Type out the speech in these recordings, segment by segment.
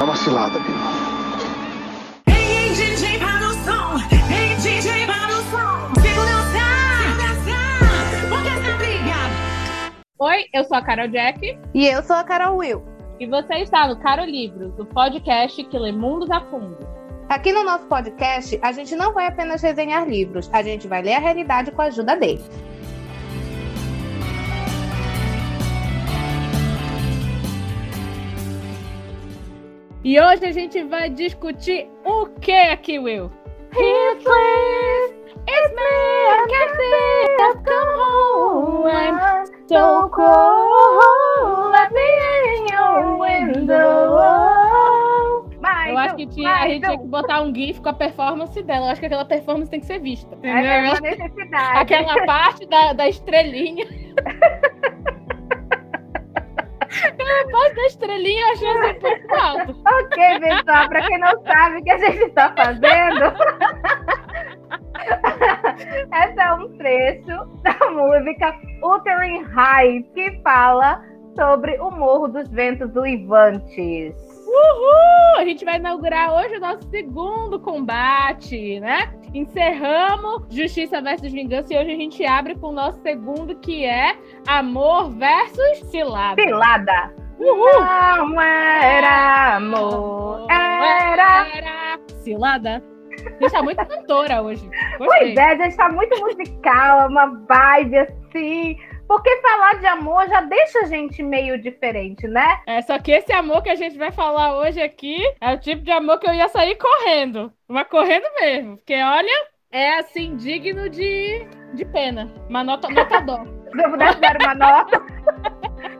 É uma cilada, Bino. Ei, DJ, para o som. Ei, DJ, para o som. Segurança, segurança. Por que essa briga? Oi, eu sou a Carol Jack E eu sou a Carol Will. e você está no Caro Livros, o podcast que lê mundos a fundo. Aqui no nosso podcast, a gente não vai apenas resenhar livros, a gente vai ler a realidade com a ajuda dele. E hoje a gente vai discutir o que aqui, Will? It's me, I can't see, I've come home, I'm so cold, let me in your window. Eu acho que tinha, a gente tinha que botar um gif com a performance dela. Eu acho que aquela performance tem que ser vista. Entendeu? É uma necessidade. Aquela parte da, da estrelinha. Parte da estrelinha eu achei assim um pouco. Ok, pessoal, para quem não sabe o que a gente está fazendo, esse é um trecho da música Uttering High, que fala sobre o Morro dos Ventos Uivantes. Uhul! A gente vai inaugurar hoje o nosso segundo combate, né? Encerramos Justiça versus Vingança e hoje a gente abre com o nosso segundo, que é Amor versus Cilada. Cilada. Uhul! Não era amor, era. Era Cilada. A gente tá muito cantora hoje. Pois Gostei. é, a gente tá muito musical, é uma vibe assim. Porque falar de amor já deixa a gente meio diferente, né? É, só que esse amor que a gente vai falar hoje aqui é o tipo de amor que eu ia sair correndo. Mas correndo mesmo. Porque, olha, é assim, digno de, de pena. Uma nota, nota dó. Se eu pudesse dar uma nota,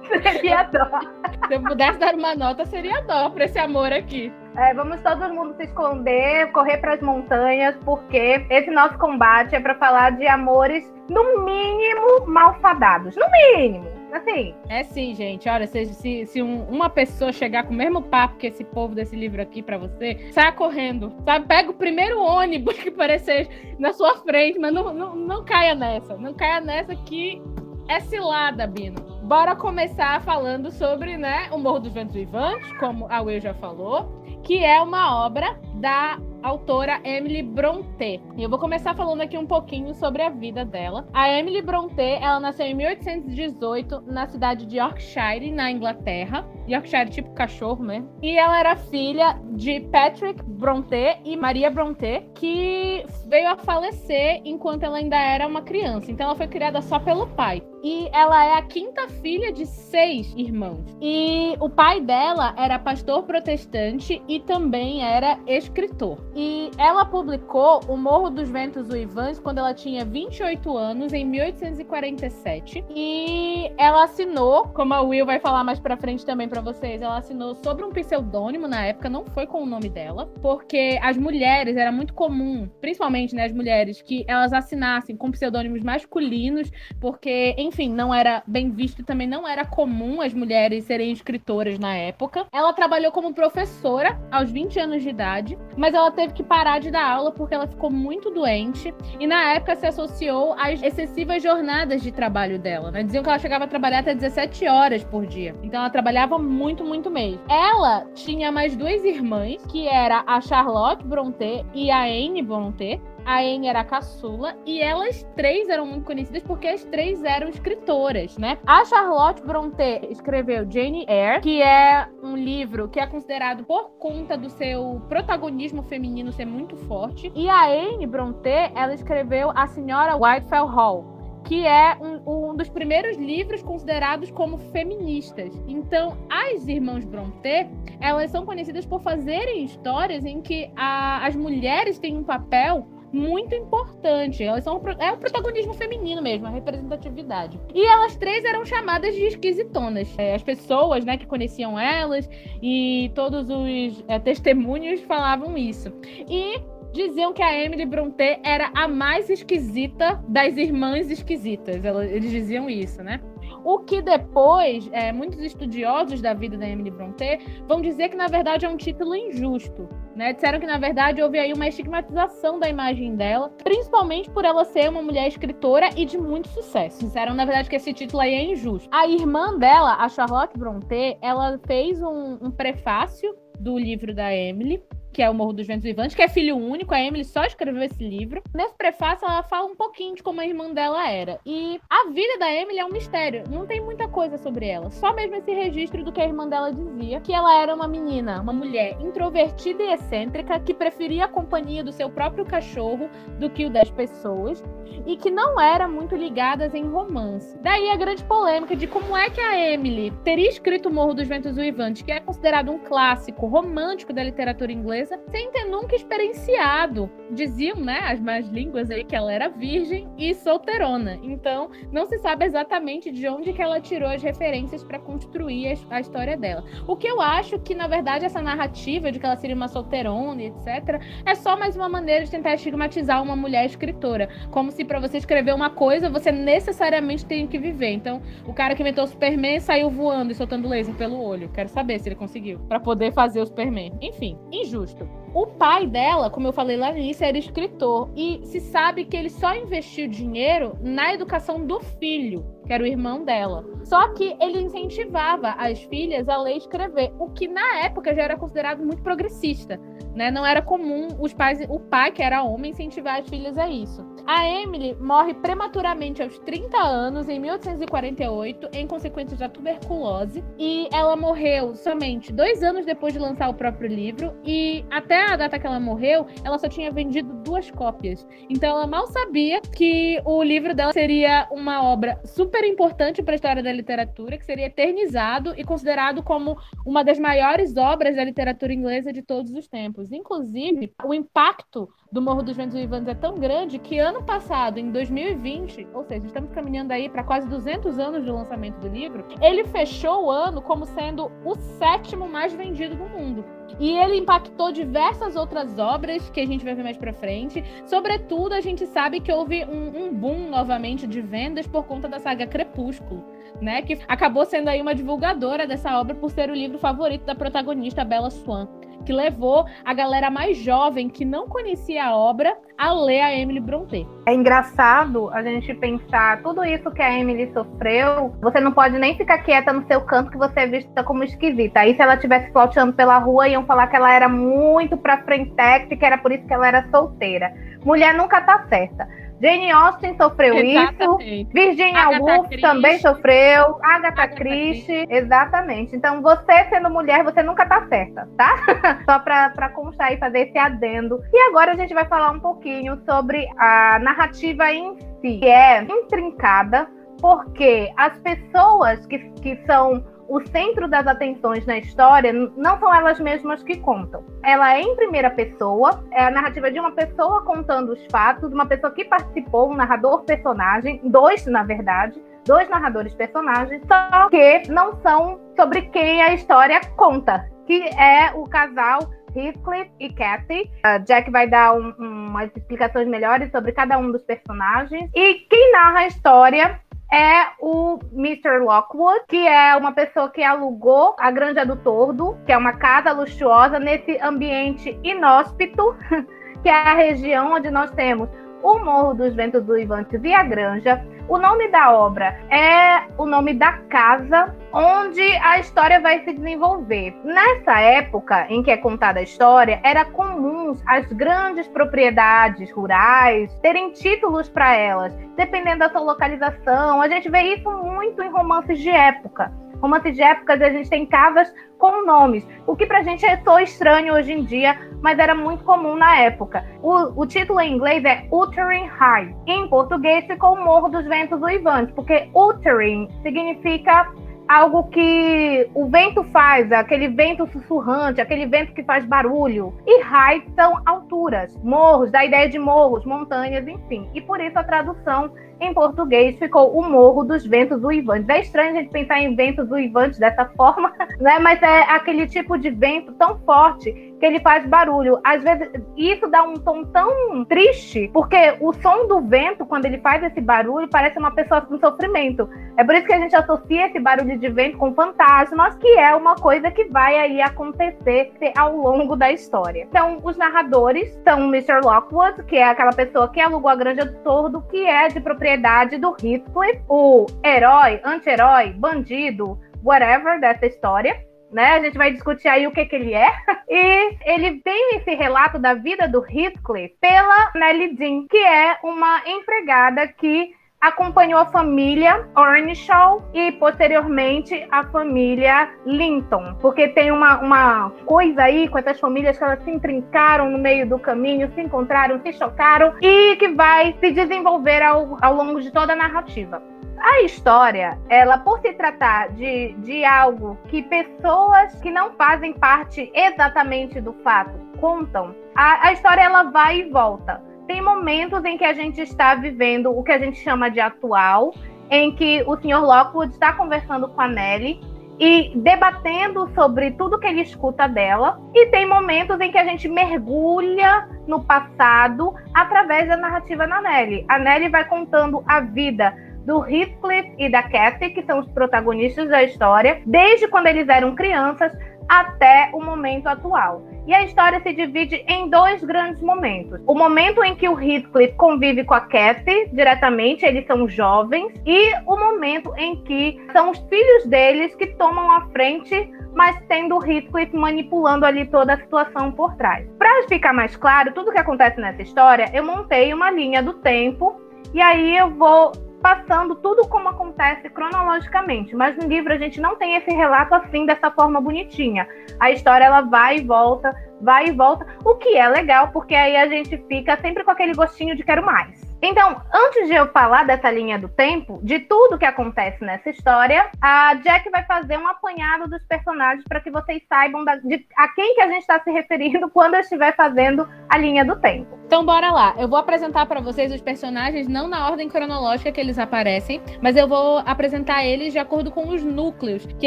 seria dó. Se eu pudesse dar uma nota, seria dó pra esse amor aqui. É, vamos todo mundo se esconder, correr para as montanhas, porque esse nosso combate é para falar de amores, no mínimo, malfadados. No mínimo. Assim, É sim, gente. Olha, se, se, se um- uma pessoa chegar com o mesmo papo que esse povo desse livro aqui pra você, saia correndo. Sabe? Pega o primeiro ônibus que aparecer na sua frente, mas não, não, não caia nessa. Não caia nessa que é cilada, Bino. Bora começar falando sobre né, o Morro dos Ventos Vivantes, como a Will já falou, que é uma obra da autora Emily Brontë. E eu vou começar falando aqui um pouquinho sobre a vida dela. A Emily Brontë, ela nasceu em 1818 na cidade de Yorkshire, na Inglaterra. Yorkshire tipo cachorro mesmo. E ela era filha de Patrick Brontë e Maria Brontë, que veio a falecer enquanto ela ainda era uma criança. Então ela foi criada só pelo pai. E ela é a quinta filha de seis irmãos. E o pai dela era pastor protestante e também era escritor. E ela publicou O Morro dos Ventos Uivantes quando ela tinha 28 anos, em 1847. E ela assinou, como a Will vai falar mais pra frente também pra vocês, ela assinou sobre um pseudônimo na época, não foi com o nome dela, porque as mulheres, era muito comum, principalmente né, as mulheres, que elas assinassem com pseudônimos masculinos, porque, enfim, não era bem visto e também não era comum as mulheres serem escritoras na época. Ela trabalhou como professora aos 20 anos de idade, mas ela teve que parar de dar aula porque ela ficou muito doente e na época se associou às excessivas jornadas de trabalho dela, né? Diziam que ela chegava a trabalhar até 17 horas por dia. Então ela trabalhava muito, muito mesmo. Ela tinha mais duas irmãs, que era a Charlotte Brontë e a Anne Brontë. A Anne era a caçula e elas três eram muito conhecidas porque as três eram escritoras, né? A Charlotte Brontë escreveu Jane Eyre, que é um livro que é considerado por conta do seu protagonismo feminino ser muito forte. E a Anne Brontë, ela escreveu A Senhora Whitefell Hall, que é um, um dos primeiros livros considerados como feministas. Então, as irmãs Brontë, elas são conhecidas por fazerem histórias em que a- as mulheres têm um papel muito importante. Elas são é o protagonismo feminino mesmo, a representatividade. E elas três eram chamadas de esquisitonas. É, as pessoas, né, que conheciam elas e todos os é, testemunhos falavam isso. E diziam que a Emily Brontë era a mais esquisita das irmãs esquisitas. Eles diziam isso, né? O que depois, é, muitos estudiosos da vida da Emily Brontë vão dizer que, na verdade, é um título injusto. Né? Disseram que, na verdade, houve aí uma estigmatização da imagem dela, principalmente por ela ser uma mulher escritora e de muito sucesso. Disseram, na verdade, que esse título aí é injusto. A irmã dela, a Charlotte Brontë, ela fez um, um prefácio do livro da Emily, que é o Morro dos Ventos Vivantes, que é filho único, a Emily só escreveu esse livro. Nesse prefácio, ela fala um pouquinho de como a irmã dela era. E a vida da Emily é um mistério, não tem muita coisa sobre ela. Só mesmo esse registro do que a irmã dela dizia, que ela era uma menina, uma mulher introvertida e excêntrica, que preferia a companhia do seu próprio cachorro do que o das pessoas, e que não era muito ligada em romance. Daí a grande polêmica de como é que a Emily teria escrito o Morro dos Ventos Vivantes, que é considerado um clássico romântico da literatura inglesa, sem ter nunca experienciado. Diziam, né, as más línguas aí que ela era virgem e solteirona. Então, não se sabe exatamente de onde que ela tirou as referências para construir a, história dela. O que eu acho que, na verdade, essa narrativa de que ela seria uma solteirona, etc, é só mais uma maneira de tentar estigmatizar uma mulher escritora, como se para você escrever uma coisa, você necessariamente tem que viver. Então, o cara que inventou o Superman saiu voando e soltando laser pelo olho. Quero saber se ele conseguiu para poder fazer o Superman. Enfim, injusto. O pai dela, como eu falei lá no início, era escritor. E se sabe que ele só investiu dinheiro na educação do filho, que era o irmão dela. Só que ele incentivava as filhas a ler e escrever, o que na época já era considerado muito progressista, né? Não era comum os pais, o pai que era homem incentivar as filhas a isso. A Emily morre prematuramente aos 30 anos, em 1848, em consequência da tuberculose. E ela morreu somente dois anos depois de lançar o próprio livro. E até a data que ela morreu, ela só tinha vendido duas cópias. Então ela mal sabia que o livro dela seria uma obra super importante para a história da literatura, que seria eternizado e considerado como uma das maiores obras da literatura inglesa de todos os tempos. Inclusive, o impacto do Morro dos Ventos Vivantes é tão grande que ano passado, em 2020, ou seja, estamos caminhando aí para quase 200 anos do lançamento do livro, ele fechou o ano como sendo o sétimo mais vendido do mundo. E ele impactou diversas outras obras que a gente vai ver mais para frente. Sobretudo, a gente sabe que houve um, um boom novamente de vendas por conta da saga Crepúsculo. Né, que acabou sendo aí uma divulgadora dessa obra por ser o livro favorito da protagonista Bella Swan que levou a galera mais jovem que não conhecia a obra a ler a Emily Brontë. É engraçado a gente pensar tudo isso que a Emily sofreu. Você não pode nem ficar quieta no seu canto que você é vista como esquisita. Aí se ela estivesse flauteando pela rua, iam falar que ela era muito pra frente que era por isso que ela era solteira. Mulher nunca tá certa. Jane Austen sofreu exatamente. isso. Virginia Agatha Woolf também sofreu. Agatha, Agatha Christie. Christie. Exatamente. Então, você sendo mulher, você nunca tá certa, tá? Só pra, pra constar e fazer esse adendo. E agora a gente vai falar um pouquinho sobre a narrativa em si, que é intrincada, porque as pessoas que, que são o centro das atenções na história não são elas mesmas que contam. Ela é em primeira pessoa, é a narrativa de uma pessoa contando os fatos, uma pessoa que participou, um narrador personagem, dois na verdade, dois narradores personagens, só que não são sobre quem a história conta, que é o casal Heathcliff e Cathy. Uh, Jack vai dar um, um, umas explicações melhores sobre cada um dos personagens. E quem narra a história é o Mr. Lockwood, que é uma pessoa que alugou a Granja do Tordo, que é uma casa luxuosa nesse ambiente inóspito, que é a região onde nós temos o Morro dos Ventos Uivantes e a Granja. O nome da obra é o nome da casa onde a história vai se desenvolver. Nessa época em que é contada a história, era comum as grandes propriedades rurais terem títulos para elas, dependendo da sua localização. A gente vê isso muito em romances de época. Romances de época, a gente tem casas com nomes, o que pra gente é tão estranho hoje em dia, mas era muito comum na época. O, o título em inglês é Uttering High. Em português ficou Morro dos Ventos Uivantes, porque Uttering significa algo que o vento faz, aquele vento sussurrante, aquele vento que faz barulho. E high são alturas, morros, da ideia de morros, montanhas, enfim. E por isso a tradução em português ficou o Morro dos Ventos Uivantes. É estranho a gente pensar em ventos uivantes dessa forma, né? Mas é aquele tipo de vento tão forte que ele faz barulho. Às vezes, isso dá um tom tão triste, porque o som do vento, quando ele faz esse barulho, parece uma pessoa com sofrimento. É por isso que a gente associa esse barulho de vento com fantasmas, que é uma coisa que vai aí acontecer ao longo da história. Então, os narradores são o Mr. Lockwood, que é aquela pessoa que alugou a Granja do Tordo, que é de propriedade propriedade do Heathcliff, o herói, anti-herói, bandido, whatever dessa história. né? A gente vai discutir aí o que, que ele é. E ele tem esse relato da vida do Heathcliff pela Nellie Dean, que é uma empregada que acompanhou a família Earnshaw e posteriormente a família Linton, porque tem uma, uma coisa aí com essas famílias que elas se intrincaram no meio do caminho, se encontraram, se chocaram e que vai se desenvolver ao, ao longo de toda a narrativa. A história, ela por se tratar de, de algo que pessoas que não fazem parte exatamente do fato contam, a, a história ela vai e volta tem momentos em que a gente está vivendo o que a gente chama de atual, em que o senhor Lockwood está conversando com a Nelly e debatendo sobre tudo que ele escuta dela, e tem momentos em que a gente mergulha no passado através da narrativa da Nelly. A Nelly vai contando a vida do Heathcliff e da Cathy, que são os protagonistas da história, desde quando eles eram crianças até o momento atual. E a história se divide em dois grandes momentos. O momento em que o Heathcliff convive com a Kathy diretamente, eles são jovens, e o momento em que são os filhos deles que tomam a frente mas tendo o Heathcliff manipulando ali toda a situação por trás. Para ficar mais claro, tudo que acontece nessa história, eu montei uma linha do tempo e aí eu vou passando tudo como acontece cronologicamente, mas no livro a gente não tem esse relato assim dessa forma bonitinha. A história ela vai e volta, vai e volta, o que é legal, porque aí a gente fica sempre com aquele gostinho de quero mais. Então, antes de eu falar dessa linha do tempo, de tudo que acontece nessa história, a Jack vai fazer um apanhado dos personagens para que vocês saibam da, de, a quem que a gente está se referindo quando eu estiver fazendo a linha do tempo. Então, bora lá. Eu vou apresentar para vocês os personagens não na ordem cronológica que eles aparecem, mas eu vou apresentar eles de acordo com os núcleos que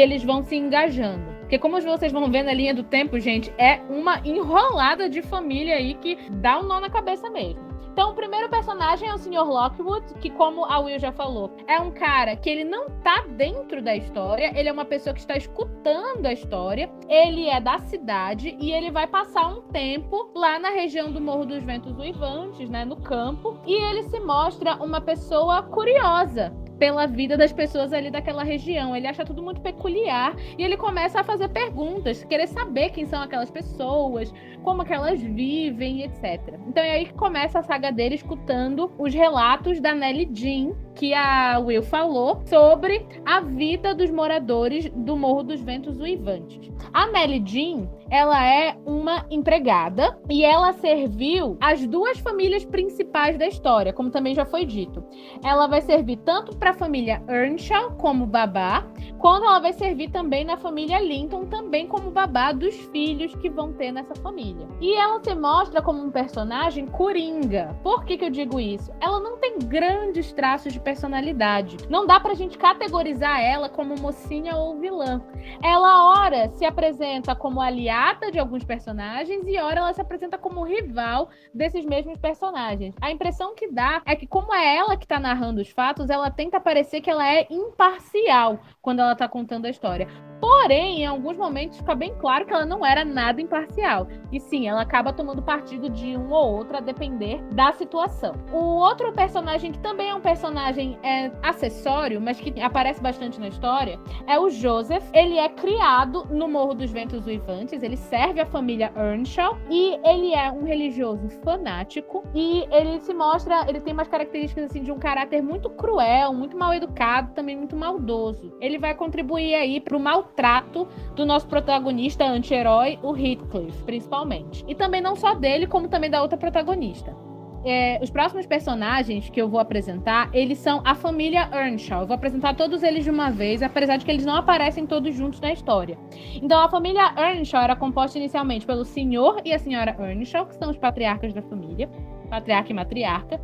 eles vão se engajando. Porque como vocês vão ver na linha do tempo, gente, é uma enrolada de família aí que dá um nó na cabeça mesmo. Então, o primeiro personagem é o Sr. Lockwood, que, como a Will já falou, é um cara que ele não tá dentro da história, ele é uma pessoa que está escutando a história, ele é da cidade e ele vai passar um tempo lá na região do Morro dos Ventos Uivantes, né, no campo, e ele se mostra uma pessoa curiosa pela vida das pessoas ali daquela região. Ele acha tudo muito peculiar e ele começa a fazer perguntas, querer saber quem são aquelas pessoas, como que elas vivem, etc. Então é aí que começa a saga dele escutando os relatos da Nelly Jean, que a Will falou sobre a vida dos moradores do Morro dos Ventos Uivantes. A Nelly Jean, ela é uma empregada e ela serviu as duas famílias principais da história, como também já foi dito. Ela vai servir tanto para a família Earnshaw como babá, quanto ela vai servir também na família Linton também como babá dos filhos que vão ter nessa família. E ela se mostra como um personagem coringa. Por que, que eu digo isso? Ela não tem grandes traços de personalidade. Não dá pra gente categorizar ela como mocinha ou vilã. Ela, ora, se apresenta como aliada de alguns personagens e, ora, ela se apresenta como rival desses mesmos personagens. A impressão que dá é que, como é ela que tá narrando os fatos, ela tenta parecer que ela é imparcial quando ela tá contando a história. Porém, em alguns momentos fica bem claro que ela não era nada imparcial. E sim, ela acaba tomando partido de um ou outro a depender da situação. O outro personagem que também é um personagem é, acessório, mas que aparece bastante na história, é o Joseph. Ele é criado no Morro dos Ventos Uivantes, ele serve a família Earnshaw e ele é um religioso fanático e ele se mostra, ele tem umas características assim de um caráter muito cruel, muito mal educado, também muito maldoso. Ele vai contribuir aí para o mal trato do nosso protagonista anti-herói, o Heathcliff, principalmente. E também não só dele, como também da outra protagonista. É, os próximos personagens que eu vou apresentar, eles são a família Earnshaw. Eu vou apresentar todos eles de uma vez, apesar de que eles não aparecem todos juntos na história. Então, a família Earnshaw era composta inicialmente pelo senhor e a senhora Earnshaw, que são os patriarcas da família, patriarca e matriarca,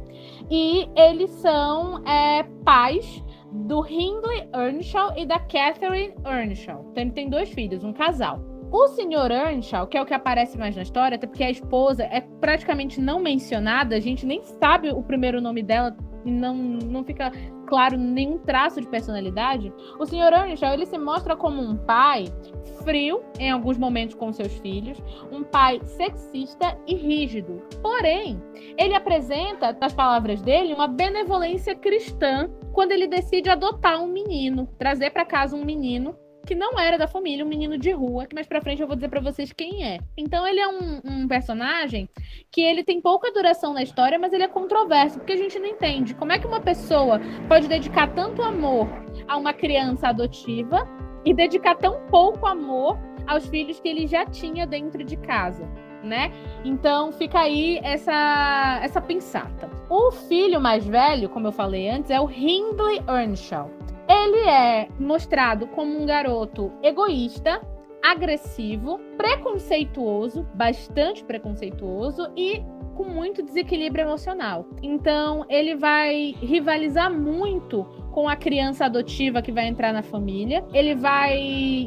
e eles são é, pais do Hindley Earnshaw e da Catherine Earnshaw. Então ele tem dois filhos, um casal. O senhor Earnshaw, que é o que aparece mais na história, até porque a esposa é praticamente não mencionada, a gente nem sabe o primeiro nome dela e não, não fica claro nenhum traço de personalidade. O senhor Earnshaw, ele se mostra como um pai frio em alguns momentos com seus filhos, um pai sexista e rígido. Porém, ele apresenta, nas palavras dele, uma benevolência cristã quando ele decide adotar um menino, trazer para casa um menino que não era da família, um menino de rua, que mais pra frente eu vou dizer para vocês quem é. Então ele é um, um, personagem que ele tem pouca duração na história, mas ele é controverso, porque a gente não entende como é que uma pessoa pode dedicar tanto amor a uma criança adotiva e dedicar tão pouco amor aos filhos que ele já tinha dentro de casa. Né? Então fica aí essa essa pensata. O filho mais velho, como eu falei antes, é o Hindley Earnshaw. Ele é mostrado como um garoto egoísta, agressivo, preconceituoso, bastante preconceituoso e com muito desequilíbrio emocional. Então, ele vai rivalizar muito com a criança adotiva que vai entrar na família. Ele vai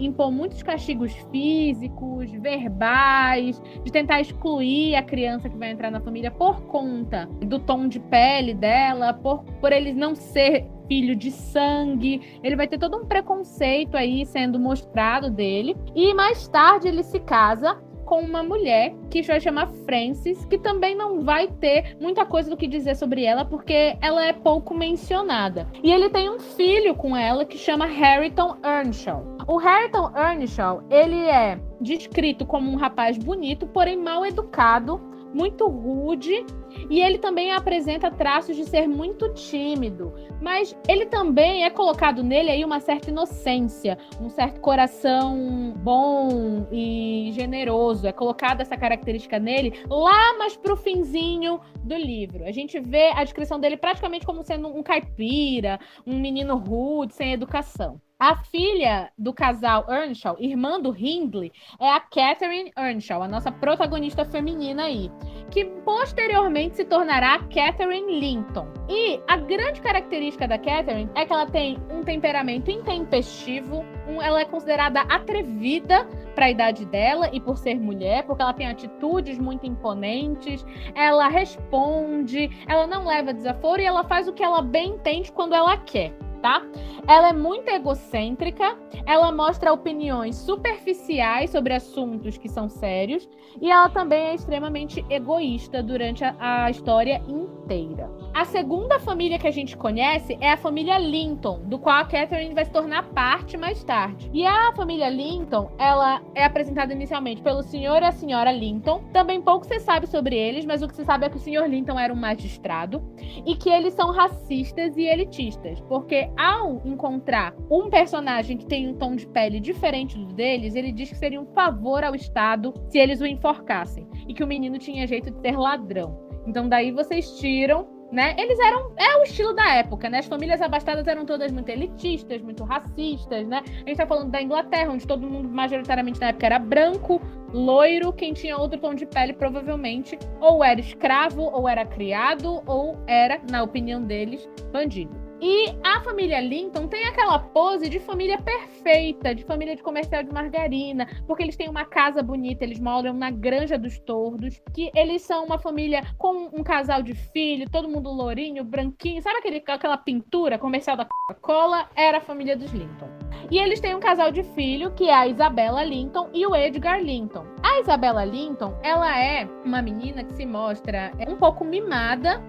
impor muitos castigos físicos, verbais, de tentar excluir a criança que vai entrar na família por conta do tom de pele dela, por, por ele não ser filho de sangue. Ele vai ter todo um preconceito aí sendo mostrado dele. E mais tarde ele se casa com uma mulher que vai chamar Frances, que também não vai ter muita coisa do que dizer sobre ela, porque ela é pouco mencionada. E ele tem um filho com ela que chama Harrington Earnshaw. O Harrington Earnshaw, ele é descrito como um rapaz bonito, porém mal educado, muito rude e ele também apresenta traços de ser muito tímido, mas ele também é colocado nele aí uma certa inocência, um certo coração bom e generoso. É colocada essa característica nele lá mais pro finzinho do livro. A gente vê a descrição dele praticamente como sendo um caipira, um menino rude, sem educação. A filha do casal Earnshaw, irmã do Hindley, é a Catherine Earnshaw, a nossa protagonista feminina aí, que posteriormente se tornará Catherine Linton. E a grande característica da Catherine é que ela tem um temperamento intempestivo, um, ela é considerada atrevida para a idade dela e por ser mulher, porque ela tem atitudes muito imponentes, ela responde, ela não leva desaforo e ela faz o que ela bem entende quando ela quer tá? Ela é muito egocêntrica, ela mostra opiniões superficiais sobre assuntos que são sérios e ela também é extremamente egoísta durante a, a história inteira. A segunda família que a gente conhece é a família Linton, do qual a Catherine vai se tornar parte mais tarde. E a família Linton, ela é apresentada inicialmente pelo senhor e a senhora Linton. Também pouco se sabe sobre eles, mas o que se sabe é que o senhor Linton era um magistrado e que eles são racistas e elitistas, porque ao encontrar um personagem que tem um tom de pele diferente do deles, ele diz que seria um favor ao Estado se eles o enforcassem e que o menino tinha jeito de ser ladrão. Então daí vocês tiram né? Eles eram. É o estilo da época, né? As famílias abastadas eram todas muito elitistas, muito racistas, né? A gente tá falando da Inglaterra, onde todo mundo, majoritariamente na época, era branco, loiro, quem tinha outro tom de pele, provavelmente, ou era escravo, ou era criado, ou era, na opinião deles, bandido. E a família Linton tem aquela pose de família perfeita, de família de comercial de margarina, porque eles têm uma casa bonita, eles moram na Granja dos Tordos, que eles são uma família com um casal de filho, todo mundo lourinho, branquinho, sabe aquele, aquela pintura comercial da Coca-Cola? Era a família dos Linton. E eles têm um casal de filho, que é a Isabella Linton e o Edgar Linton. A Isabella Linton, ela é uma menina que se mostra um pouco mimada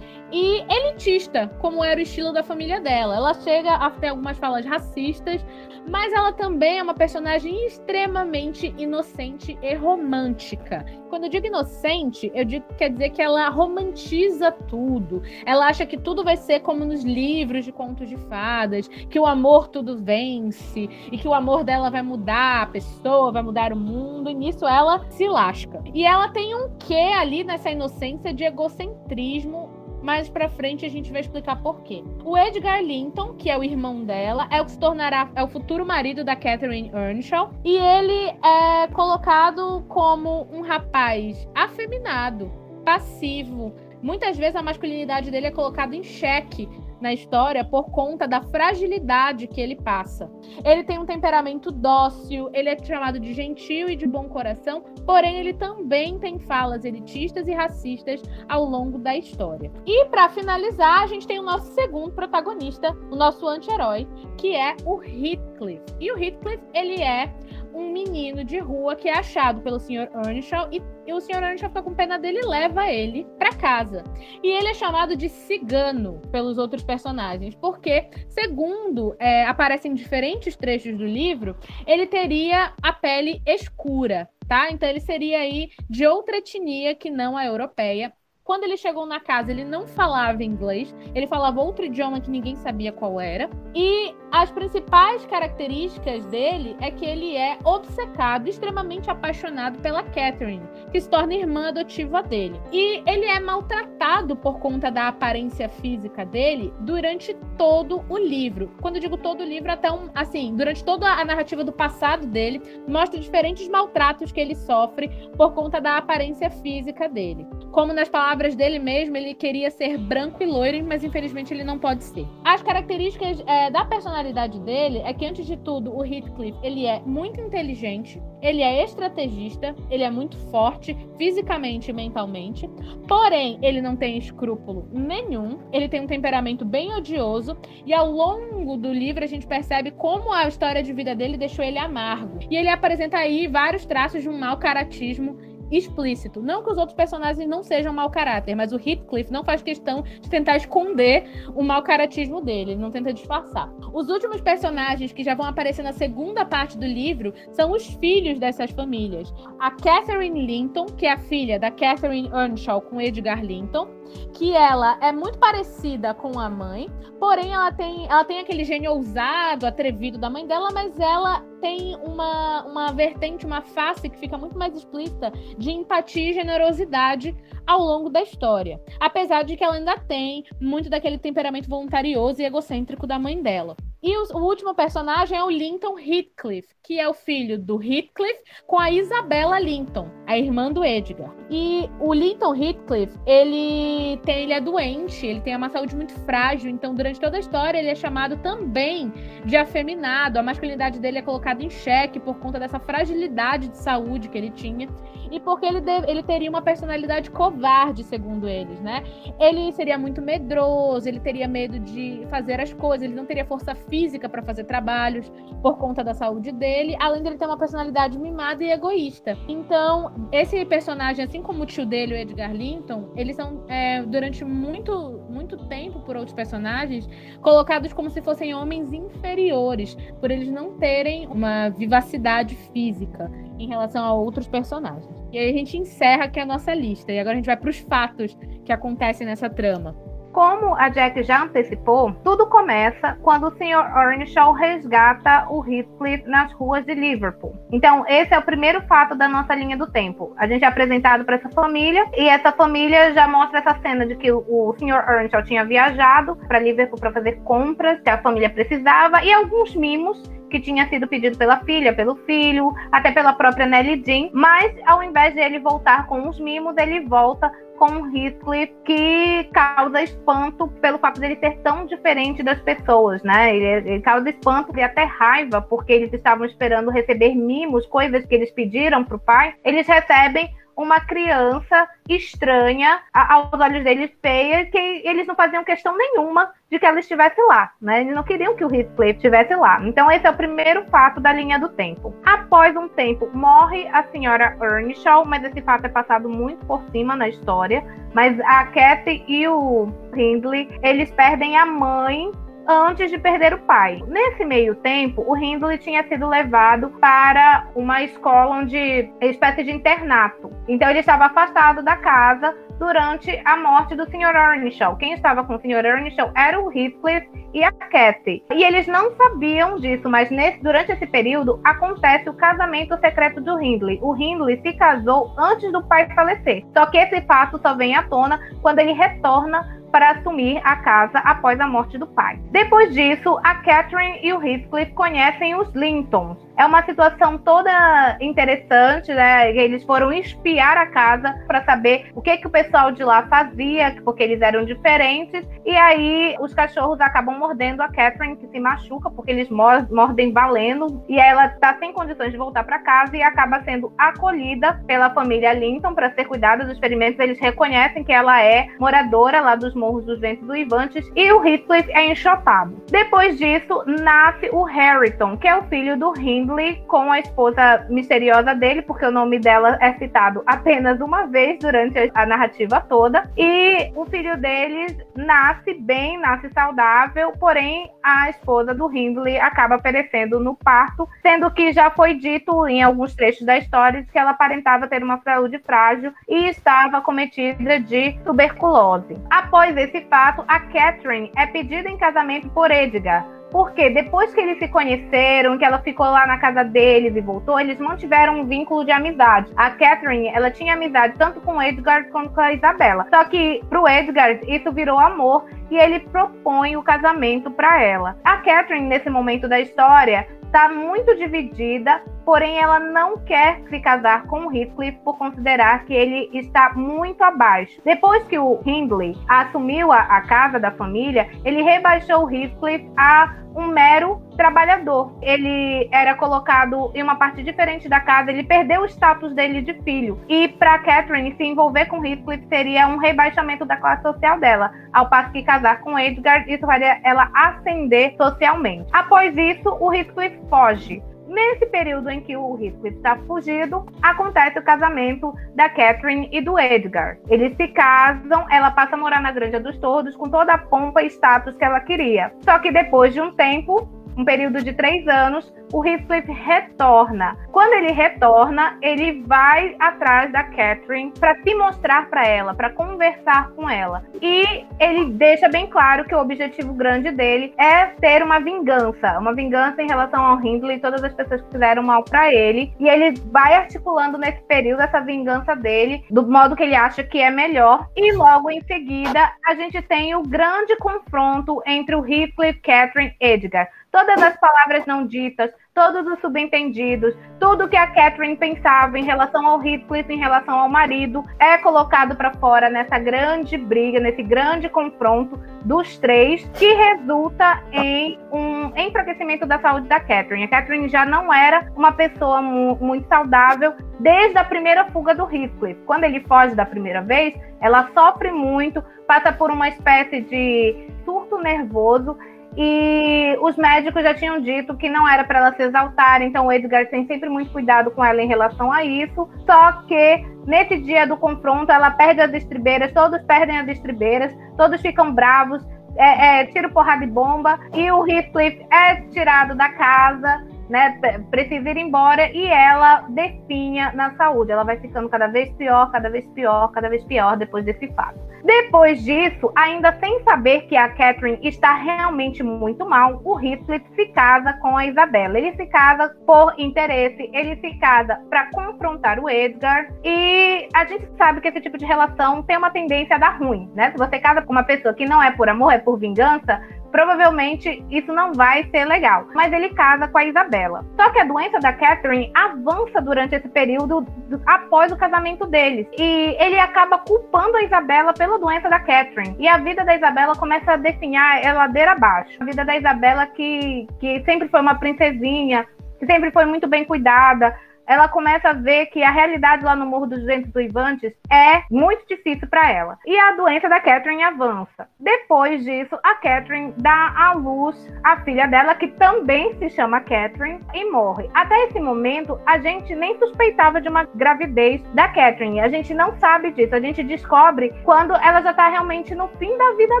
e elitista, como era o estilo da família dela. Ela chega a ter algumas falas racistas, mas ela também é uma personagem extremamente inocente e romântica. Quando eu digo inocente, eu digo quer dizer que ela romantiza tudo. Ela acha que tudo vai ser como nos livros de contos de fadas, que o amor tudo vence e que o amor dela vai mudar a pessoa, vai mudar o mundo, e nisso ela se lasca. E ela tem um quê ali nessa inocência de egocentrismo mais pra frente a gente vai explicar por quê. O Edgar Linton, que é o irmão dela, é o que se tornará é o futuro marido da Catherine Earnshaw, e ele é colocado como um rapaz afeminado, passivo. Muitas vezes a masculinidade dele é colocada em xeque na história por conta da fragilidade que ele passa. Ele tem um temperamento dócil, ele é chamado de gentil e de bom coração, porém ele também tem falas elitistas e racistas ao longo da história. E para finalizar, a gente tem o nosso segundo protagonista, o nosso anti-herói, que é o Heathcliff. E o Heathcliff, ele é um menino de rua que é achado pelo Sr. Earnshaw e, e o Sr. Earnshaw fica com pena dele e leva ele para casa. E ele é chamado de cigano pelos outros personagens, porque, segundo é, aparecem diferentes trechos do livro, ele teria a pele escura. Tá? Então ele seria aí de outra etnia que não a europeia. Quando ele chegou na casa, ele não falava inglês, ele falava outro idioma que ninguém sabia qual era. E as principais características dele é que ele é obcecado, extremamente apaixonado pela Catherine, que se torna irmã adotiva dele. E ele é maltratado por conta da aparência física dele durante todo o livro. Quando eu digo todo o livro, até um, assim, durante toda a narrativa do passado dele, mostra diferentes maltratos que ele sofre por conta da aparência física dele. Como nas palavras dele mesmo, ele queria ser branco e loiro, mas infelizmente ele não pode ser. As características é, da personalidade dele é que, antes de tudo, o Heathcliff ele é muito inteligente, ele é estrategista, ele é muito forte fisicamente e mentalmente, porém, ele não tem escrúpulo nenhum, ele tem um temperamento bem odioso, e ao longo do livro a gente percebe como a história de vida dele deixou ele amargo. E ele apresenta aí vários traços de um mau caratismo explícito. Não que os outros personagens não sejam mau caráter, mas o Heathcliff não faz questão de tentar esconder o mau caratismo dele, ele não tenta disfarçar. Os últimos personagens que já vão aparecer na segunda parte do livro são os filhos dessas famílias. A Catherine Linton, que é a filha da Catherine Earnshaw com Edgar Linton, que ela é muito parecida com a mãe, porém ela tem, ela tem aquele gênio ousado, atrevido da mãe dela, mas ela tem uma, uma vertente, uma face que fica muito mais explícita de empatia e generosidade ao longo da história. Apesar de que ela ainda tem muito daquele temperamento voluntarioso e egocêntrico da mãe dela. E o, o, último personagem é o Linton Heathcliff, que é o filho do Heathcliff com a Isabella Linton, a irmã do Edgar. E o Linton Heathcliff, ele, tem, ele é doente, ele tem uma saúde muito frágil, então durante toda a história ele é chamado também de afeminado. A masculinidade dele é colocada em xeque por conta dessa fragilidade de saúde que ele tinha e porque ele, deve, ele teria uma personalidade covarde, segundo eles, né? Ele seria muito medroso, ele teria medo de fazer as coisas, ele não teria força física para fazer trabalhos por conta da saúde dele, além dele ter uma personalidade mimada e egoísta. Então, esse personagem, assim como o tio dele, o Edgar Linton, eles são, é, durante muito, muito tempo, por outros personagens, colocados como se fossem homens inferiores, por eles não terem uma vivacidade física em relação a outros personagens. E aí a gente encerra aqui a nossa lista. E agora a gente vai para os fatos que acontecem nessa trama. Como a Jack já antecipou, tudo começa quando o Sr. Earnshaw resgata o Heathcliff nas ruas de Liverpool. Então, esse é o primeiro fato da nossa linha do tempo. A gente é apresentado para essa família e essa família já mostra essa cena de que o Sr. Earnshaw tinha viajado para Liverpool para fazer compras que a família precisava e alguns mimos que tinha sido pedido pela filha, pelo filho, até pela própria Nelly Jean, mas ao invés de ele voltar com os mimos, ele volta com Heathcliff que causa espanto pelo fato dele ser tão diferente das pessoas, né? Ele, ele causa espanto e até raiva, porque eles estavam esperando receber mimos, coisas que eles pediram para o pai. Eles recebem uma criança estranha, aos olhos deles feia, que eles não faziam questão nenhuma de que ela estivesse lá, né? Eles não queriam que o Heathcliff estivesse lá. Então esse é o primeiro fato da linha do tempo. Após um tempo, morre a senhora Earnshaw, mas esse fato é passado muito por cima na história. Mas a Kathy e o Hindley, eles perdem a mãe antes de perder o pai. Nesse meio tempo, o Hindley tinha sido levado para uma escola onde espécie de internato. Então ele estava afastado da casa durante a morte do Sr. Earnshaw. Quem estava com o Sr. Earnshaw era o Heathcliff e a Cathy. E eles não sabiam disso, mas nesse, durante esse período acontece o casamento secreto do Hindley. O Hindley se casou antes do pai falecer. Só que esse fato só vem à tona quando ele retorna para assumir a casa após a morte do pai. Depois disso, a Catherine e o Heathcliff conhecem os Lintons. É uma situação toda interessante, né? Eles foram espiar a casa para saber o que, que o pessoal de lá fazia, porque eles eram diferentes. E aí os cachorros acabam mordendo a Catherine, que se machuca, porque eles mordem valendo. E ela está sem condições de voltar para casa e acaba sendo acolhida pela família Linton para ser cuidada dos experimentos. Eles reconhecem que ela é moradora lá dos Morros dos Ventos Uivantes e o Heathcliff é enxotado. Depois disso, nasce o Harrington, que é o filho do Hindley com a esposa misteriosa dele, porque o nome dela é citado apenas uma vez durante a narrativa toda. E o filho deles nasce bem, nasce saudável, porém a esposa do Hindley acaba perecendo no parto, sendo que já foi dito em alguns trechos da história que ela aparentava ter uma saúde frágil e estava cometida de tuberculose. Após esse fato, a Catherine é pedida em casamento por Edgar, porque depois que eles se conheceram, que ela ficou lá na casa deles e voltou, eles mantiveram um vínculo de amizade. A Catherine, ela tinha amizade tanto com o Edgar quanto com a Isabela. Só que pro Edgar isso virou amor e ele propõe o casamento para ela. A Catherine nesse momento da história está muito dividida, porém ela não quer se casar com o Heathcliff por considerar que ele está muito abaixo. Depois que o Hindley assumiu a, a casa da família, ele rebaixou o Heathcliff a um mero trabalhador. Ele era colocado em uma parte diferente da casa, ele perdeu o status dele de filho. E para Catherine se envolver com Heathcliff seria um rebaixamento da classe social dela, ao passo que casar com Edgar isso faria ela ascender socialmente. Após isso, o Heathcliff foge. Nesse período em que o Heathcliff está fugido, acontece o casamento da Catherine e do Edgar. Eles se casam, ela passa a morar na Granja dos Tordos com toda a pompa e status que ela queria. Só que depois de um tempo, um período de três anos, o Heathcliff retorna. Quando ele retorna, ele vai atrás da Catherine para se mostrar para ela, para conversar com ela. E ele deixa bem claro que o objetivo grande dele é ter uma vingança, uma vingança em relação ao Hindley e todas as pessoas que fizeram mal para ele. E ele vai articulando nesse período essa vingança dele do modo que ele acha que é melhor. E logo em seguida, a gente tem o grande confronto entre o Heathcliff, Catherine e Edgar todas as palavras não ditas, todos os subentendidos, tudo que a Catherine pensava em relação ao Heathcliff, em relação ao marido, é colocado para fora nessa grande briga, nesse grande confronto dos três, que resulta em um enfraquecimento da saúde da Catherine. A Catherine já não era uma pessoa mu muito saudável desde a primeira fuga do Heathcliff. Quando ele foge da primeira vez, ela sofre muito, passa por uma espécie de surto nervoso e os médicos já tinham dito que não era para ela se exaltar, então o Edgar tem sempre muito cuidado com ela em relação a isso. Só que nesse dia do confronto, ela perde as estribeiras, todos perdem as estribeiras, todos ficam bravos, é, é, tiro porrada de bomba, e o Heathcliff é tirado da casa né, precisa ir embora e ela definha na saúde. Ela vai ficando cada vez pior, cada vez pior, cada vez pior depois desse fato. Depois disso, ainda sem saber que a Catherine está realmente muito mal, o Heathcliff se casa com a Isabela. Ele se casa por interesse, ele se casa para confrontar o Edgar e a gente sabe que esse tipo de relação tem uma tendência a dar ruim, né? Se você casa com uma pessoa que não é por amor, é por vingança, provavelmente isso não vai ser legal. Mas ele casa com a Isabela. Só que a doença da Catherine avança durante esse período após o casamento deles. E ele acaba culpando a Isabela pela doença da Catherine. E a vida da Isabela começa a definhar a ladeira abaixo. A vida da Isabela, que, que sempre foi uma princesinha, que sempre foi muito bem cuidada, ela começa a ver que a realidade lá no Morro dos Ventos Uivantes é muito difícil para ela. E a doença da Catherine avança. Depois disso, a Catherine dá à luz a filha dela, que também se chama Catherine, e morre. Até esse momento, a gente nem suspeitava de uma gravidez da Catherine. A gente não sabe disso. A gente descobre quando ela já tá realmente no fim da vida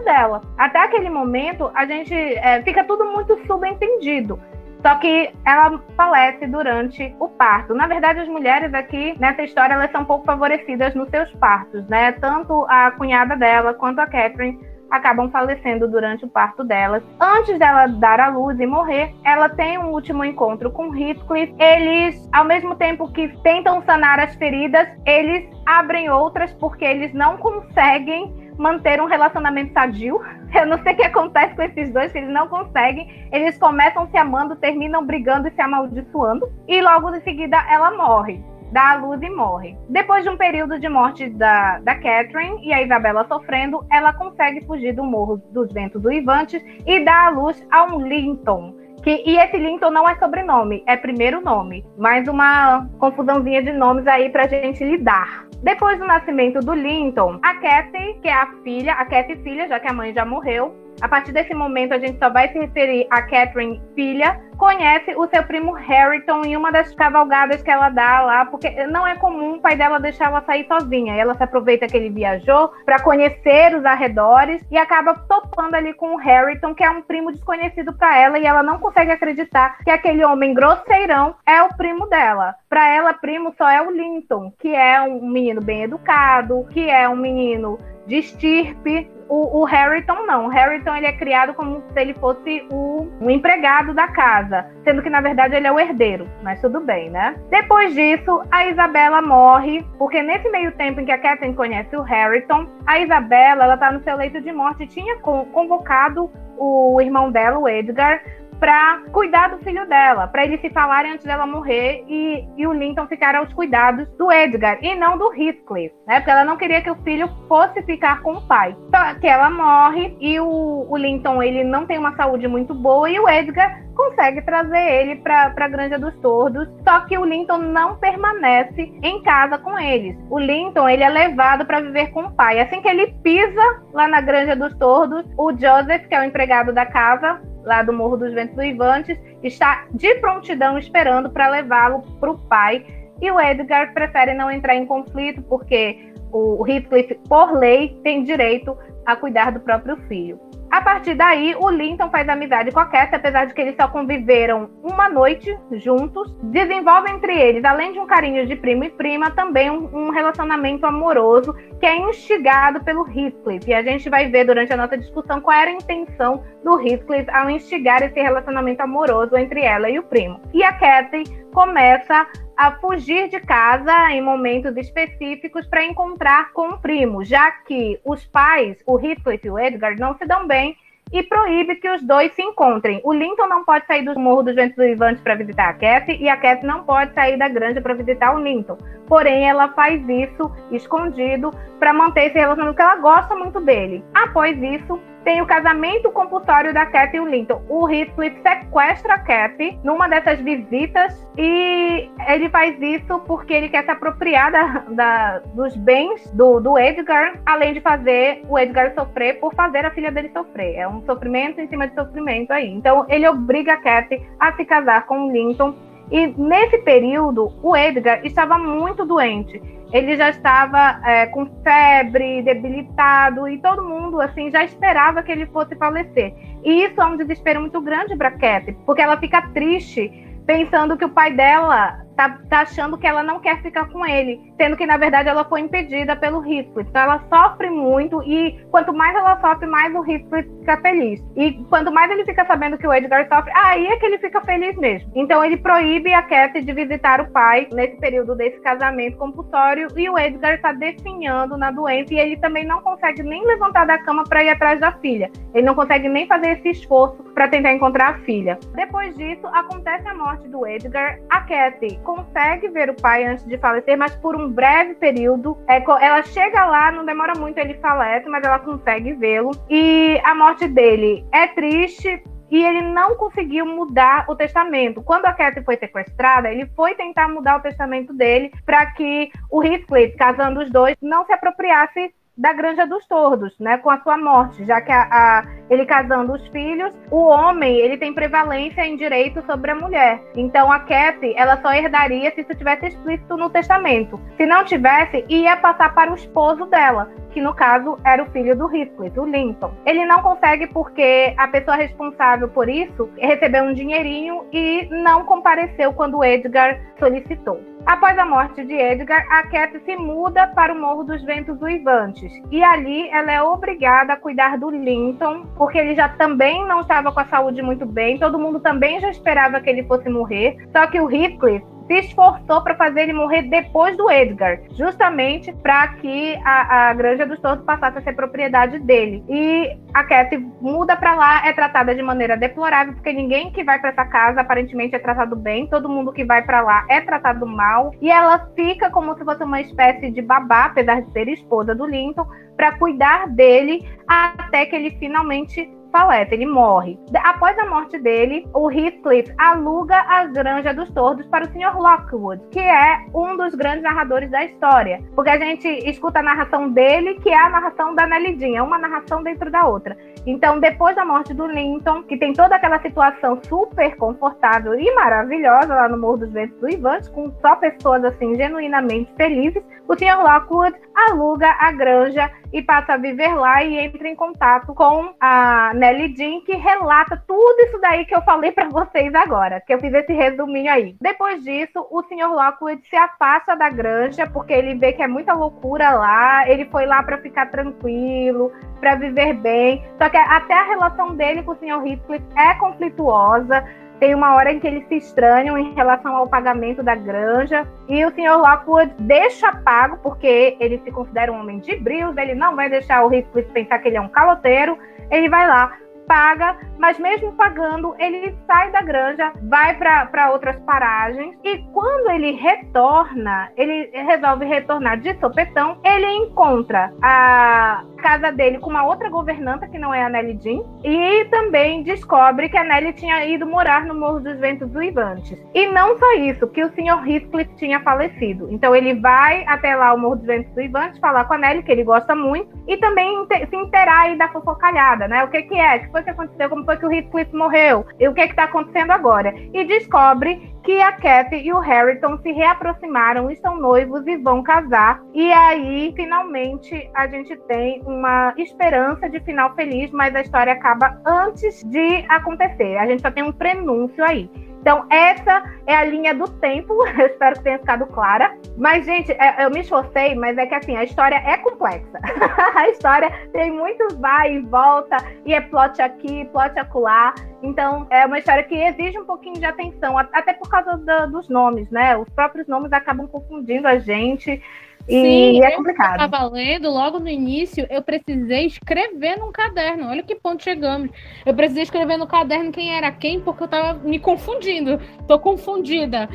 dela. Até aquele momento, a gente é, fica tudo muito subentendido. Só que ela falece durante o parto. Na verdade, as mulheres aqui nessa história elas são pouco favorecidas nos seus partos, né? Tanto a cunhada dela quanto a Catherine acabam falecendo durante o parto delas. Antes dela dar à luz e morrer, ela tem um último encontro com Heathcliff. Eles, ao mesmo tempo que tentam sanar as feridas, eles abrem outras porque eles não conseguem manter um relacionamento sadio. Eu não sei o que acontece com esses dois, que eles não conseguem. Eles começam se amando, terminam brigando e se amaldiçoando. E logo em seguida ela morre. Dá a luz e morre. Depois de um período de morte da, da Catherine e a Isabela sofrendo, ela consegue fugir do Morro dos Ventos do Ivantes e dá a luz a um Linton, Que, e esse Linton não é sobrenome, é primeiro nome. Mais uma confusãozinha de nomes aí pra gente lidar. Depois do nascimento do Linton, a Kathy, que é a filha, a Kathy filha, já que a mãe já morreu, a partir desse momento, a gente só vai se referir a Catherine, filha, conhece o seu primo Harrington em uma das cavalgadas que ela dá lá, porque não é comum o pai dela deixar ela sair sozinha. Ela se aproveita que ele viajou para conhecer os arredores e acaba topando ali com o Harrington, que é um primo desconhecido para ela, e ela não consegue acreditar que aquele homem grosseirão é o primo dela. Para ela, primo só é o Linton, que é um menino bem educado, que é um menino de estirpe. O, o Harrington não. O Harrington ele é criado como se ele fosse o, o, empregado da casa, sendo que na verdade ele é o herdeiro. Mas tudo bem, né? Depois disso, a Isabela morre, porque nesse meio tempo em que a Catherine conhece o Harrington, a Isabela ela tá no seu leito de morte e tinha convocado o irmão dela, o Edgar, para cuidar do filho dela, para eles se falarem antes dela morrer e, e o Linton ficar aos cuidados do Edgar e não do Heathcliff, né? Porque ela não queria que o filho fosse ficar com o pai. Só que ela morre e o, o Linton ele não tem uma saúde muito boa e o Edgar consegue trazer ele para a Granja dos Tordos. Só que o Linton não permanece em casa com eles. O Linton ele é levado para viver com o pai. Assim que ele pisa lá na Granja dos Tordos, o Joseph, que é o empregado da casa, lá do Morro dos Ventos Uivantes, está de prontidão esperando para levá-lo para o pai. E o Edgar prefere não entrar em conflito, porque o Heathcliff, por lei, tem direito a cuidar do próprio filho. A partir daí, o Linton faz amizade com a Cassie, apesar de que eles só conviveram uma noite juntos. Desenvolve entre eles, além de um carinho de primo e prima, também um, um relacionamento amoroso que é instigado pelo Heathcliff. E a gente vai ver durante a nossa discussão qual era a intenção do Heathcliff ao instigar esse relacionamento amoroso entre ela e o primo. E a Cathy começa a fugir de casa em momentos específicos para encontrar com o primo, já que os pais, o Heathcliff e o Edgar, não se dão bem e proíbe que os dois se encontrem. O Linton não pode sair do Morro dos Ventos Vivantes para visitar a Cassie e a Cassie não pode sair da granja para visitar o Linton. Porém, ela faz isso escondido para manter esse relacionamento, porque ela gosta muito dele. Após isso, tem o casamento compulsório da Cat e o Linton. O Heathcliff sequestra a Cat numa dessas visitas e ele faz isso porque ele quer se apropriar da, da, dos bens do, do Edgar, além de fazer o Edgar sofrer por fazer a filha dele sofrer. É um sofrimento em cima de sofrimento aí. Então ele obriga a Cat a se casar com o Linton. E nesse período, o Edgar estava muito doente ele já estava é, com febre, debilitado, e todo mundo assim já esperava que ele fosse falecer. E isso é um desespero muito grande para Cat, porque ela fica triste pensando que o pai dela tá, tá, achando que ela não quer ficar com ele, sendo que na verdade ela foi impedida pelo Heathcliff. Então ela sofre muito e quanto mais ela sofre, mais o Heathcliff fica feliz. E quanto mais ele fica sabendo que o Edgar sofre, aí é que ele fica feliz mesmo. Então ele proíbe a Cat de visitar o pai nesse período desse casamento compulsório e o Edgar está definhando na doença e ele também não consegue nem levantar da cama para ir atrás da filha. Ele não consegue nem fazer esse esforço para tentar encontrar a filha. Depois disso, acontece a morte do Edgar. A Cat consegue ver o pai antes de falecer, mas por um breve período. É, ela chega lá, não demora muito, ele falece, mas ela consegue vê-lo. E a morte dele é triste, e ele não conseguiu mudar o testamento. Quando a Cathy foi sequestrada, ele foi tentar mudar o testamento dele para que o Heathcliff, casando os dois, não se apropriasse da Granja dos Tordos, né, com a sua morte, já que a, a, ele casando os filhos, o homem ele tem prevalência em direito sobre a mulher. Então a Kathy ela só herdaria se isso tivesse explícito no testamento. Se não tivesse, ia passar para o esposo dela que no caso era o filho do Heathcliff, o Linton. Ele não consegue porque a pessoa responsável por isso recebeu um dinheirinho e não compareceu quando Edgar solicitou. Após a morte de Edgar, a Cat se muda para o Morro dos Ventos Uivantes. E ali ela é obrigada a cuidar do Linton, porque ele já também não estava com a saúde muito bem, todo mundo também já esperava que ele fosse morrer. Só que o Heathcliff se esforçou para fazer ele morrer depois do Edgar, justamente para que a, a Granja dos Tortos passasse a ser propriedade dele. E a Cat muda para lá, é tratada de maneira deplorável, porque ninguém que vai para essa casa aparentemente é tratado bem, todo mundo que vai para lá é tratado mal, e ela fica como se fosse uma espécie de babá, apesar de ser esposa do Linton, para cuidar dele até que ele finalmente falece, ele morre. Após a morte dele, o Heathcliff aluga a Granja dos Tordos para o Sr. Lockwood, que é um dos grandes narradores da história. Porque a gente escuta a narração dele, que é a narração da Jean, é uma narração dentro da outra. Então, depois da morte do Linton, que tem toda aquela situação super confortável e maravilhosa lá no Morro dos Ventos do Ivante, com só pessoas assim genuinamente felizes, o Sr. Lockwood aluga a granja e passa a viver lá e entra em contato com a Nelly Jean, que relata tudo isso daí que eu falei para vocês agora, que eu fiz esse resuminho aí. Depois disso, o Sr. Lockwood se afasta da granja porque ele vê que é muita loucura lá, ele foi lá para ficar tranquilo, para viver bem. Só que até a relação dele com o Sr. Heathcliff é conflituosa. Tem uma hora em que eles se estranham em relação ao pagamento da granja. E o Sr. Lockwood deixa pago, porque ele se considera um homem de brios, ele não vai deixar o Heathcliff pensar que ele é um caloteiro. Ele vai lá, paga, mas mesmo pagando, ele sai da granja, vai para outras paragens e quando ele retorna, ele resolve retornar de sopetão, ele encontra a casa dele com uma outra governanta que não é a Nelly Jean e também descobre que a Nelly tinha ido morar no Morro dos Ventos Uivantes. E não só isso, que o Sr. Heathcliff tinha falecido. Então ele vai até lá o Morro dos Ventos Uivantes falar com a Nelly, que ele gosta muito, e também se inteirar aí da fofocalhada, né? O que que é? Que foi que aconteceu? Como foi que o Heathcliff morreu? E o que que tá acontecendo agora? E descobre que a Cat e o Harrington se reaproximaram, estão noivos e vão casar. E aí, finalmente, a gente tem uma esperança de final feliz, mas a história acaba antes de acontecer. A gente só tem um prenúncio aí. Então, essa é a linha do tempo. Eu espero que tenha ficado clara. Mas, gente, é, eu me esforcei, mas é que assim, a história é complexa. a história tem muitos vai e volta, e é plot aqui, plot acolá. Então, é uma história que exige um pouquinho de atenção, até por causa do, dos nomes, né? Os próprios nomes acabam confundindo a gente. Sim, e é complicado. Eu estava lendo, logo no início, eu precisei escrever num caderno. Olha que ponto chegamos. Eu precisei escrever no caderno quem era quem, porque eu estava me confundindo. Tô confundida.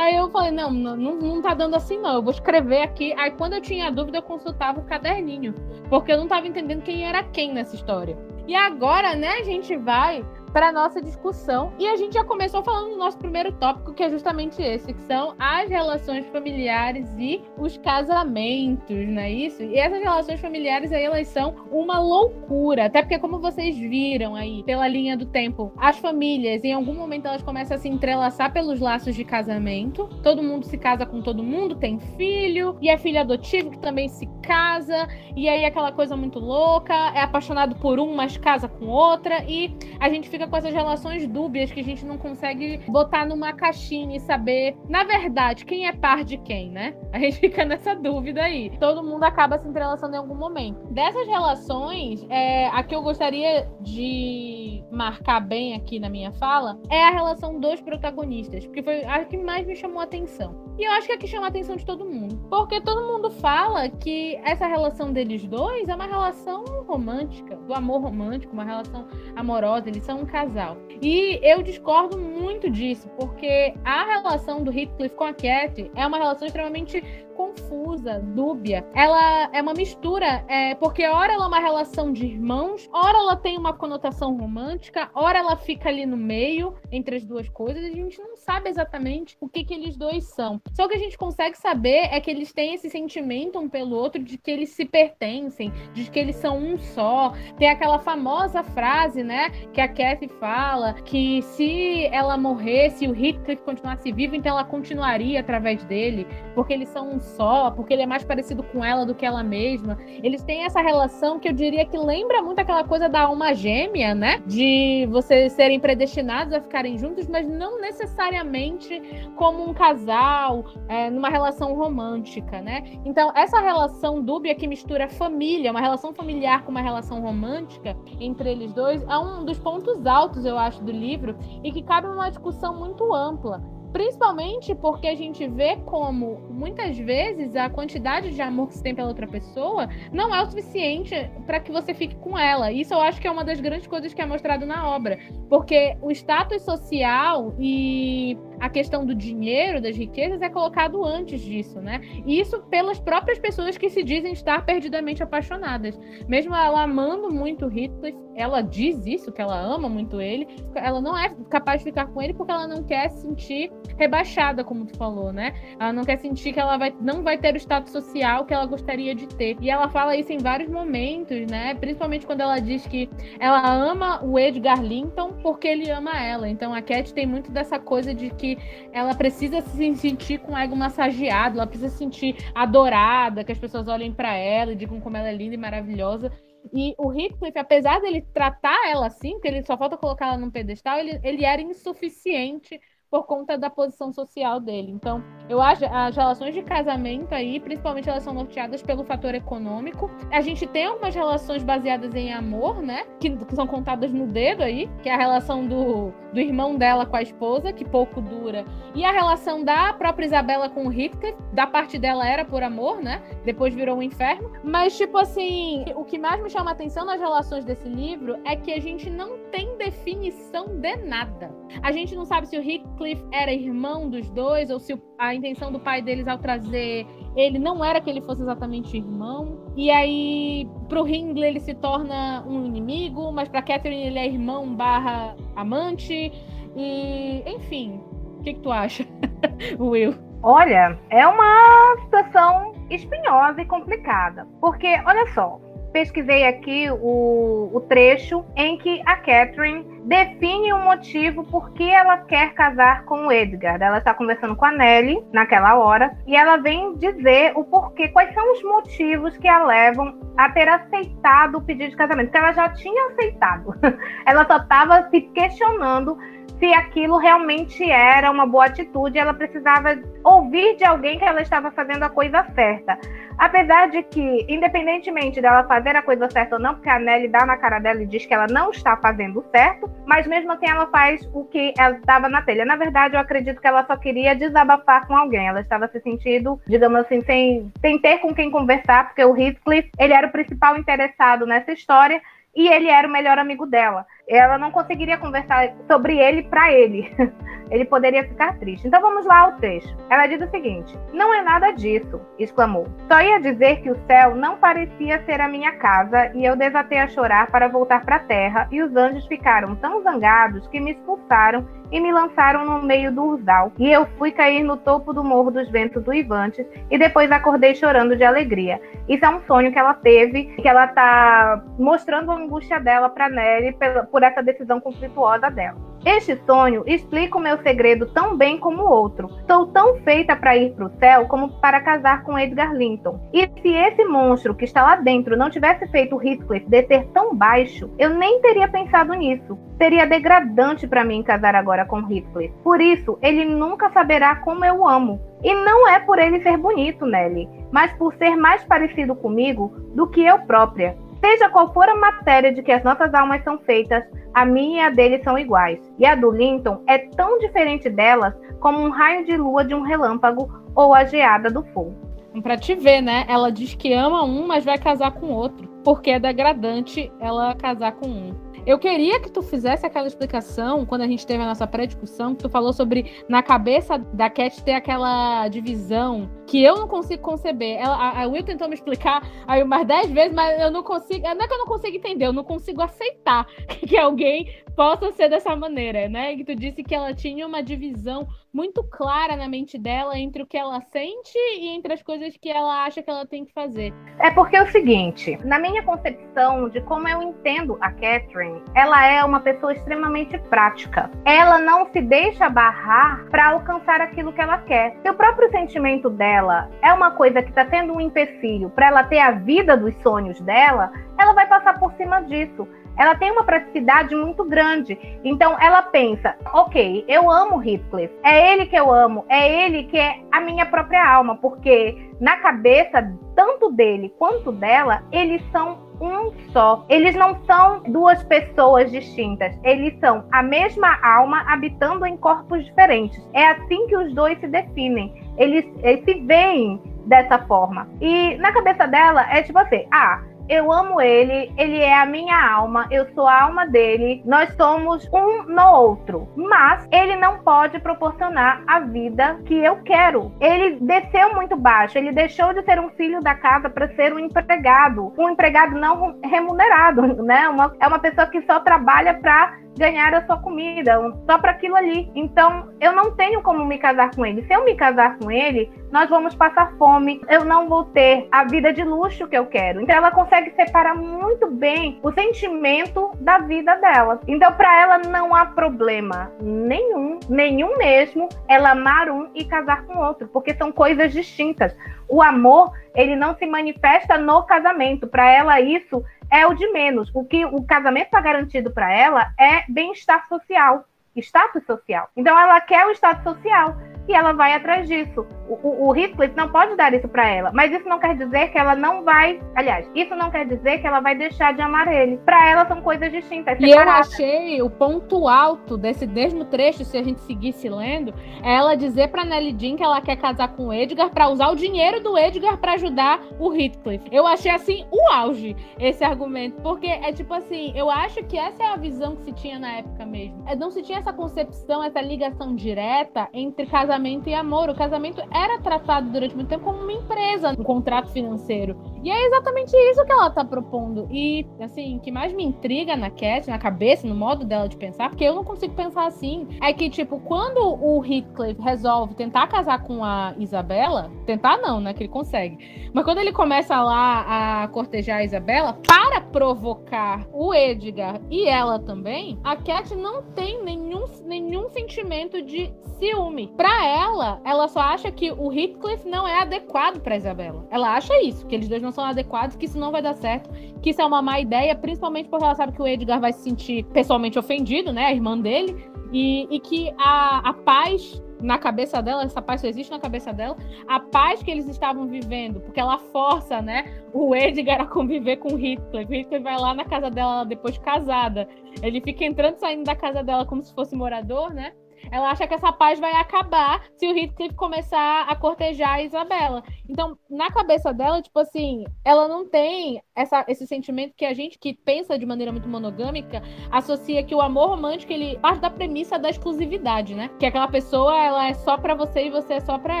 Aí eu falei, não, não, não tá dando assim, não. Eu vou escrever aqui. Aí quando eu tinha dúvida, eu consultava o caderninho. Porque eu não estava entendendo quem era quem nessa história. E agora, né, a gente vai para nossa discussão. E a gente já começou falando do nosso primeiro tópico, que é justamente esse, que são as relações familiares e os casamentos, não é isso? E essas relações familiares aí, elas são uma loucura, até porque como vocês viram aí, pela linha do tempo, as famílias, em algum momento elas começam a se entrelaçar pelos laços de casamento, todo mundo se casa com todo mundo, tem filho, e é filho adotivo que também se casa, e aí aquela coisa muito louca, é apaixonado por um, mas casa com outra, e a gente fica fica com essas relações dúbias que a gente não consegue botar numa caixinha e saber, na verdade, quem é par de quem, né? A gente fica nessa dúvida aí. Todo mundo acaba se entrelaçando em algum momento. Dessas relações, é, a que eu gostaria de marcar bem aqui na minha fala é a relação dos protagonistas, porque foi a que mais me chamou a atenção. E eu acho que é a que chama a atenção de todo mundo. Porque todo mundo fala que essa relação deles dois é uma relação romântica, do amor romântico, uma relação amorosa. Eles são casal. E eu discordo muito disso, porque a relação do Heathcliff com a Cat é uma relação extremamente confusa, dúbia. Ela é uma mistura, é, porque ora ela é uma relação de irmãos, ora ela tem uma conotação romântica, ora ela fica ali no meio entre as duas coisas, e a gente não sabe exatamente o que, que eles dois são. Só que a gente consegue saber é que eles têm esse sentimento um pelo outro de que eles se pertencem, de que eles são um só. Tem aquela famosa frase, né, que a Kathy fala, que se ela morresse e o Heathcliff continuasse vivo, então ela continuaria através dele, porque eles são um só, porque ele é mais parecido com ela do que ela mesma. Eles têm essa relação que eu diria que lembra muito aquela coisa da alma gêmea, né? De vocês serem predestinados a ficarem juntos, mas não necessariamente como um casal, é, numa relação romântica, né? Então, essa relação dúbia que mistura família, uma relação familiar com uma relação romântica entre eles dois, é um dos pontos altos, eu acho, do livro e que cabe uma discussão muito ampla. Principalmente porque a gente vê como muitas vezes a quantidade de amor que você tem pela outra pessoa não é o suficiente para que você fique com ela. Isso eu acho que é uma das grandes coisas que é mostrado na obra, porque o status social e a questão do dinheiro, das riquezas, é colocado antes disso, né? E isso pelas próprias pessoas que se dizem estar perdidamente apaixonadas. Mesmo ela amando muito Heathcliff, ela diz isso, que ela ama muito ele, ela não é capaz de ficar com ele porque ela não quer se sentir rebaixada, como tu falou, né? Ela não quer sentir que ela vai, não vai ter o status social que ela gostaria de ter. E ela fala isso em vários momentos, né? Principalmente quando ela diz que ela ama o Edgar Linton porque ele ama ela. Então a Cat tem muito dessa coisa de que ela precisa se sentir com o ego massageado, ela precisa se sentir adorada, que as pessoas olhem para ela e digam como ela é linda e maravilhosa. E o Heathcliff, apesar dele tratar ela assim, que ele só falta colocar ela num pedestal, ele, ele era insuficiente por conta da posição social dele. Então, eu acho as relações de casamento aí, principalmente elas são norteadas pelo fator econômico. A gente tem algumas relações baseadas em amor, né? Que, que são contadas no dedo aí, que é a relação do, do irmão dela com a esposa, que pouco dura, e a relação da própria Isabela com o Heathcliff, da parte dela era por amor, né? Depois virou um inferno. Mas, tipo assim, o que mais me chama a atenção nas relações desse livro é que a gente não tem definição de nada. A gente não sabe se o Heathcliff era irmão dos dois, ou se a intenção do pai deles ao trazer ele não era que ele fosse exatamente irmão. E aí, pro Hindley ele se torna um inimigo, mas pra Catherine ele é irmão barra amante. E, enfim, o que, que tu acha, Will? Olha, é uma situação espinhosa e complicada. Porque, olha só, pesquisei aqui o, o trecho em que a Catherine define o motivo por que ela quer casar com o Edgar. Ela está conversando com a Nelly naquela hora e ela vem dizer o porquê, quais são os motivos que a levam a ter aceitado o pedido de casamento, que ela já tinha aceitado. ela só estava se questionando se aquilo realmente era uma boa atitude, ela precisava ouvir de alguém que ela estava fazendo a coisa certa. Apesar de que, independentemente dela fazer a coisa certa ou não, porque a Nelly dá na cara dela e diz que ela não está fazendo certo, mas mesmo assim ela faz o que ela estava na telha. Na verdade, eu acredito que ela só queria desabafar com alguém. Ela estava se sentindo, digamos assim, sem, sem ter com quem conversar, porque o Heathcliff, ele era o principal interessado nessa história e ele era o melhor amigo dela. Ela não conseguiria conversar sobre ele para ele. ele poderia ficar triste. Então vamos lá ao trecho. Ela diz o seguinte: Não é nada disso, exclamou. Só ia dizer que o céu não parecia ser a minha casa e eu desatei a chorar para voltar para a terra e os anjos ficaram tão zangados que me expulsaram e me lançaram no meio do urzal. E eu fui cair no topo do Morro dos Ventos do Ivantes e depois acordei chorando de alegria. Isso é um sonho que ela teve, que ela tá mostrando a angústia dela para Nelly por essa decisão conflituosa dela. Este sonho explica o meu segredo tão bem como o outro. Sou tão feita para ir para o céu como para casar com Edgar Linton. E se esse monstro que está lá dentro não tivesse feito Heathcliff descer tão baixo, eu nem teria pensado nisso. Seria degradante para mim casar agora com Heathcliff. Por isso, ele nunca saberá como eu o amo. E não é por ele ser bonito, Nelly, mas por ser mais parecido comigo do que eu própria. Seja qual for a matéria de que as nossas almas são feitas, a minha e a dele são iguais. E a do Linton é tão diferente delas como um raio de lua de um relâmpago ou a geada do fogo. Pra te ver, né? Ela diz que ama um, mas vai casar com outro. Porque é degradante ela casar com um. Eu queria que tu fizesse aquela explicação quando a gente teve a nossa pré-discussão, que tu falou sobre na cabeça da Cat ter aquela divisão que eu não consigo conceber. Ela, a, a Will tentou me explicar aí umas dez vezes, mas eu não consigo. Não é que eu não consigo entender, eu não consigo aceitar que alguém possa ser dessa maneira, né? Que tu disse que ela tinha uma divisão muito clara na mente dela entre o que ela sente e entre as coisas que ela acha que ela tem que fazer. É porque é o seguinte, na minha concepção de como eu entendo a Catherine, ela é uma pessoa extremamente prática. Ela não se deixa barrar para alcançar aquilo que ela quer. Se o próprio sentimento dela é uma coisa que está tendo um empecilho para ela ter a vida dos sonhos dela, ela vai passar por cima disso ela tem uma praticidade muito grande. Então ela pensa: ok, eu amo Heathcliff, é ele que eu amo, é ele que é a minha própria alma, porque na cabeça tanto dele quanto dela, eles são um só. Eles não são duas pessoas distintas, eles são a mesma alma habitando em corpos diferentes. É assim que os dois se definem. Eles, eles se veem dessa forma. E na cabeça dela é tipo assim: ah, eu amo ele, ele é a minha alma, eu sou a alma dele, nós somos um no outro. Mas ele não pode proporcionar a vida que eu quero. Ele desceu muito baixo, ele deixou de ser um filho da casa para ser um empregado, um empregado não remunerado, né? Uma, é uma pessoa que só trabalha para ganhar a sua comida, só para aquilo ali. Então, eu não tenho como me casar com ele. Se eu me casar com ele, nós vamos passar fome, eu não vou ter a vida de luxo que eu quero. Então, ela consegue separar muito bem o sentimento da vida dela. Então, para ela não há problema nenhum, nenhum mesmo, ela amar um e casar com outro, porque são coisas distintas. O amor, ele não se manifesta no casamento. Para ela, isso é o de menos. O que o casamento está garantido para ela é bem-estar social, status social. Então ela quer o status social e ela vai atrás disso. O, o, o Heathcliff não pode dar isso para ela, mas isso não quer dizer que ela não vai. Aliás, isso não quer dizer que ela vai deixar de amar ele. Para ela são coisas distintas. E eu achei o ponto alto desse mesmo trecho, se a gente seguisse lendo, é ela dizer para Nelly Jean que ela quer casar com o Edgar para usar o dinheiro do Edgar para ajudar o Heathcliff. Eu achei assim o auge esse argumento, porque é tipo assim, eu acho que essa é a visão que se tinha na época mesmo. É, não se tinha essa concepção, essa ligação direta entre casamento e amor. O casamento era tratado durante muito tempo como uma empresa, um contrato financeiro. E é exatamente isso que ela tá propondo. E, assim, o que mais me intriga na Cat, na cabeça, no modo dela de pensar, porque eu não consigo pensar assim, é que, tipo, quando o Heathcliff resolve tentar casar com a Isabela, tentar não, né, que ele consegue, mas quando ele começa lá a cortejar a Isabela, para provocar o Edgar e ela também, a Cat não tem nenhum, nenhum sentimento de ciúme. Pra ela, ela só acha que o Heathcliff não é adequado para Isabela. Ela acha isso, que eles dois não são adequados, que isso não vai dar certo, que isso é uma má ideia, principalmente porque ela sabe que o Edgar vai se sentir pessoalmente ofendido, né, a irmã dele, e, e que a, a paz na cabeça dela, essa paz só existe na cabeça dela, a paz que eles estavam vivendo, porque ela força, né, o Edgar a conviver com o Hitler. O Hitler vai lá na casa dela depois de casada. Ele fica entrando e saindo da casa dela como se fosse morador, né? Ela acha que essa paz vai acabar se o Heathcliff começar a cortejar a Isabela. Então, na cabeça dela, tipo assim, ela não tem essa, esse sentimento que a gente que pensa de maneira muito monogâmica associa que o amor romântico ele parte da premissa da exclusividade, né? Que aquela pessoa ela é só para você e você é só para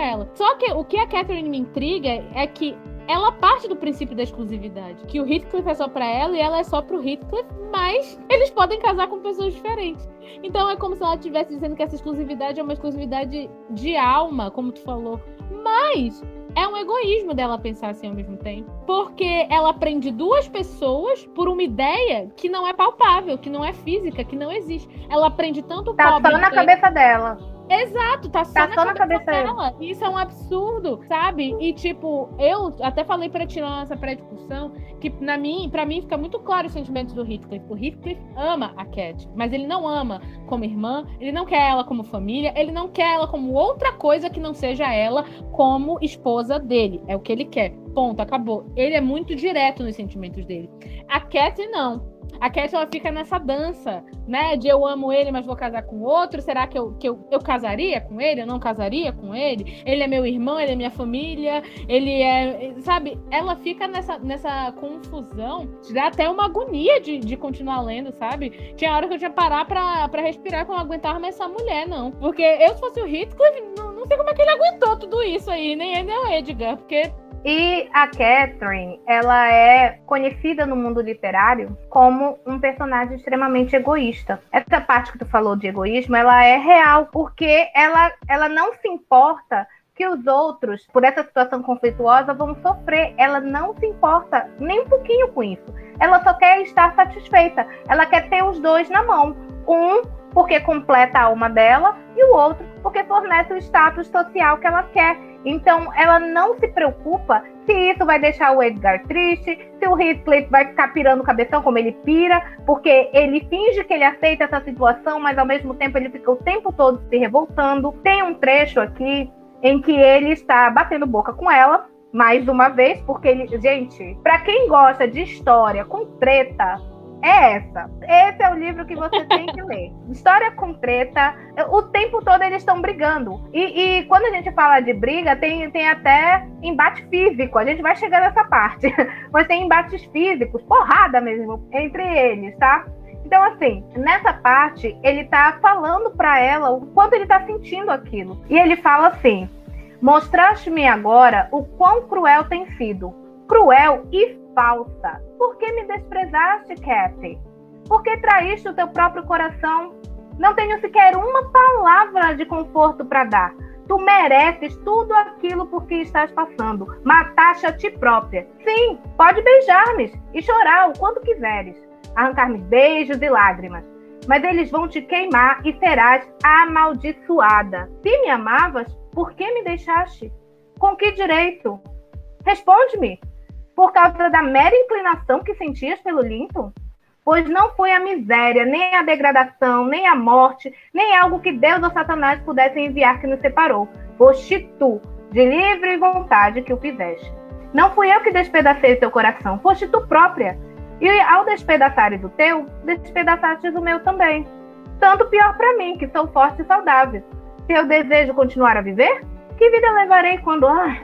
ela. Só que o que a Catherine me intriga é que ela parte do princípio da exclusividade, que o Heathcliff é só para ela e ela é só pro Heathcliff, mas eles podem casar com pessoas diferentes. Então é como se ela estivesse dizendo que essa exclusividade é uma exclusividade de alma, como tu falou. Mas é um egoísmo dela pensar assim ao mesmo tempo. Porque ela prende duas pessoas por uma ideia que não é palpável, que não é física, que não existe. Ela prende tanto o tá pobre. Tá só na cabeça dela. Exato, tá só, tá na, só cabeça na, cabeça dela. Isso é um absurdo, sabe? E tipo, eu até falei para tirar nessa pré-discussão que na mim, para mim fica muito claro os sentimentos do Heathcliff. O Heathcliff ama a Cat, mas ele não ama como irmã, ele não quer ela como família, ele não quer ela como outra coisa que não seja ela como esposa dele. É o que ele quer. Ponto, acabou. Ele é muito direto nos sentimentos dele. A Cat não. A Cat ela fica nessa dança, né? De eu amo ele, mas vou casar com outro. Será que eu, que eu, eu casaria com ele? Eu não casaria com ele? Ele é meu irmão, ele é minha família, ele é. Sabe? Ela fica nessa, nessa confusão. Dá até uma agonia de, de continuar lendo, sabe? Tinha hora que eu tinha que parar pra, pra respirar, que eu não aguentava mais essa mulher, não. Porque eu, se fosse o Heathcliff, não, não sei como é que ele aguentou tudo isso aí, nem ele nem o Edgar, porque e a Catherine, ela é conhecida no mundo literário como um personagem extremamente egoísta. Essa parte que tu falou de egoísmo, ela é real, porque ela, ela não se importa que os outros, por essa situação conflituosa, vão sofrer. Ela não se importa nem um pouquinho com isso. Ela só quer estar satisfeita. Ela quer ter os dois na mão. Um porque completa a alma dela e o outro porque fornece o status social que ela quer. Então, ela não se preocupa se isso vai deixar o Edgar triste, se o Heathcliff vai ficar pirando o cabeção como ele pira, porque ele finge que ele aceita essa situação, mas ao mesmo tempo ele fica o tempo todo se revoltando. Tem um trecho aqui em que ele está batendo boca com ela, mais uma vez, porque ele, gente, para quem gosta de história com treta, é essa. Esse é o livro que você tem que ler. História com treta. O tempo todo eles estão brigando. E, e, quando a gente fala de briga, tem, tem até embate físico. A gente vai chegar nessa parte. Mas tem embates físicos, porrada mesmo, entre eles, tá? Então, assim, nessa parte, ele tá falando para ela o quanto ele tá sentindo aquilo. E ele fala assim: Mostraste-me agora o quão cruel tem sido. Cruel e falsa. Por que me desprezaste, Kathy? Por que traíste o teu próprio coração? Não tenho sequer uma palavra de conforto para dar. Tu mereces tudo aquilo por que estás passando. Mataste a ti própria. Sim, pode beijar-me e chorar o quanto quiseres. Arrancar-me beijos e lágrimas. Mas eles vão te queimar e serás amaldiçoada. Se me amavas, por que me deixaste? Com que direito? Responde-me. Por causa da mera inclinação que sentias pelo Linton? Pois não foi a miséria, nem a degradação, nem a morte, nem algo que Deus ou Satanás pudessem enviar que nos separou. Foste tu, de livre vontade, que o fizeste. Não fui eu que despedacei teu coração, foste tu própria. E ao despedaçar do teu, despedaçaste o meu também. Tanto pior para mim, que sou forte e saudável. Se eu desejo continuar a viver, que vida levarei quando. Ah,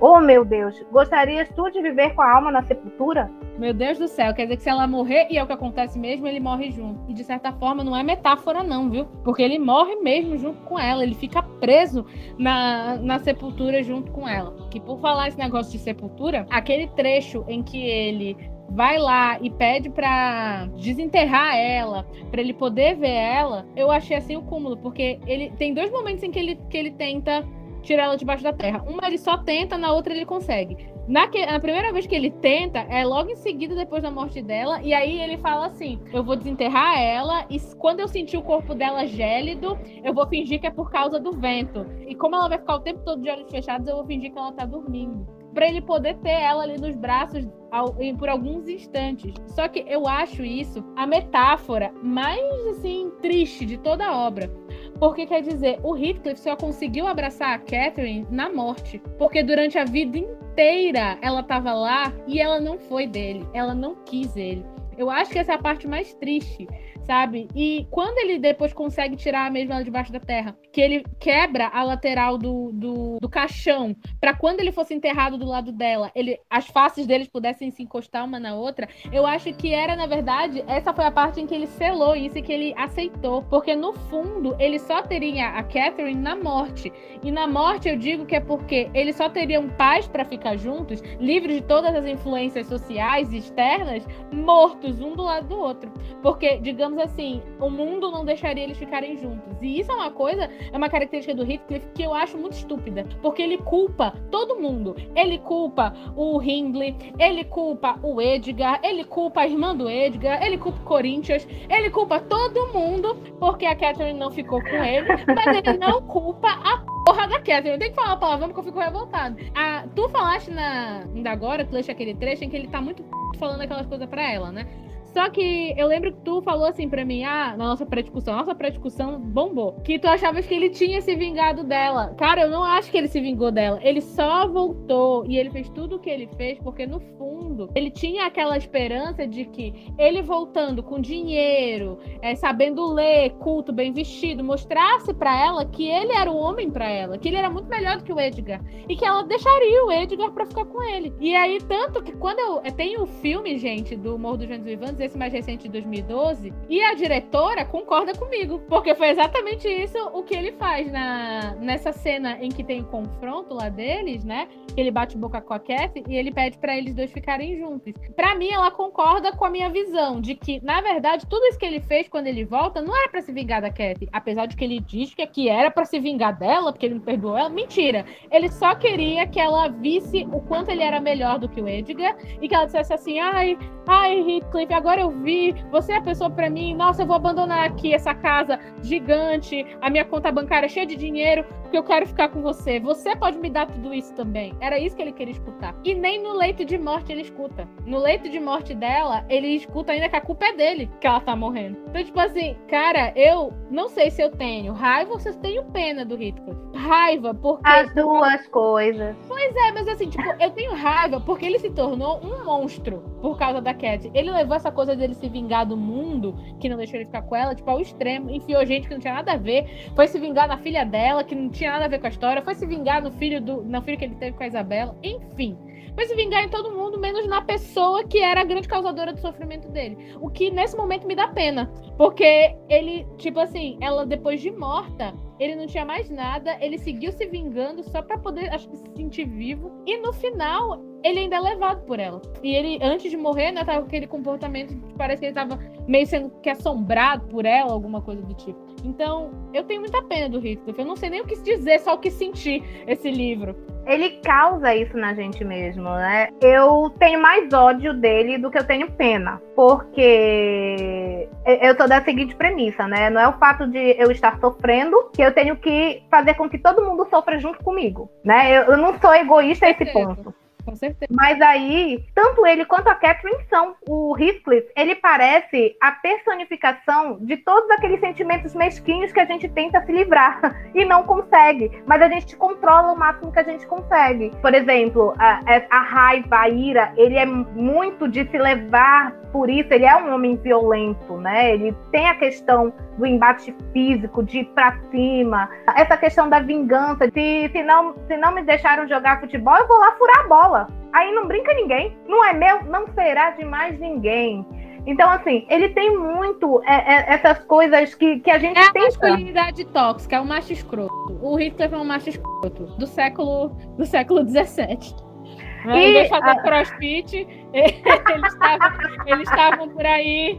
oh, meu Deus, gostarias tu de viver com a alma na sepultura? Meu Deus do céu, quer dizer que se ela morrer, e é o que acontece mesmo, ele morre junto. E de certa forma não é metáfora, não, viu? Porque ele morre mesmo junto com ela, ele fica preso na, na sepultura junto com ela. Que por falar esse negócio de sepultura, aquele trecho em que ele vai lá e pede para desenterrar ela, para ele poder ver ela, eu achei assim o cúmulo, porque ele tem dois momentos em que ele, que ele tenta tirar ela debaixo da terra. Uma ele só tenta, na outra ele consegue. Na, que, na primeira vez que ele tenta, é logo em seguida, depois da morte dela, e aí ele fala assim: Eu vou desenterrar ela, e quando eu sentir o corpo dela gélido, eu vou fingir que é por causa do vento. E como ela vai ficar o tempo todo de olhos fechados, eu vou fingir que ela tá dormindo para ele poder ter ela ali nos braços ao, por alguns instantes. Só que eu acho isso a metáfora mais assim triste de toda a obra. Porque quer dizer, o Heathcliff só conseguiu abraçar a Catherine na morte. Porque durante a vida inteira ela estava lá e ela não foi dele. Ela não quis ele. Eu acho que essa é a parte mais triste sabe? E quando ele depois consegue tirar a mesma debaixo da terra, que ele quebra a lateral do, do, do caixão, para quando ele fosse enterrado do lado dela, ele, as faces deles pudessem se encostar uma na outra, eu acho que era, na verdade, essa foi a parte em que ele selou isso e que ele aceitou. Porque no fundo, ele só teria a Catherine na morte. E na morte eu digo que é porque eles só teriam paz para ficar juntos, livres de todas as influências sociais e externas, mortos um do lado do outro. Porque, digamos digamos assim, o mundo não deixaria eles ficarem juntos. E isso é uma coisa, é uma característica do Heathcliff que eu acho muito estúpida, porque ele culpa todo mundo. Ele culpa o Hindley, ele culpa o Edgar, ele culpa a irmã do Edgar, ele culpa o Corinthians, ele culpa todo mundo porque a Catherine não ficou com ele, mas ele não culpa a porra da Catherine. Eu tenho que falar a palavra porque eu fico revoltado. Ah, tu falaste na, ainda agora, tu leste aquele trecho em que ele tá muito falando aquelas coisas pra ela, né? Só que eu lembro que tu falou assim pra mim, ah, na nossa pré-discussão, nossa pré-discussão bombou, que tu achavas que ele tinha se vingado dela. Cara, eu não acho que ele se vingou dela. Ele só voltou e ele fez tudo o que ele fez porque no fundo ele tinha aquela esperança de que ele voltando com dinheiro, é, sabendo ler, culto, bem vestido, mostrasse para ela que ele era o homem para ela, que ele era muito melhor do que o Edgar e que ela deixaria o Edgar para ficar com ele. E aí tanto que quando eu, tenho o filme, gente, do Morro dos Ventos Vivantes esse mais recente de 2012, e a diretora concorda comigo, porque foi exatamente isso o que ele faz na, nessa cena em que tem o confronto lá deles, né? Ele bate boca com a Kathy e ele pede para eles dois ficarem juntos. Para mim, ela concorda com a minha visão de que, na verdade, tudo isso que ele fez quando ele volta não era para se vingar da Kathy, apesar de que ele diz que aqui era para se vingar dela, porque ele não perdoou ela. Mentira! Ele só queria que ela visse o quanto ele era melhor do que o Edgar e que ela dissesse assim: ai, ai, Heathcliff, agora agora eu vi, você é a pessoa para mim, nossa, eu vou abandonar aqui essa casa gigante, a minha conta bancária cheia de dinheiro, porque eu quero ficar com você. Você pode me dar tudo isso também. Era isso que ele queria escutar. E nem no leito de morte ele escuta. No leito de morte dela, ele escuta ainda que a culpa é dele que ela tá morrendo. Então, tipo assim, cara, eu não sei se eu tenho raiva ou se eu tenho pena do Heathcliff. Raiva, porque. As duas coisas. Pois é, mas assim, tipo, eu tenho raiva porque ele se tornou um monstro por causa da Cat. Ele levou essa coisa dele se vingar do mundo, que não deixou ele ficar com ela, tipo, ao extremo. Enfiou gente que não tinha nada a ver. Foi se vingar na filha dela, que não tinha nada a ver com a história. Foi se vingar no filho do. No filho que ele teve com a Isabela. Enfim. Foi se vingar em todo mundo, menos na pessoa que era a grande causadora do sofrimento dele. O que nesse momento me dá pena. Porque ele, tipo assim, ela depois de morta, ele não tinha mais nada, ele seguiu se vingando só para poder, acho que, se sentir vivo. E no final, ele ainda é levado por ela. E ele, antes de morrer, né, tava com aquele comportamento que parece que ele tava meio sendo que assombrado por ela, alguma coisa do tipo. Então, eu tenho muita pena do Heathcliff. Eu não sei nem o que dizer, só o que sentir esse livro. Ele causa isso na gente mesmo, né? Eu tenho mais ódio dele do que eu tenho pena. Porque eu tô da seguinte premissa, né? Não é o fato de eu estar sofrendo que eu tenho que fazer com que todo mundo sofra junto comigo, né? Eu, eu não sou egoísta a esse ponto com certeza. Mas aí, tanto ele quanto a Catherine são. O Heathcliff, ele parece a personificação de todos aqueles sentimentos mesquinhos que a gente tenta se livrar e não consegue. Mas a gente controla o máximo que a gente consegue. Por exemplo, a, a raiva, a ira, ele é muito de se levar por isso. Ele é um homem violento, né? Ele tem a questão do embate físico, de ir pra cima. Essa questão da vingança, se, se, não, se não me deixaram jogar futebol, eu vou lá furar a bola. Aí não brinca ninguém. Não é meu, não será de mais ninguém. Então, assim, ele tem muito é, é, essas coisas que, que a gente é tem. a masculinidade tóxica, é o macho escroto. O Hitler é um macho escroto do século do século 17. E, em vez de fazer a... crossfit, eles estavam, por aí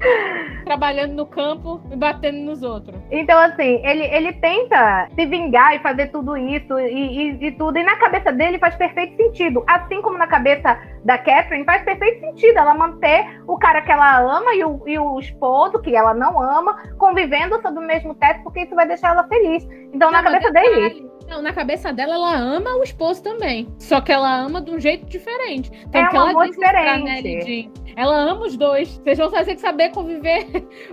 trabalhando no campo e batendo nos outros. Então, assim, ele, ele tenta se vingar e fazer tudo isso e, e, e, tudo. E na cabeça dele faz perfeito sentido. Assim como na cabeça da Catherine, faz perfeito sentido ela manter o cara que ela ama e o, e o esposo, que ela não ama, convivendo sob o mesmo teto, porque isso vai deixar ela feliz. Então, não, na cabeça dele. Não, na cabeça dela, ela ama o esposo também. Só que ela ama de um jeito diferente. Então, é um ela amor diferente. ela ama os dois. Vocês vão ter que saber conviver,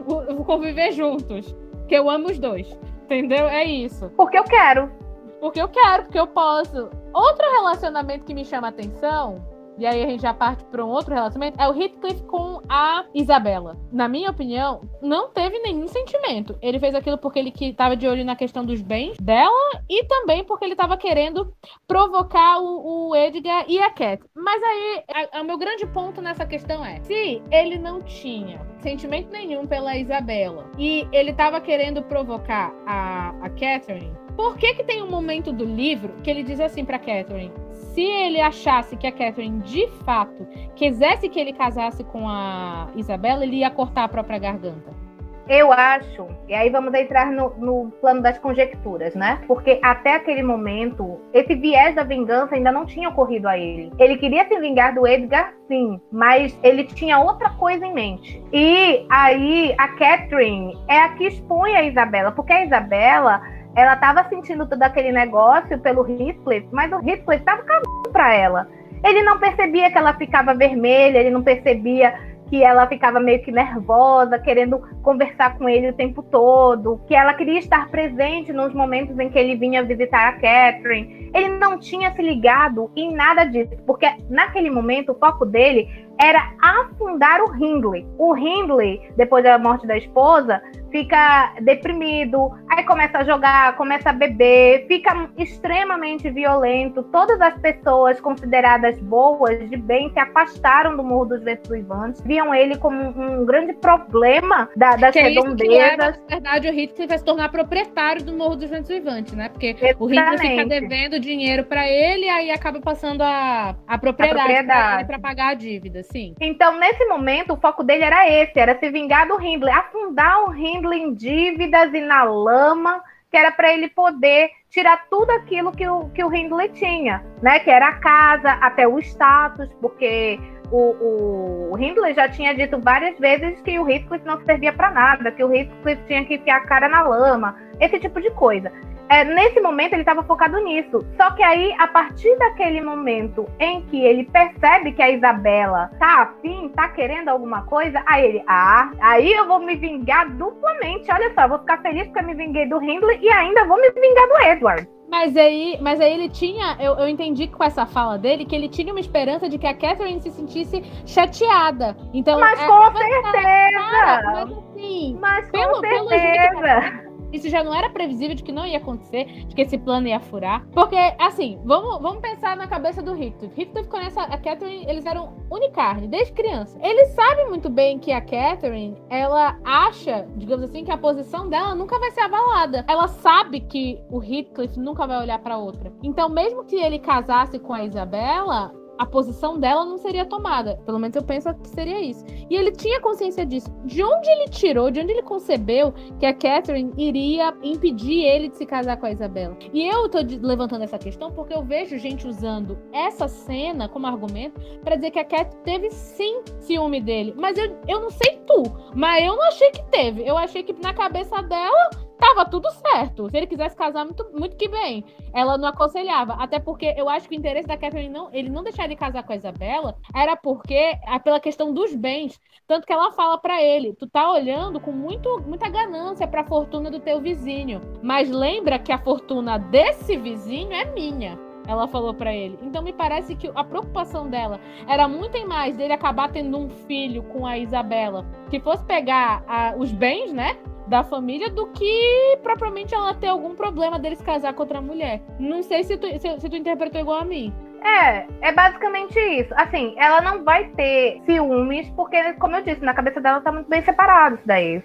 conviver juntos. Que eu amo os dois. Entendeu? É isso. Porque eu quero. Porque eu quero, porque eu posso. Outro relacionamento que me chama atenção e aí a gente já parte para um outro relacionamento, é o Heathcliff com a Isabela. Na minha opinião, não teve nenhum sentimento. Ele fez aquilo porque ele estava de olho na questão dos bens dela e também porque ele estava querendo provocar o, o, Edgar e a Cat. Mas aí, o meu grande ponto nessa questão é: se ele não tinha sentimento nenhum pela Isabela. E ele estava querendo provocar a, a Catherine, por que que tem um momento do livro que ele diz assim para Catherine: se ele achasse que a Catherine de fato quisesse que ele casasse com a Isabela, ele ia cortar a própria garganta. Eu acho, e aí vamos entrar no, no, plano das conjecturas, né? Porque até aquele momento, esse viés da vingança ainda não tinha ocorrido a ele. Ele queria se vingar do Edgar, sim, mas ele tinha outra coisa em mente. E aí a Catherine é a que expõe a Isabela, porque a Isabela ela estava sentindo todo aquele negócio pelo Heathcliff, mas o Heathcliff estava cagando para ela. Ele não percebia que ela ficava vermelha, ele não percebia que ela ficava meio que nervosa, querendo conversar com ele o tempo todo, que ela queria estar presente nos momentos em que ele vinha visitar a Catherine. Ele não tinha se ligado em nada disso, porque naquele momento o foco dele era afundar o Hindley. O Hindley, depois da morte da esposa, fica deprimido, aí começa a jogar, começa a beber, fica extremamente violento. Todas as pessoas consideradas boas, de bem, se afastaram do Morro dos Ventos Uivantes, viam ele como um grande problema da, das que redondezas. É isso que na verdade, o Hitler vai se tornar proprietário do Morro dos Ventos Uivantes, né? Porque Exatamente. o Hitler fica devendo dinheiro para ele, aí acaba passando a, a propriedade para pagar a dívida, sim. Então, nesse momento, o foco dele era esse, era se vingar do Hindley, afundar o Em dívidas e na lama, que era para ele poder tirar tudo aquilo que o, que o Hindley tinha, né? Que era a casa, até o status, porque o, o Hindley já tinha dito várias vezes que o Heathcliff não servia para nada, que o Heathcliff tinha que enfiar a cara na lama, esse tipo de coisa é, nesse momento ele estava focado nisso. Só que aí, a partir daquele momento em que ele percebe que a Isabela tá afim, tá querendo alguma coisa, aí ele, ah, aí eu vou me vingar duplamente. Olha só, vou ficar feliz porque eu me vinguei do Hindley e ainda vou me vingar do Edward. Mas aí, mas aí ele tinha, eu, eu entendi com essa fala dele que ele tinha uma esperança de que a Catherine se sentisse chateada. Então, Mas é, com mas, certeza! cara, mas assim, Mas pelo- com certeza! Isso já não era previsível de que não ia acontecer, de que esse plano ia furar. Porque, assim, vamos, vamos pensar na cabeça do Heathcliff. Heathcliff conhece a Catherine, eles eram unicarne, desde criança. Ele sabe muito bem que a Catherine, ela acha, digamos assim, que a posição dela nunca vai ser abalada. Ela sabe que o Heathcliff nunca vai olhar pra outra. Então, mesmo que ele casasse com a Isabela, a posição dela não seria tomada. Pelo menos eu penso que seria isso. E ele tinha consciência disso. De onde ele tirou, de onde ele concebeu que a Catherine iria impedir ele de se casar com a Isabela? E eu tô levantando essa questão porque eu vejo gente usando essa cena como argumento pra dizer que a Cat teve sim ciúme dele. Mas eu, eu não sei tu, mas eu não achei que teve. Eu achei que na cabeça dela tava tudo certo. Se ele quisesse casar, muito, muito que bem. Ela não aconselhava. Até porque eu acho que o interesse da Catherine não, ele não deixar ele casar com a Isabela era porque é pela questão dos bens. Tanto que ela fala pra ele: tu tá olhando com muito, muita ganância pra fortuna do teu vizinho. Mas lembra que a fortuna desse vizinho é minha. Ela falou pra ele. Então me parece que a preocupação dela era muito em mais dele acabar tendo um filho com a Isabela, que fosse pegar ah, os bens, né? Da família, do que propriamente ela ter algum problema dele se casar com outra mulher. Não sei se tu, se, se tu interpretou igual a mim. É, é basicamente isso. Assim, ela não vai ter ciúmes, porque, como eu disse, na cabeça dela tá muito bem separado isso daí.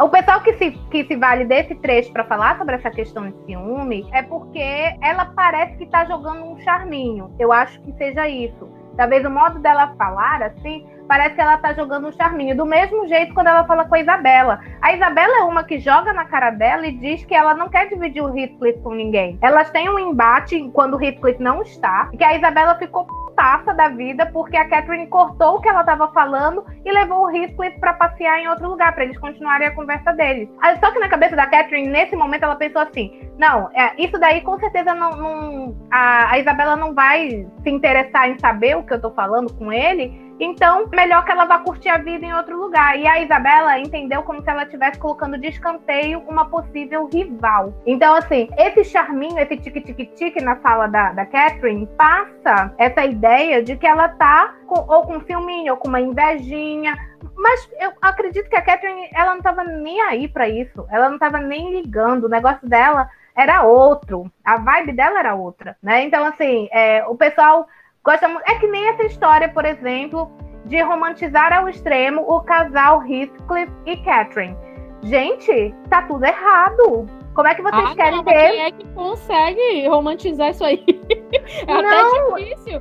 O pessoal que se, que se vale desse trecho pra falar sobre essa questão de ciúme é porque ela parece que tá jogando um charminho. Eu acho que seja isso. Talvez o modo dela falar, assim, parece que ela tá jogando um charminho. Do mesmo jeito quando ela fala com a Isabela. A Isabela é uma que joga na cara dela e diz que ela não quer dividir o Heathcliff com ninguém. Elas têm um embate quando o Heathcliff não está, que a Isabela ficou putaça da vida porque a Catherine cortou o que ela tava falando e levou o Heathcliff pra passear em outro lugar, pra eles continuarem a conversa deles. Só que na cabeça da Catherine, nesse momento, ela pensou assim: não, é, isso daí com certeza não. não- a, a Isabela não vai se interessar em saber o que eu tô falando com ele. Então, melhor que ela vá curtir a vida em outro lugar. E a Isabela entendeu como se ela estivesse colocando de escanteio uma possível rival. Então, assim, esse charminho, esse tique-tique-tique na fala da, da Catherine, passa essa ideia de que ela tá com, ou com um filminho, ou com uma invejinha. Mas eu acredito que a Catherine, ela não tava nem aí pra isso. Ela não tava nem ligando. O negócio dela era outro. A vibe dela era outra, né? Então, assim, é, o pessoal gosta muito. É que nem essa história, por exemplo, de romantizar ao extremo o casal Heathcliff e Catherine. Gente, tá tudo errado. Como é que vocês Ah, querem não, ter? quem é que consegue romantizar isso aí? É Não. até difícil.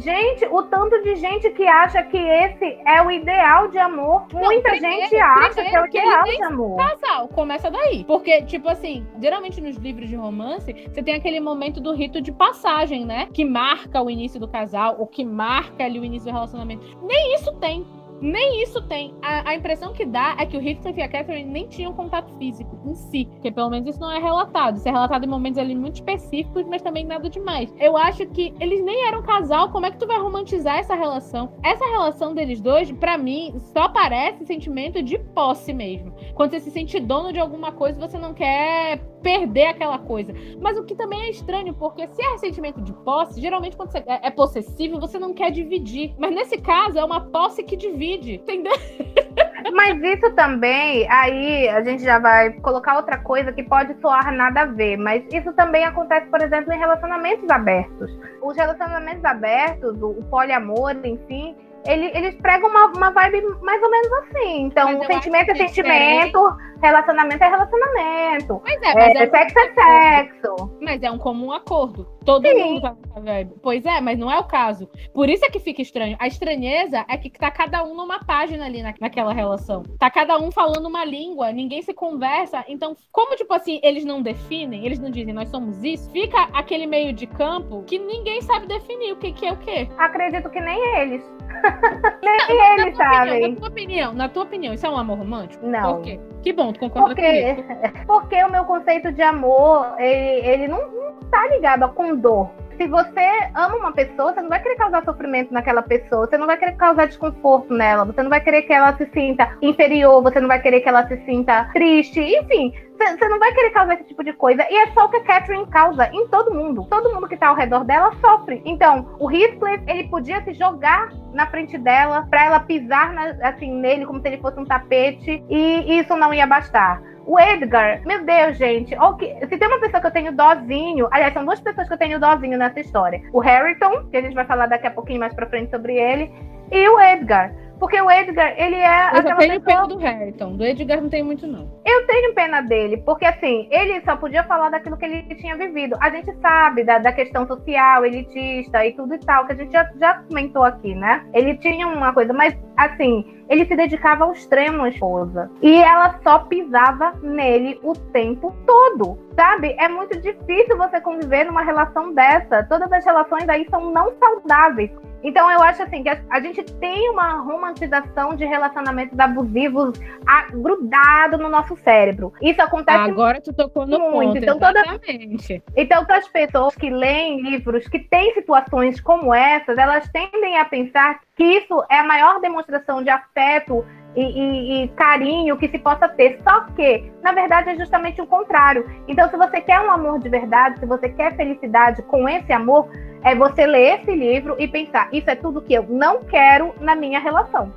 Gente, o tanto de gente que acha que esse é o ideal de amor. Muita primeiro- gente acha que é o ideal de amor. casal, começa daí. Porque, tipo assim, geralmente nos livros de romance, você tem aquele momento do rito de passagem, né? Que marca o início do casal, ou que marca ali o início do relacionamento. Nem isso tem. Nem isso tem. A, a impressão que dá é que o Heathcliff e a Catherine nem tinham contato físico em si. Porque pelo menos isso não é relatado. Isso é relatado em momentos ali muito específicos, mas também nada demais. Eu acho que eles nem eram casal. Como é que tu vai romantizar essa relação? Essa relação deles dois, pra mim, só parece sentimento de posse mesmo. Quando você se sente dono de alguma coisa, você não quer perder aquela coisa. Mas o que também é estranho, porque se é sentimento de posse, geralmente quando você é é possessivo, você não quer dividir. Mas nesse caso, é uma posse que divide, entendeu? Mas isso também, aí a gente já vai colocar outra coisa que pode soar nada a ver, mas isso também acontece, por exemplo, em relacionamentos abertos. Os relacionamentos abertos, o poliamor, enfim, ele- eles pregam uma, uma vibe mais ou menos assim. Então, Mas sentimento é é sentimento, relacionamento é relacionamento. Pois é, mas é, É, sexo é sexo. Mas é um comum acordo. Todo Sim. mundo tá nessa vibe. Pois é, mas não é o caso. Por isso é que fica estranho. A estranheza é que tá cada um numa página ali na, naquela relação. Tá cada um falando uma língua, ninguém se conversa. Então, como, tipo assim, eles não definem, eles não dizem nós somos isso, fica aquele meio de campo que ninguém sabe definir o que, que é o quê. Acredito que nem eles. nem Na eles sabem. na tua opinião, na tua opinião, isso é um amor romântico? Não. Por quê? Que bom, tu concorda Porque, comigo. porque o meu conceito de amor, ele, ele não, não tá ligado a com dor. Se você ama uma pessoa, você não vai querer causar sofrimento naquela pessoa, você não vai querer causar desconforto nela, você não vai querer que ela se sinta inferior, você não vai querer que ela se sinta triste, enfim, você não vai querer causar esse tipo de coisa. E é só o que a Catherine causa em todo mundo. Todo mundo que tá ao redor dela sofre. Então, o Heathcliff, ele podia se jogar na frente dela para ela pisar na, assim nele como se ele fosse um tapete e isso não ia bastar. O Edgar, meu Deus, gente. Se tem uma pessoa que eu tenho dozinho, aliás, são duas pessoas que eu tenho dozinho nessa história. O Harrington, que a gente vai falar daqui a pouquinho mais pra frente sobre ele, e o Edgar. Porque o Edgar, ele é. Eu tenho pessoa... pena do Harrington. Do Edgar não tem muito, não. Eu tenho pena dele, porque assim, ele só podia falar daquilo que ele tinha vivido. A gente sabe da, da questão social, elitista e tudo e tal, que a gente já, já comentou aqui, né? Ele tinha uma coisa, mas assim, ele se dedicava ao extremo à esposa. E ela só pisava nele o tempo todo. Sabe? É muito difícil você conviver numa relação dessa. Todas as relações aí são não saudáveis. Então eu acho assim que a, a, gente tem uma romantização de relacionamentos abusivos a, grudado no nosso cérebro. Isso acontece Agora tu tocou no muito. Ponto, então, toda, então para as pessoas que leem livros que têm situações como essas, elas tendem a pensar que isso é a maior demonstração de afeto e, e, e, carinho que se possa ter. Só que, na verdade, é justamente o contrário. Então, se você quer um amor de verdade, se você quer felicidade com esse amor, é você ler esse livro e pensar: isso é tudo que eu não quero na minha relação.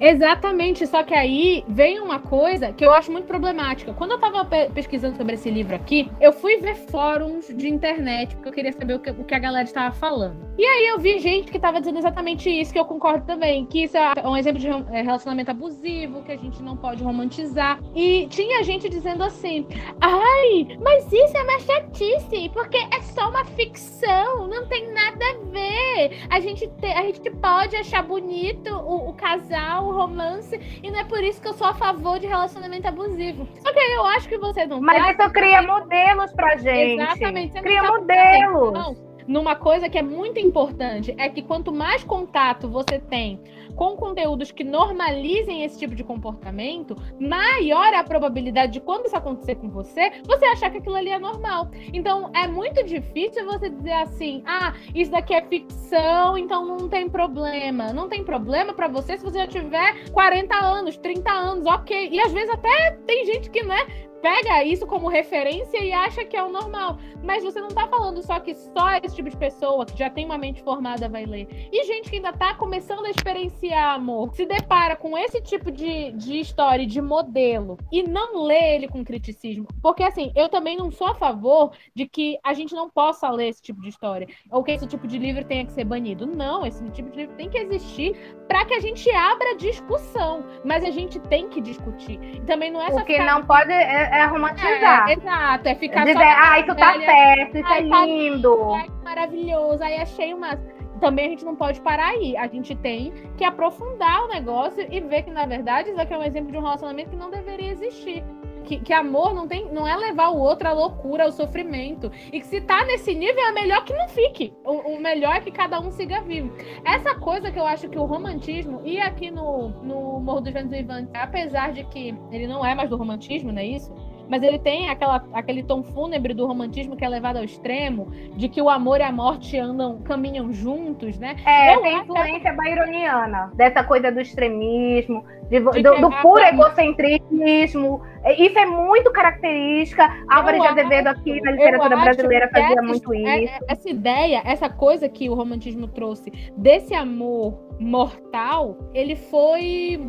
Exatamente, só que aí vem uma coisa que eu acho muito problemática. Quando eu tava pe pesquisando sobre esse livro aqui, eu fui ver fóruns de internet, porque eu queria saber o que, o que a galera estava falando. E aí eu vi gente que estava dizendo exatamente isso, que eu concordo também, que isso é um exemplo de é, relacionamento abusivo, que a gente não pode romantizar. E tinha gente dizendo assim: ai, mas isso é uma chatice, porque é só uma ficção, não tem nada a ver. A gente, te, a gente pode achar bonito o, o casal o romance, e não é por isso que eu sou a favor de relacionamento abusivo. Só que eu acho que você não Mas tá isso cria modelos pra gente. Exatamente. Cria tá modelos. Numa coisa que é muito importante, é que quanto mais contato você tem com conteúdos que normalizem esse tipo de comportamento, maior é a probabilidade de quando isso acontecer com você, você achar que aquilo ali é normal. Então, é muito difícil você dizer assim: "Ah, isso daqui é ficção, então não tem problema". Não tem problema para você se você já tiver 40 anos, 30 anos, OK. E às vezes até tem gente que, né, pega isso como referência e acha que é o normal. Mas você não tá falando só que só esse tipo de pessoa que já tem uma mente formada vai ler. E gente que ainda tá começando a experienciar amor, se depara com esse tipo de, de história, de modelo, e não lê ele com criticismo. Porque assim, eu também não sou a favor de que a gente não possa ler esse tipo de história. Ou que esse tipo de livro tenha que ser banido. Não, esse tipo de livro tem que existir para que a gente abra discussão. Mas a gente tem que discutir. E também não é só. Porque não pode. É é romantizar. É, exato, é ficar Dizer, só. Ah, isso tá certo, isso é lindo. Tá lindo, maravilhoso. Aí achei uma. Também a gente não pode parar aí. A gente tem que aprofundar o negócio e ver que, na verdade, isso aqui é um exemplo de um relacionamento que não deveria existir que, que, amor não tem, não é levar o outro à loucura, ao sofrimento. E que se tá nesse nível, é melhor que não fique. O, o, melhor é que cada um siga vivo. Essa coisa que eu acho que o romantismo, e aqui no, no Morro dos Ventos Vivantes, apesar de que ele não é mais do romantismo, não é isso? Mas ele tem aquela, aquele tom fúnebre do romantismo que é levado ao extremo, de que o amor e a morte andam, caminham juntos, né? É, Eu tem influência que... baironiana, dessa coisa do extremismo, de, de do, do puro egocentrismo. Isso é muito característica. Álvaro de Azevedo aqui na literatura brasileira fazia muito é, isso. Essa ideia, essa coisa que o romantismo trouxe desse amor mortal, ele foi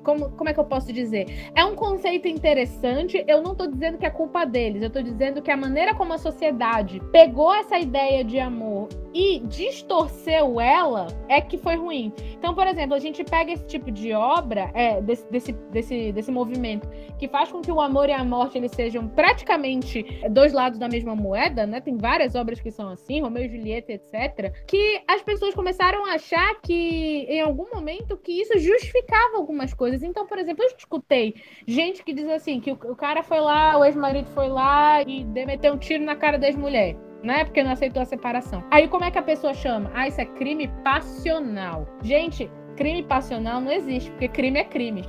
como, como é que eu posso dizer? É um conceito interessante. Eu não estou dizendo que é culpa deles, eu estou dizendo que a maneira como a sociedade pegou essa ideia de amor e distorceu ela é que foi ruim. Então, por exemplo, a gente pega esse tipo de obra, é, desse, desse, desse, desse movimento, que faz com que o amor e a morte eles sejam praticamente dois lados da mesma moeda, né? Tem várias obras que são assim, Romeu e Julieta, etc. Que as pessoas começaram a achar que, em algum momento, que isso justificava algumas coisas. Então, por exemplo, eu escutei gente que diz assim, que o, o cara foi lá, o ex-marido foi lá e meteu um tiro na cara da ex-mulher né? Porque não aceitou a separação. Aí como é que a pessoa chama? Ah, isso é crime passional. Gente, crime passional não existe, porque crime é crime.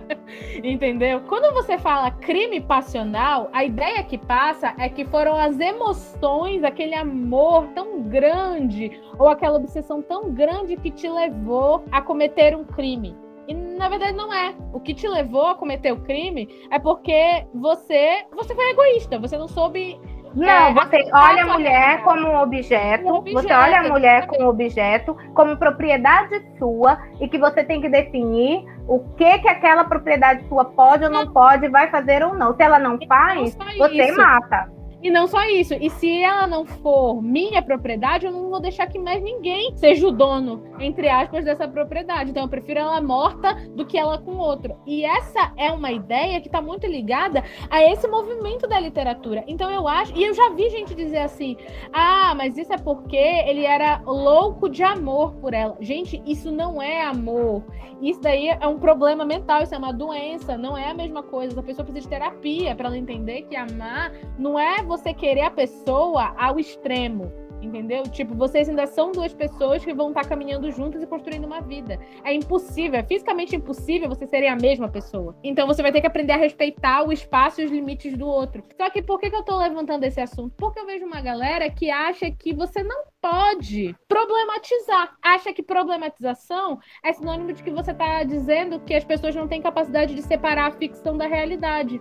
Entendeu? Quando você fala crime passional, a ideia que passa é que foram as emoções, aquele amor tão grande, ou aquela obsessão tão grande que te levou a cometer um crime. E na verdade não é. O que te levou a cometer o crime é porque você, você foi egoísta, você não soube Não, É, você olha a mulher como um objeto, objeto, você olha a mulher como objeto, como propriedade sua, e que você tem que definir o que que aquela propriedade sua pode ou não pode, vai fazer ou não. Se ela não faz, não você isso. mata. E não só isso. E se ela não for minha propriedade, eu não vou deixar que mais ninguém seja o dono, entre aspas, dessa propriedade. Então eu prefiro ela morta do que ela com outro. E essa é uma ideia que está muito ligada a esse movimento da literatura. Então eu acho. E eu já vi gente dizer assim: ah, mas isso é porque ele era louco de amor por ela. Gente, isso não é amor. Isso daí é um problema mental, isso é uma doença, não é a mesma coisa. A pessoa precisa de terapia para ela entender que amar não é você querer a pessoa ao extremo. Entendeu? Tipo, vocês ainda são duas pessoas que vão estar caminhando juntas e construindo uma vida. É impossível, é fisicamente impossível você serem a mesma pessoa. Então você vai ter que aprender a respeitar o espaço e os limites do outro. Só que por que, que eu tô levantando esse assunto? Porque eu vejo uma galera que acha que você não pode problematizar. Acha que problematização é sinônimo de que você tá dizendo que as pessoas não têm capacidade de separar a ficção da realidade.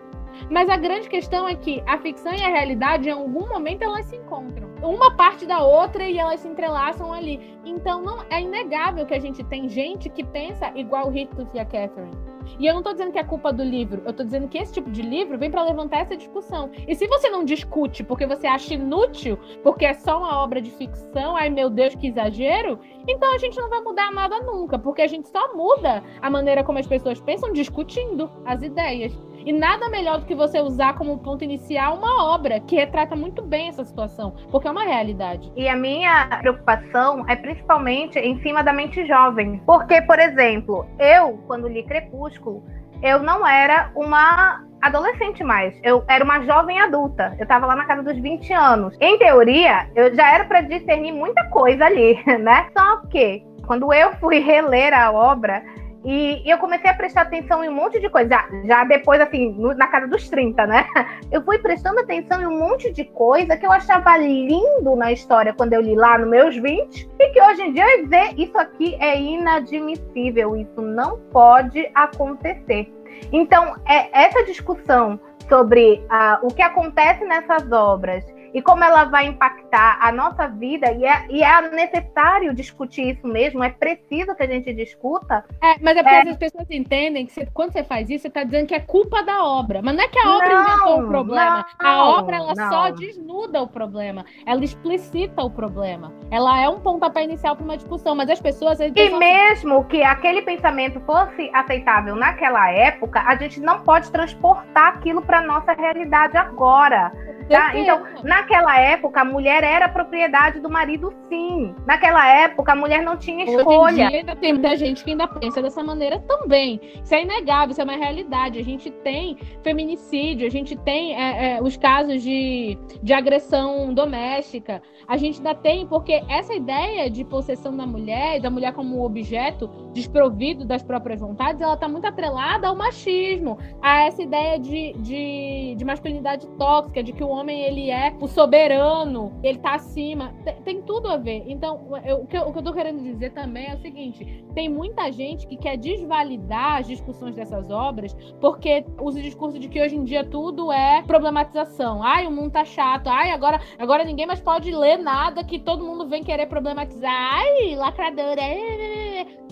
Mas a grande questão é que a ficção e a realidade, em algum momento, elas se encontram. Uma parte da outra e elas se entrelaçam ali. Então, não é inegável que a gente tem gente que pensa igual o Heathcliff e a Catherine. E eu não tô dizendo que é culpa do livro, eu tô dizendo que esse tipo de livro vem para levantar essa discussão. E se você não discute porque você acha inútil, porque é só uma obra de ficção, ai meu Deus, que exagero, então a gente não vai mudar nada nunca, porque a gente só muda a maneira como as pessoas pensam discutindo as ideias. E nada melhor do que você usar como ponto inicial uma obra que retrata muito bem essa situação, porque é uma realidade. E a minha preocupação é principalmente em cima da mente jovem. Porque, por exemplo, eu, quando li Crepúsculo, eu não era uma adolescente mais. Eu era uma jovem adulta. Eu tava lá na casa dos 20 anos. Em teoria, eu já era para discernir muita coisa ali, né? Só que, quando eu fui reler a obra, e, e eu comecei a prestar atenção em um monte de coisa. Já, já depois, assim, no- na casa dos 30, né? Eu fui prestando atenção em um monte de coisa que eu achava lindo na história quando eu li lá nos meus 20. E que hoje em dia eu ver isso aqui é inadmissível. Isso não pode acontecer. Então, é essa discussão sobre ah, o que acontece nessas obras e como ela vai impactar a nossa vida, e é, e é necessário discutir isso mesmo, é preciso que a gente discuta. É, mas é porque É. as pessoas entendem que você- quando você faz isso, você tá dizendo que é culpa da obra. Mas não é que a obra Não, inventou o problema. a não, obra, ela não. só desnuda o problema. Ela explicita o problema. Ela é um pontapé inicial para uma discussão. Mas as pessoas... eles E pensam assim, mesmo que aquele pensamento fosse aceitável naquela época, a gente não pode transportar aquilo para nossa realidade agora. Tá? Então, naquela época, a mulher era propriedade do marido, sim. Naquela época, a mulher não tinha Hoje em escolha. dia tem muita gente que ainda pensa dessa maneira também. Isso é inegável, isso é uma realidade. A gente tem feminicídio, a gente tem é, é, os casos de, de agressão doméstica. A gente ainda tem, porque essa ideia de possessão da mulher, da mulher como objeto desprovido das próprias vontades, ela está muito atrelada ao machismo, a essa ideia de, de, de masculinidade tóxica, de que o homem ele é o soberano, ele tá acima. Tem, tem tudo a ver. Então, eu- o, que eu, o que eu tô querendo dizer também é o seguinte: tem muita gente que quer desvalidar as discussões dessas obras porque usa o discurso de que hoje em dia tudo é problematização. Ai, o mundo tá chato. Ai, agora, agora ninguém mais pode ler nada que todo mundo vem querer problematizar. Ai, lacradora.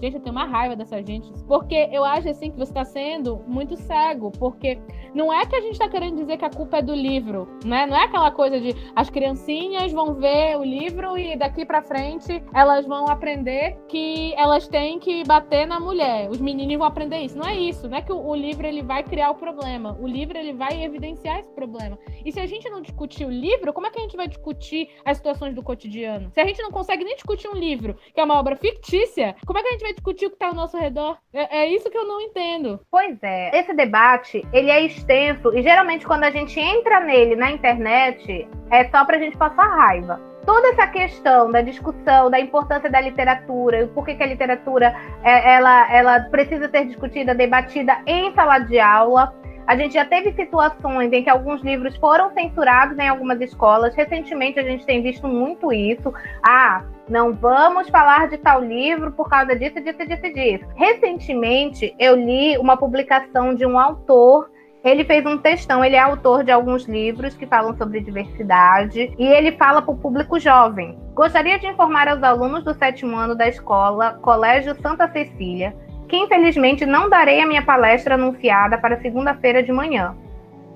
Gente, eu tenho uma raiva dessa gente. Porque eu acho assim que você tá sendo muito cego. Porque não é que a gente tá querendo dizer que a culpa é do livro, né? Não é aquela coisa de as criancinhas vão ver o livro e daqui pra frente elas vão aprender que elas têm que bater na mulher. Os meninos vão aprender isso. Não é isso. Não é que o, o livro ele vai criar o problema. O livro ele vai evidenciar esse problema. E se a gente não discutir o livro, como é que a gente vai discutir as situações do cotidiano? Se a gente não consegue nem discutir um livro, que é uma obra fictícia, como é que a gente vai discutir o que tá ao nosso redor? É, é isso que eu não entendo. Pois é, esse debate, ele é extenso e geralmente quando a gente entra nele na internet, é só pra gente passar raiva. toda essa questão da discussão da importância da literatura e por que, que a literatura é, ela, ela precisa ser discutida, debatida em sala de aula. A gente já teve situações em que alguns livros foram censurados em algumas escolas. Recentemente a gente tem visto muito isso. Ah, não vamos falar de tal livro por causa disso, disso, disso, disso. Recentemente eu li uma publicação de um autor ele fez um textão, ele é autor de alguns livros que falam sobre diversidade e ele fala para o público jovem. Gostaria de informar aos alunos do sétimo ano da escola Colégio Santa Cecília que infelizmente não darei a minha palestra anunciada para segunda-feira de manhã.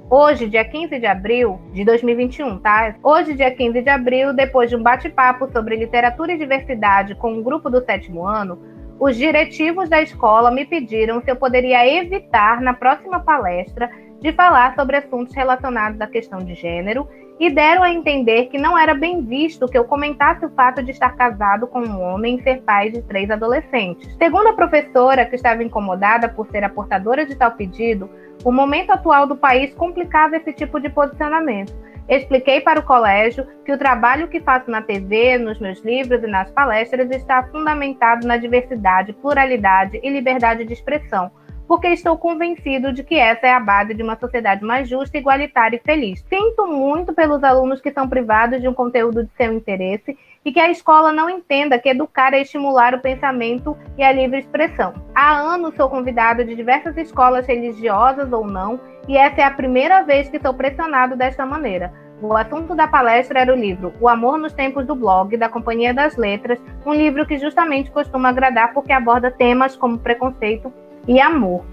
Hoje, dia 15 de abril de 2021, tá? Hoje, dia 15 de abril, depois de um bate-papo sobre literatura e diversidade com um grupo do sétimo ano, os diretivos da escola me pediram se eu poderia evitar, na próxima palestra, de falar sobre assuntos relacionados à questão de gênero e deram a entender que não era bem visto que eu comentasse o fato de estar casado com um homem e ser pai de três adolescentes. Segundo a professora, que estava incomodada por ser a portadora de tal pedido, o momento atual do país complicava esse tipo de posicionamento. Expliquei para o colégio que o trabalho que faço na TV, nos meus livros e nas palestras está fundamentado na diversidade, pluralidade e liberdade de expressão porque estou convencido de que essa é a base de uma sociedade mais justa, igualitária e feliz. Sinto muito pelos alunos que são privados de um conteúdo de seu interesse e que a escola não entenda que educar é estimular o pensamento e a livre expressão. Há anos sou convidado de diversas escolas religiosas ou não, e essa é a primeira vez que sou pressionado desta maneira. O assunto da palestra era o livro O Amor nos Tempos do Blog, da Companhia das Letras, um livro que justamente costuma agradar porque aborda temas como preconceito e amor.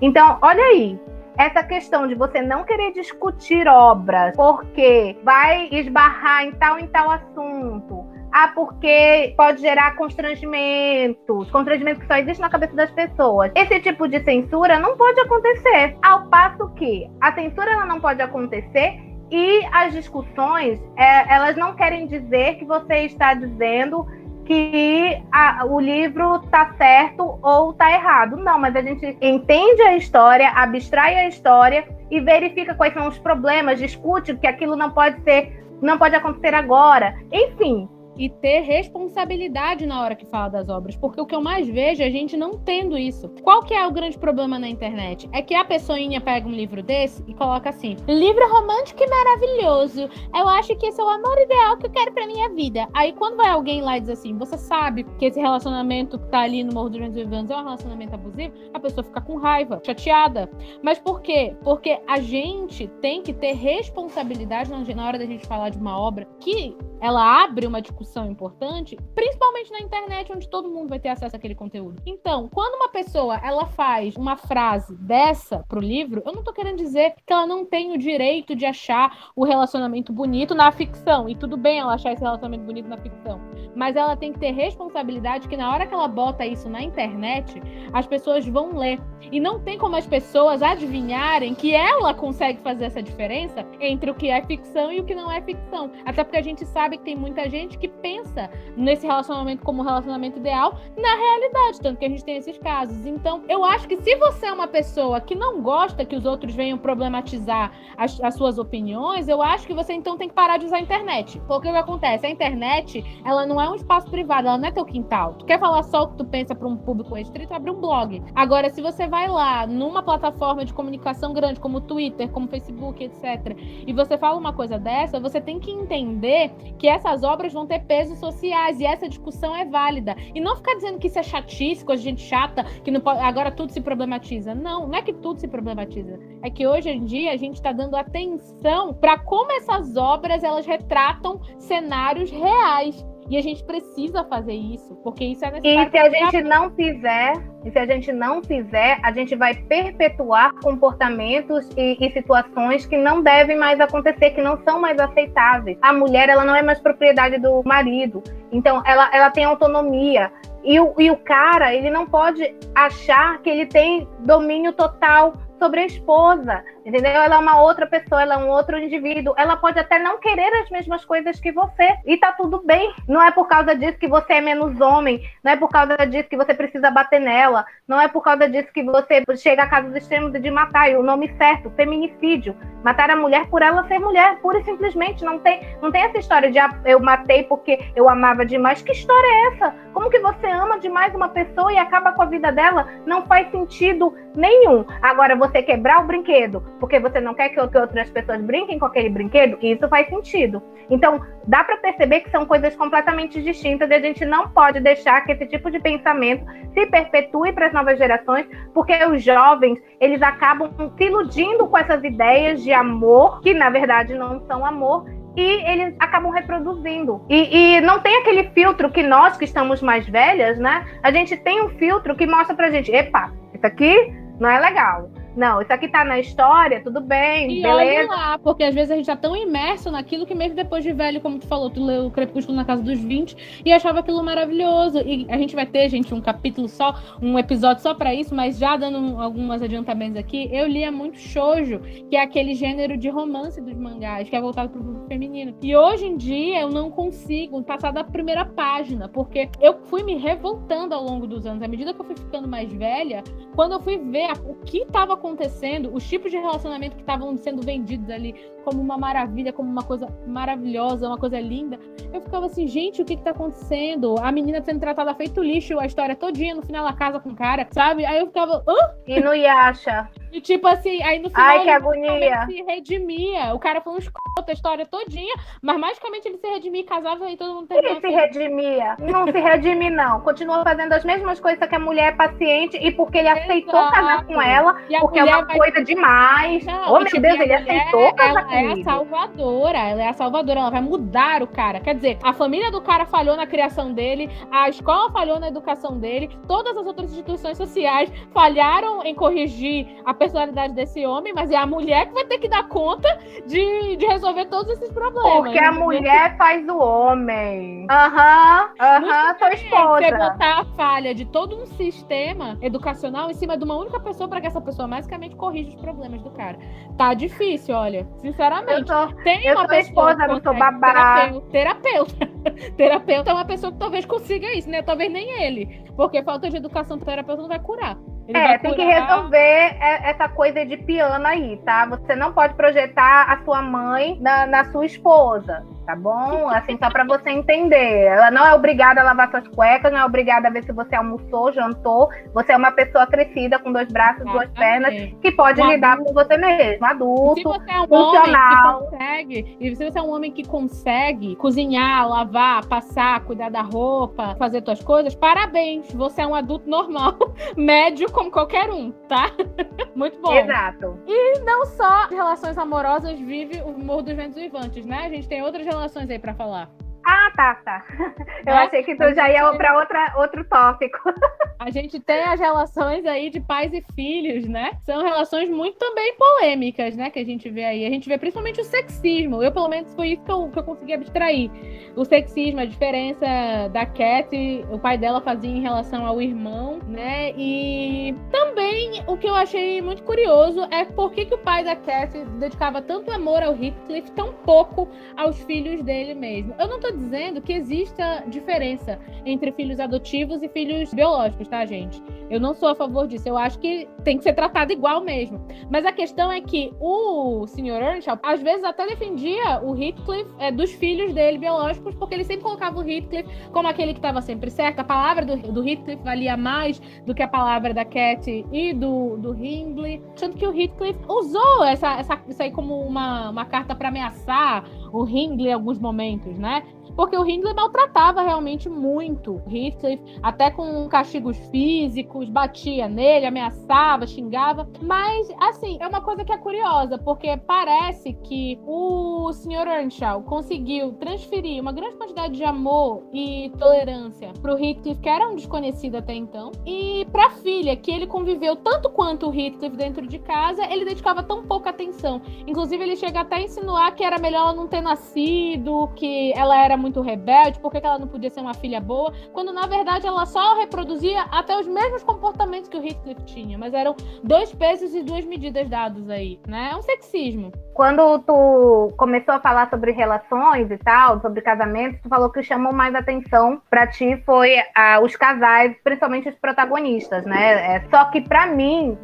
Então, olha aí, essa questão de você não querer discutir obras porque vai esbarrar em tal em tal assunto. Ah, porque pode gerar constrangimentos, constrangimentos que só existem na cabeça das pessoas. Esse tipo de censura não pode acontecer. Ao passo que a censura ela não pode acontecer e as discussões, é, elas não querem dizer que você está dizendo que a, o livro tá certo ou tá errado. Não, mas a gente entende a história, abstrai a história e verifica quais são os problemas, discute que aquilo não pode ser, não pode acontecer agora. Enfim, e ter responsabilidade na hora que fala das obras, porque o que eu mais vejo é a gente não tendo isso. Qual que é o grande problema na internet? É que a pessoinha pega um livro desse e coloca assim: livro romântico e maravilhoso. Eu acho que esse é o amor ideal que eu quero pra minha vida. Aí quando vai alguém lá e diz assim: você sabe que esse relacionamento que tá ali no Morro dos Ventos é um relacionamento abusivo, a pessoa fica com raiva, chateada. Mas por quê? Porque a gente tem que ter responsabilidade na hora da gente falar de uma obra que ela abre uma discussão importante, principalmente na internet, onde todo mundo vai ter acesso àquele conteúdo. Então, quando uma pessoa ela faz uma frase dessa pro livro, eu não tô querendo dizer que ela não tem o direito de achar o relacionamento bonito na ficção. E tudo bem ela achar esse relacionamento bonito na ficção. Mas ela tem que ter responsabilidade que na hora que ela bota isso na internet, as pessoas vão ler. E não tem como as pessoas adivinharem que ela consegue fazer essa diferença entre o que é ficção e o que não é ficção. Até porque a gente sabe que tem muita gente que pensa nesse relacionamento como um relacionamento ideal na realidade, tanto que a gente tem esses casos. Então, eu acho que se você é uma pessoa que não gosta que os outros venham problematizar as, as suas opiniões, eu acho que você então tem que parar de usar a internet. Porque o que acontece? A internet, ela não é um espaço privado, ela não é teu quintal. Tu quer falar só o que tu pensa para um público restrito, abre um blog. Agora, se você vai lá numa plataforma de comunicação grande como Twitter, como Facebook, etc., e você fala uma coisa dessa, você tem que entender que essas obras vão ter pesos sociais e essa discussão é válida. E não ficar dizendo que isso é chatice, coisa de gente chata, que não pode, agora tudo se problematiza. Não, não é que tudo se problematiza. É que hoje em dia a gente está dando atenção para como essas obras elas retratam cenários reais. E a gente precisa fazer isso, porque isso é necessário. E se a gente não fizer, e se a gente não fizer, a gente vai perpetuar comportamentos e, e, situações que não devem mais acontecer, que não são mais aceitáveis. A mulher, ela não é mais propriedade do marido. Então, ela, ela tem autonomia. E o, e o cara, ele não pode achar que ele tem domínio total sobre a esposa. Entendeu? Ela é uma outra pessoa, ela é um outro indivíduo. Ela pode até não querer as mesmas coisas que você e tá tudo bem. Não é por causa disso que você é menos homem, não é por causa disso que você precisa bater nela, não é por causa disso que você chega a casos extremos de matar. E o nome certo, feminicídio. Matar a mulher por ela ser mulher, pura e simplesmente. Não tem, não tem essa história de ah, eu matei porque eu amava demais. Que história é essa? Como que você ama demais uma pessoa e acaba com a vida dela? Não faz sentido nenhum. Agora, você quebrar o brinquedo porque você não quer que outras pessoas brinquem com aquele brinquedo, isso faz sentido. Então, dá para perceber que são coisas completamente distintas e a gente não pode deixar que esse tipo de pensamento se perpetue para as novas gerações, porque os jovens, eles acabam se iludindo com essas ideias de amor, que na verdade não são amor, e eles acabam reproduzindo. E, e, não tem aquele filtro que nós que estamos mais velhas, né? A gente tem um filtro que mostra pra gente, epa, isso aqui não é legal. Não, isso aqui tá na história, tudo bem, e beleza. lá, porque às vezes a gente tá tão imerso naquilo que mesmo depois de velho, como tu falou, tu leu o Crepúsculo na casa dos 20 e achava aquilo maravilhoso. E a gente vai ter, gente, um capítulo só, um episódio só para isso, mas já dando algumas adiantamentos aqui, eu lia muito shoujo, que é aquele gênero de romance dos mangás, que é voltado pro público feminino. E hoje em dia eu não consigo passar da primeira página, porque eu fui me revoltando ao longo dos anos. À medida que eu fui ficando mais velha, quando eu fui ver o que tava acontecendo, os tipos de relacionamento que estavam sendo vendidos ali como uma maravilha, como uma coisa maravilhosa, uma coisa linda, eu ficava assim, gente, o que que tá acontecendo? A menina sendo tratada feito lixo a história todinha, no final ela casa com o cara, sabe? Aí eu ficava, hã? E no Yasha? E tipo assim, aí no final Ai, que ele agonia. se redimia. O cara foi um escroto a história todinha, mas magicamente ele se redimia e casava e todo mundo Ele terminava se feliz. redimia. Não se redime, não. Continua fazendo as mesmas coisas que a mulher é paciente e porque ele aceitou Exato. casar com ela, porque é uma coisa demais. Não, oh, meu tipo, Deus, ele mulher, aceitou casar ela é a salvadora, ela é a salvadora, ela vai mudar o cara. Quer dizer, a família do cara falhou na criação dele, a escola falhou na educação dele, todas as outras instituições sociais falharam em corrigir a personalidade desse homem, mas é a mulher que vai ter que dar conta de, de resolver todos esses problemas. Porque a mulher faz o homem. Aham, aham, sua bem, Você esposa. botar a falha de todo um sistema educacional em cima de uma única pessoa para que essa pessoa basicamente corrija os problemas do cara. Tá difícil, olha. Eu Sinceramente. sou, Tem uma pessoa esposa, que não sou consegue- babá. Terapeuta. Terapeuta. Terapeuta é uma pessoa que talvez consiga isso, né? Talvez nem ele. Porque falta de educação do terapeuta não vai curar. Ele É, vai tem que curar- resolver é, essa coisa de piano aí, tá? Você não pode projetar a sua mãe na, na sua esposa, tá bom? Assim, só pra você entender. Ela não é obrigada a lavar suas cuecas, não é obrigada a ver se você almoçou, jantou. Você é uma pessoa crescida com dois braços, duas pernas, que pode Um lidar adulto. com você mesmo, Se adulto. você é um funcional. homem que consegue, e se você é um homem que consegue cozinhar, lavar, passar, cuidar da roupa, fazer suas coisas, parabéns. Você é um adulto normal, médio como qualquer um, tá? Muito bom. Exato. Não só relações amorosas vive o Morro dos Ventos Vivantes, né? A gente tem outras relações aí pra falar. Ah, tá, tá. Eu Né? achei que tu já ia pra outra, outro tópico. A gente tem as relações aí de pais e filhos, né? São relações muito também polêmicas, né? Que a gente vê aí. A gente vê principalmente o sexismo. Eu, pelo menos, foi isso que eu, que eu consegui abstrair. O sexismo, a diferença da Cat, o pai dela fazia em relação ao irmão, né? E também o que eu achei muito curioso é por que, que o pai da Cat dedicava tanto amor ao Heathcliff, tão pouco aos filhos dele mesmo. Eu não tô dizendo que exista diferença entre filhos adotivos e filhos biológicos, tá, gente? Eu não sou a favor disso. Eu acho que tem que ser tratado igual mesmo. Mas a questão é que o Sr. Earnshaw, às vezes, até defendia o Heathcliff é, dos filhos dele biológicos, porque ele sempre colocava o Heathcliff como aquele que estava sempre certo. A palavra do, do Heathcliff valia mais do que a palavra da Cat e do, do Hindley. Tanto que o Heathcliff usou essa, essa, isso aí como uma, uma carta para ameaçar o Hindley em alguns momentos, né? Porque o Hindley maltratava realmente muito Heathcliff, até com castigos físicos, batia nele, ameaçava, xingava. Mas, assim, é uma coisa que é curiosa, porque parece que o Sr. Earnshaw conseguiu transferir uma grande quantidade de amor e tolerância pro Heathcliff, que era um desconhecido até então, e pra filha, que ele conviveu tanto quanto o Heathcliff dentro de casa, ele dedicava tão pouca atenção. Inclusive, ele chega até a insinuar que era melhor ela não ter nascido, que ela era muito rebelde, por que, ela não podia ser uma filha boa, quando na verdade ela só reproduzia até os mesmos comportamentos que o Heathcliff tinha, mas eram dois pesos e duas medidas dados aí, né? É um sexismo. Quando tu começou a falar sobre relações e tal, sobre casamentos, tu falou que chamou mais atenção para ti foi ah, os casais, principalmente os protagonistas, né? É, só que para mim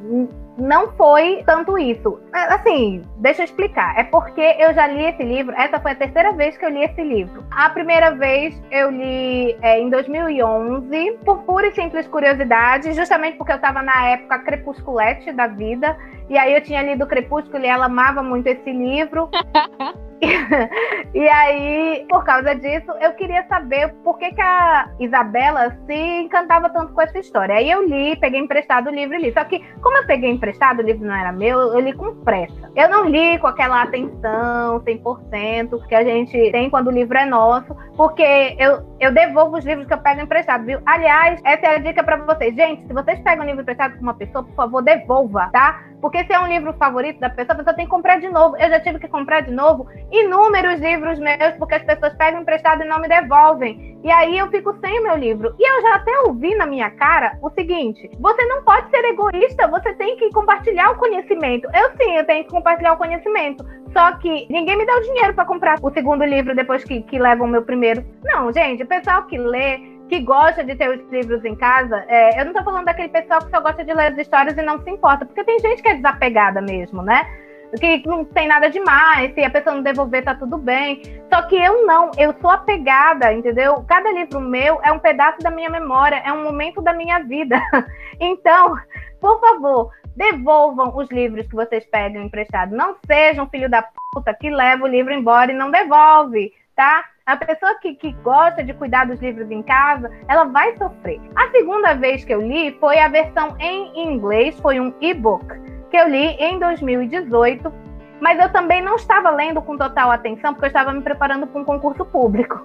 não foi tanto isso. Assim, deixa eu explicar. É porque eu já li esse livro. Essa foi a terceira vez que eu li esse livro. A primeira vez eu li é, em 2011, por pura e simples curiosidade, justamente porque eu estava na época crepusculete da vida. E aí eu tinha lido Crepúsculo e ela amava muito esse livro. e aí, por causa disso, eu queria saber por que, que a Isabela se encantava tanto com essa história. Aí eu li, peguei emprestado o livro e li. Só que, como eu peguei emprestado, o livro não era meu, eu li com pressa. Eu não li com aquela atenção 100% que a gente tem quando o livro é nosso, porque eu, eu devolvo os livros que eu pego emprestado, viu? Aliás, essa é a dica para vocês. Gente, se vocês pegam um livro emprestado com uma pessoa, por favor, devolva, tá? Porque se é um livro favorito da pessoa, a pessoa tem que comprar de novo. Eu já tive que comprar de novo inúmeros livros meus, porque as pessoas pegam emprestado e não me devolvem. E aí eu fico sem o meu livro. E eu já até ouvi na minha cara o seguinte: você não pode ser egoísta, você tem que compartilhar o conhecimento. Eu sim, eu tenho que compartilhar o conhecimento. Só que ninguém me dá o dinheiro para comprar o segundo livro depois que, que leva o meu primeiro. Não, gente, o pessoal que lê que gosta de ter os livros em casa, é, eu não tô falando daquele pessoal que só gosta de ler as histórias e não se importa, porque tem gente que é desapegada mesmo, né? Que não tem nada demais, se a pessoa não devolver, tá tudo bem. Só que eu não, eu sou apegada, entendeu? Cada livro meu é um pedaço da minha memória, é um momento da minha vida. Então, por favor, devolvam os livros que vocês pedem emprestado. Não sejam filho da puta que leva o livro embora e não devolve, tá? A pessoa que, que gosta de cuidar dos livros em casa, ela vai sofrer. A segunda vez que eu li foi a versão em inglês, foi um e-book que eu li em 2018, mas eu também não estava lendo com total atenção, porque eu estava me preparando para um concurso público.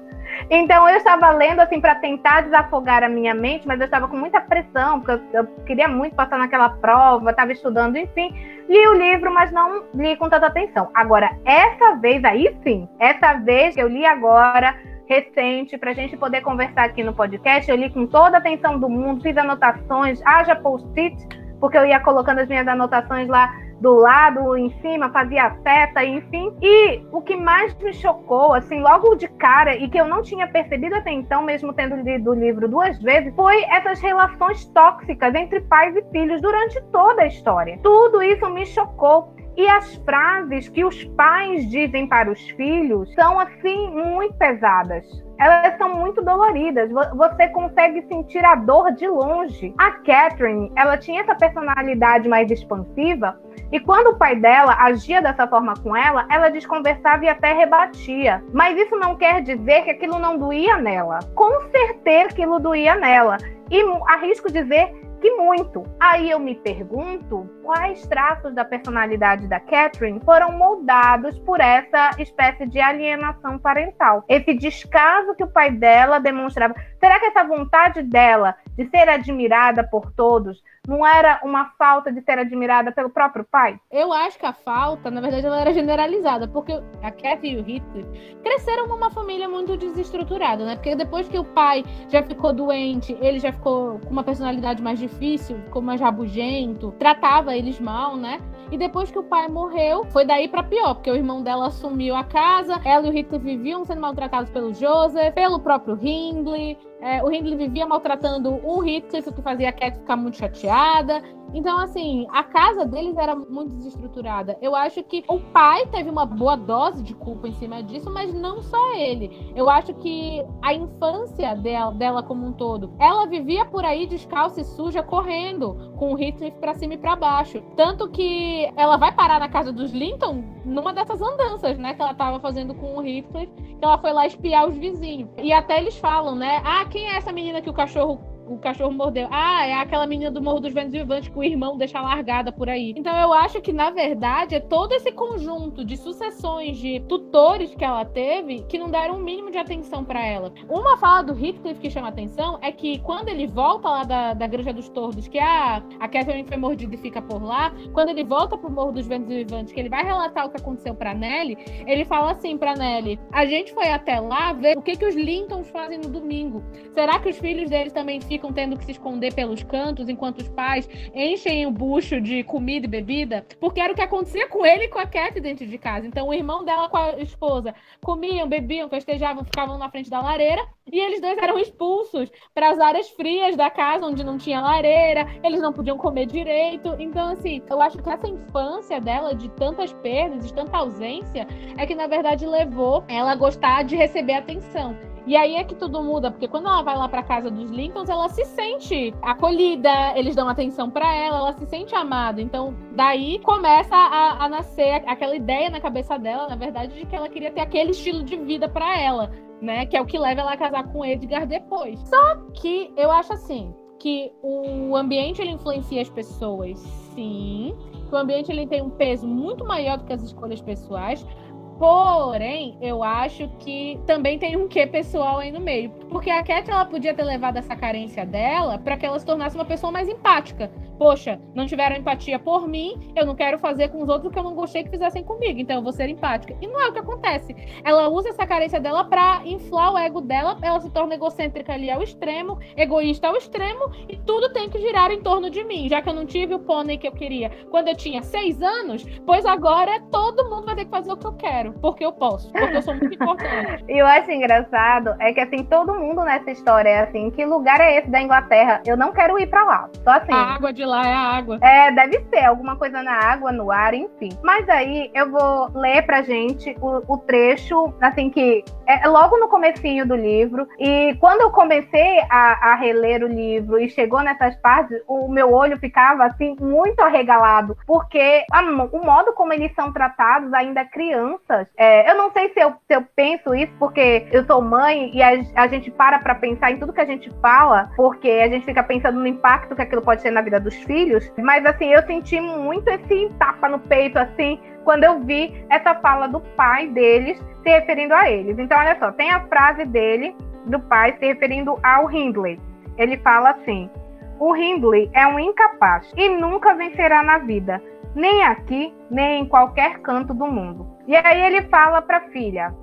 Então eu estava lendo assim para tentar desafogar a minha mente, mas eu estava com muita pressão, porque eu, eu queria muito passar naquela prova, estava estudando, enfim. Li o livro, mas não li com tanta atenção. Agora, essa vez aí sim, essa vez que eu li agora, recente, para a gente poder conversar aqui no podcast, eu li com toda a atenção do mundo, fiz anotações, haja post-it, porque eu ia colocando as minhas anotações lá do lado, em cima, fazia seta, enfim. E o que mais me chocou, assim, logo de cara, e que eu não tinha percebido até então, mesmo tendo lido o livro duas vezes, foi essas relações tóxicas entre pais e filhos durante toda a história. Tudo isso me chocou. E as frases que os pais dizem para os filhos são, assim, muito pesadas elas são muito doloridas. Você consegue sentir a dor de longe. A Catherine, ela tinha essa personalidade mais expansiva, e quando o pai dela agia dessa forma com ela, ela desconversava e até rebatia. Mas isso não quer dizer que aquilo não doía nela. Com certeza aquilo doía nela. E arrisco dizer que muito. Aí eu me pergunto quais traços da personalidade da Catherine foram moldados por essa espécie de alienação parental. Esse descaso que o pai dela demonstrava. Será que essa vontade dela de ser admirada por todos não era uma falta de ser admirada pelo próprio pai? Eu acho que a falta, na verdade, ela era generalizada, porque a Kathy e o Hitler cresceram numa família muito desestruturada, né? Porque depois que o pai já ficou doente, ele já ficou com uma personalidade mais difícil, ficou mais rabugento, tratava eles mal, né? E depois que o pai morreu, foi daí para pior, porque o irmão dela assumiu a casa, ela e o Hitler viviam sendo maltratados pelo Joseph, pelo próprio Hindley. É, o Hindley vivia maltratando o Heathcliff, o que fazia a Cat ficar muito chateada. Então, assim, a casa deles era muito desestruturada. Eu acho que o pai teve uma boa dose de culpa em cima disso, mas não só ele. Eu acho que a infância dela, dela como um todo, ela vivia por aí descalça e suja, correndo com o Heathcliff pra cima e pra baixo. Tanto que ela vai parar na casa dos Linton numa dessas andanças, né, que ela tava fazendo com o Heathcliff, que ela foi lá espiar os vizinhos. E até eles falam, né, ah, quem é essa menina que o cachorro o cachorro mordeu. Ah, é aquela menina do Morro dos Ventos Vivantes que o irmão deixa largada por aí. Então eu acho que, na verdade, é todo esse conjunto de sucessões de tutores que ela teve que não deram um mínimo de atenção para ela. Uma fala do Heathcliff que chama atenção é que quando ele volta lá da, da Granja dos Tordos, que a, a Catherine foi mordida e fica por lá, quando ele volta pro Morro dos Ventos Vivantes, que ele vai relatar o que aconteceu pra Nelly, ele fala assim pra Nelly: a gente foi até lá ver o que, que os Lintons fazem no domingo. Será que os filhos deles também ficam tendo que se esconder pelos cantos enquanto os pais enchem o bucho de comida e bebida? Porque era o que acontecia com ele e com a Cat dentro de casa. Então o irmão dela com a esposa comiam, bebiam, festejavam, ficavam na frente da lareira e eles dois eram expulsos para as áreas frias da casa onde não tinha lareira, eles não podiam comer direito. Então, assim, eu acho que essa infância dela, de tantas perdas, de tanta ausência, é que na verdade levou ela a gostar de receber atenção. E aí é que tudo muda, porque quando ela vai lá para casa dos Lincolns, ela se sente acolhida, eles dão atenção para ela, ela se sente amada. Então, daí começa a, a, nascer aquela ideia na cabeça dela, na verdade, de que ela queria ter aquele estilo de vida para ela, né? Que é o que leva ela a casar com Edgar depois. Só que eu acho assim, que o ambiente ele influencia as pessoas, sim. Que o ambiente ele tem um peso muito maior do que as escolhas pessoais, Porém, eu acho que também tem um quê pessoal aí no meio. Porque a Cat ela podia ter levado essa carência dela para que ela se tornasse uma pessoa mais empática. Poxa, não tiveram empatia por mim, eu não quero fazer com os outros que eu não gostei que fizessem comigo, então eu vou ser empática. E não é o que acontece. Ela usa essa carência dela para inflar o ego dela, ela se torna egocêntrica ali ao extremo, egoísta ao extremo, e tudo tem que girar em torno de mim. Já que eu não tive o pônei que eu queria quando eu tinha seis anos, pois agora todo mundo vai ter que fazer o que eu quero porque eu posso, porque eu sou muito importante. E eu acho engraçado é que assim, todo mundo nessa história é assim, que lugar é esse da Inglaterra? Eu não quero ir para lá. Só assim. A água de lá é a água. É, deve ser alguma coisa na água, no ar, enfim. Mas aí eu vou ler pra gente o, o trecho, assim que é logo no comecinho do livro. E quando eu comecei a, a reler o livro e chegou nessas partes, o meu olho ficava assim muito arregalado, porque a, o modo como eles são tratados ainda crianças é, eu não sei se eu, se eu penso isso porque eu sou mãe e a, a gente para para pensar em tudo que a gente fala, porque a gente fica pensando no impacto que aquilo pode ter na vida dos filhos. Mas assim, eu senti muito esse tapa no peito, assim, quando eu vi essa fala do pai deles se referindo a eles. Então, olha só, tem a frase dele, do pai, se referindo ao Hindley. Ele fala assim: o Hindley é um incapaz e nunca vencerá na vida, nem aqui, nem em qualquer canto do mundo. E aí ele fala para a filha: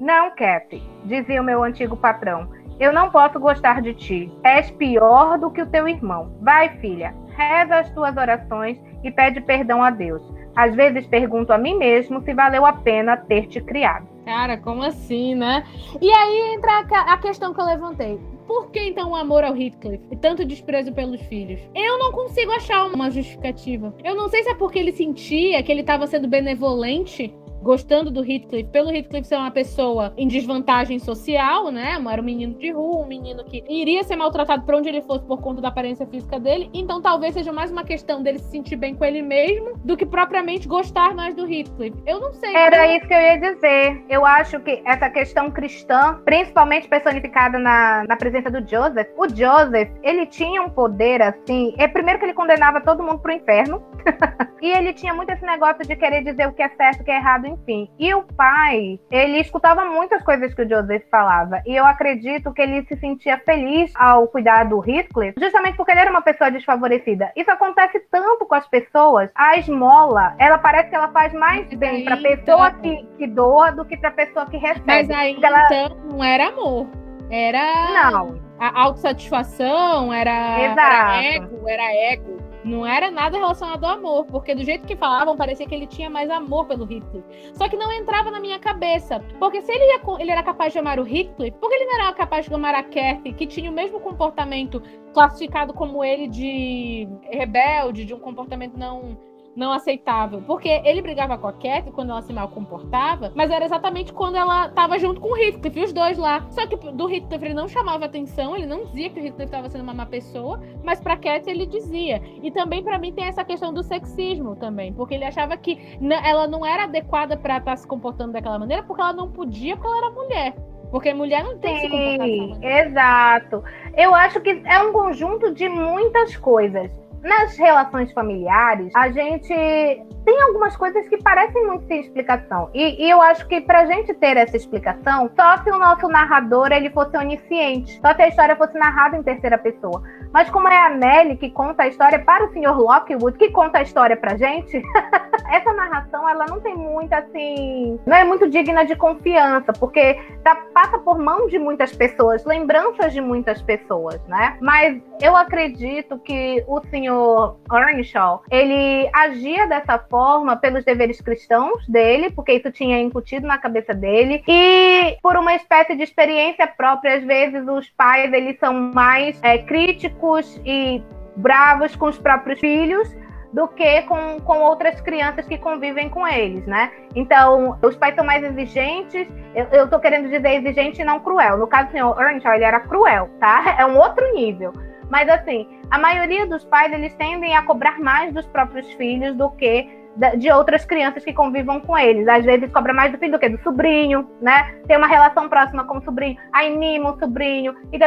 Não, Kathy, dizia o meu antigo patrão, eu não posso gostar de ti. És pior do que o teu irmão. Vai, filha, reza as tuas orações e pede perdão a Deus. Às vezes pergunto a mim mesmo se valeu a pena ter te criado. Cara, como assim, né? E aí entra a questão que eu levantei. Por que então o amor ao Heathcliff e tanto desprezo pelos filhos? Eu não consigo achar uma justificativa. Eu não sei se é porque ele sentia que ele estava sendo benevolente gostando do Heathcliff, pelo Heathcliff ser uma pessoa em desvantagem social, né? Era um menino de rua, um menino que iria ser maltratado por onde ele fosse por conta da aparência física dele. Então talvez seja mais uma questão dele se sentir bem com ele mesmo do que propriamente gostar mais do Heathcliff. Eu não sei. Era isso que eu ia dizer. Eu acho que essa questão cristã, principalmente personificada na, na presença do Joseph, o Joseph, ele tinha um poder assim. É primeiro que ele condenava todo mundo pro inferno. e ele tinha muito esse negócio de querer dizer o que é certo e o que é errado enfim. E o pai, ele escutava muitas coisas que o Joseph falava. E eu acredito que ele se sentia feliz ao cuidar do Heathcliff, justamente porque ele era uma pessoa desfavorecida. Isso acontece tanto com as pessoas. A esmola, ela parece que ela faz mais bem para pessoa então... que, que doa do que para pessoa que recebe. Mas aí ela... então não era amor. Era não. a autossatisfação, era, era ego, era ego. Não era nada relacionado ao amor, porque do jeito que falavam, parecia que ele tinha mais amor pelo Heathcliff. Só que não entrava na minha cabeça. Porque se ele, ia, ele era capaz de amar o Heathcliff, por que ele não era capaz de amar a Kathy, que tinha o mesmo comportamento classificado como ele de rebelde, de um comportamento não não aceitável. Porque ele brigava com a Cat quando ela se mal comportava, mas era exatamente quando ela tava junto com o Heathcliff, os dois lá. Só que do Heathcliff ele não chamava atenção, ele não dizia que o Heathcliff tava sendo uma má pessoa, mas pra Cat ele dizia. E também para mim tem essa questão do sexismo também, porque ele achava que ela não era adequada para estar tá se comportando daquela maneira, porque ela não podia, porque ela era mulher. Porque mulher não tem que se comportar Sim, exato. Eu acho que é um conjunto de muitas coisas. Nas relações familiares, a gente tem algumas coisas que parecem muito sem explicação. E, e eu acho que pra gente ter essa explicação, só se o nosso narrador ele fosse onisciente, só se a história fosse narrada em terceira pessoa. Mas como é a Nelly que conta a história para o Sr. Lockwood, que conta a história pra gente, essa narração ela não tem muita assim, não é muito digna de confiança, porque tá- passa por mãos de muitas pessoas, lembranças de muitas pessoas, né? Mas eu acredito que o senhor Earnshaw, ele agia dessa forma pelos deveres cristãos dele, porque isso tinha incutido na cabeça dele, e por uma espécie de experiência própria, às vezes os pais eles são mais é, críticos e bravos com os próprios filhos do que com, com outras crianças que convivem com eles, né? Então, os pais são mais exigentes. Eu, eu tô querendo dizer exigente e não cruel. No caso do senhor Earnshaw, ele era cruel, tá? É um outro nível. Mas, assim, a maioria dos pais, eles tendem a cobrar mais dos próprios filhos do que de outras crianças que convivam com eles. Às vezes cobra mais do filho do que do sobrinho, né? Tem uma relação próxima com o sobrinho, aí mima o sobrinho, e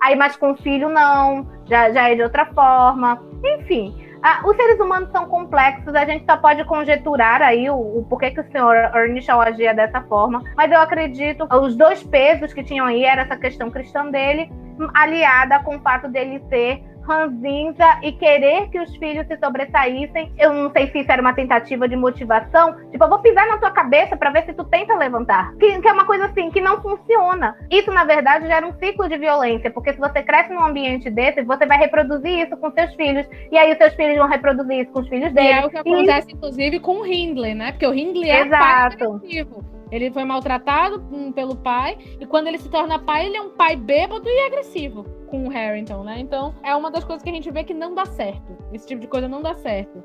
aí mais com o filho não, já, já é de outra forma. Enfim, ah, os seres humanos são complexos, a gente só pode conjecturar aí o, o porquê que o senhor Earnshaw agia dessa forma, mas eu acredito os dois pesos que tinham aí era essa questão cristã dele, aliada com o fato dele ser ranzinza e querer que os filhos se sobressaíssem. Eu não sei se isso era uma tentativa de motivação. Tipo, eu vou pisar na tua cabeça pra ver se tu tenta levantar. Que, que é uma coisa assim, que não funciona. Isso, na verdade, gera um ciclo de violência, porque se você cresce num ambiente desse, você vai reproduzir isso com seus filhos. E aí os seus filhos vão reproduzir isso com os filhos E deles. é o que acontece, inclusive, com o Hindley, né? Porque o Hindley é Exato. pai agressivo. Ele foi maltratado pelo pai, e quando ele se torna pai, ele é um pai bêbado e agressivo com o Harrington, né? Então, é uma das coisas que a gente vê que não dá certo. Esse tipo de coisa não dá certo.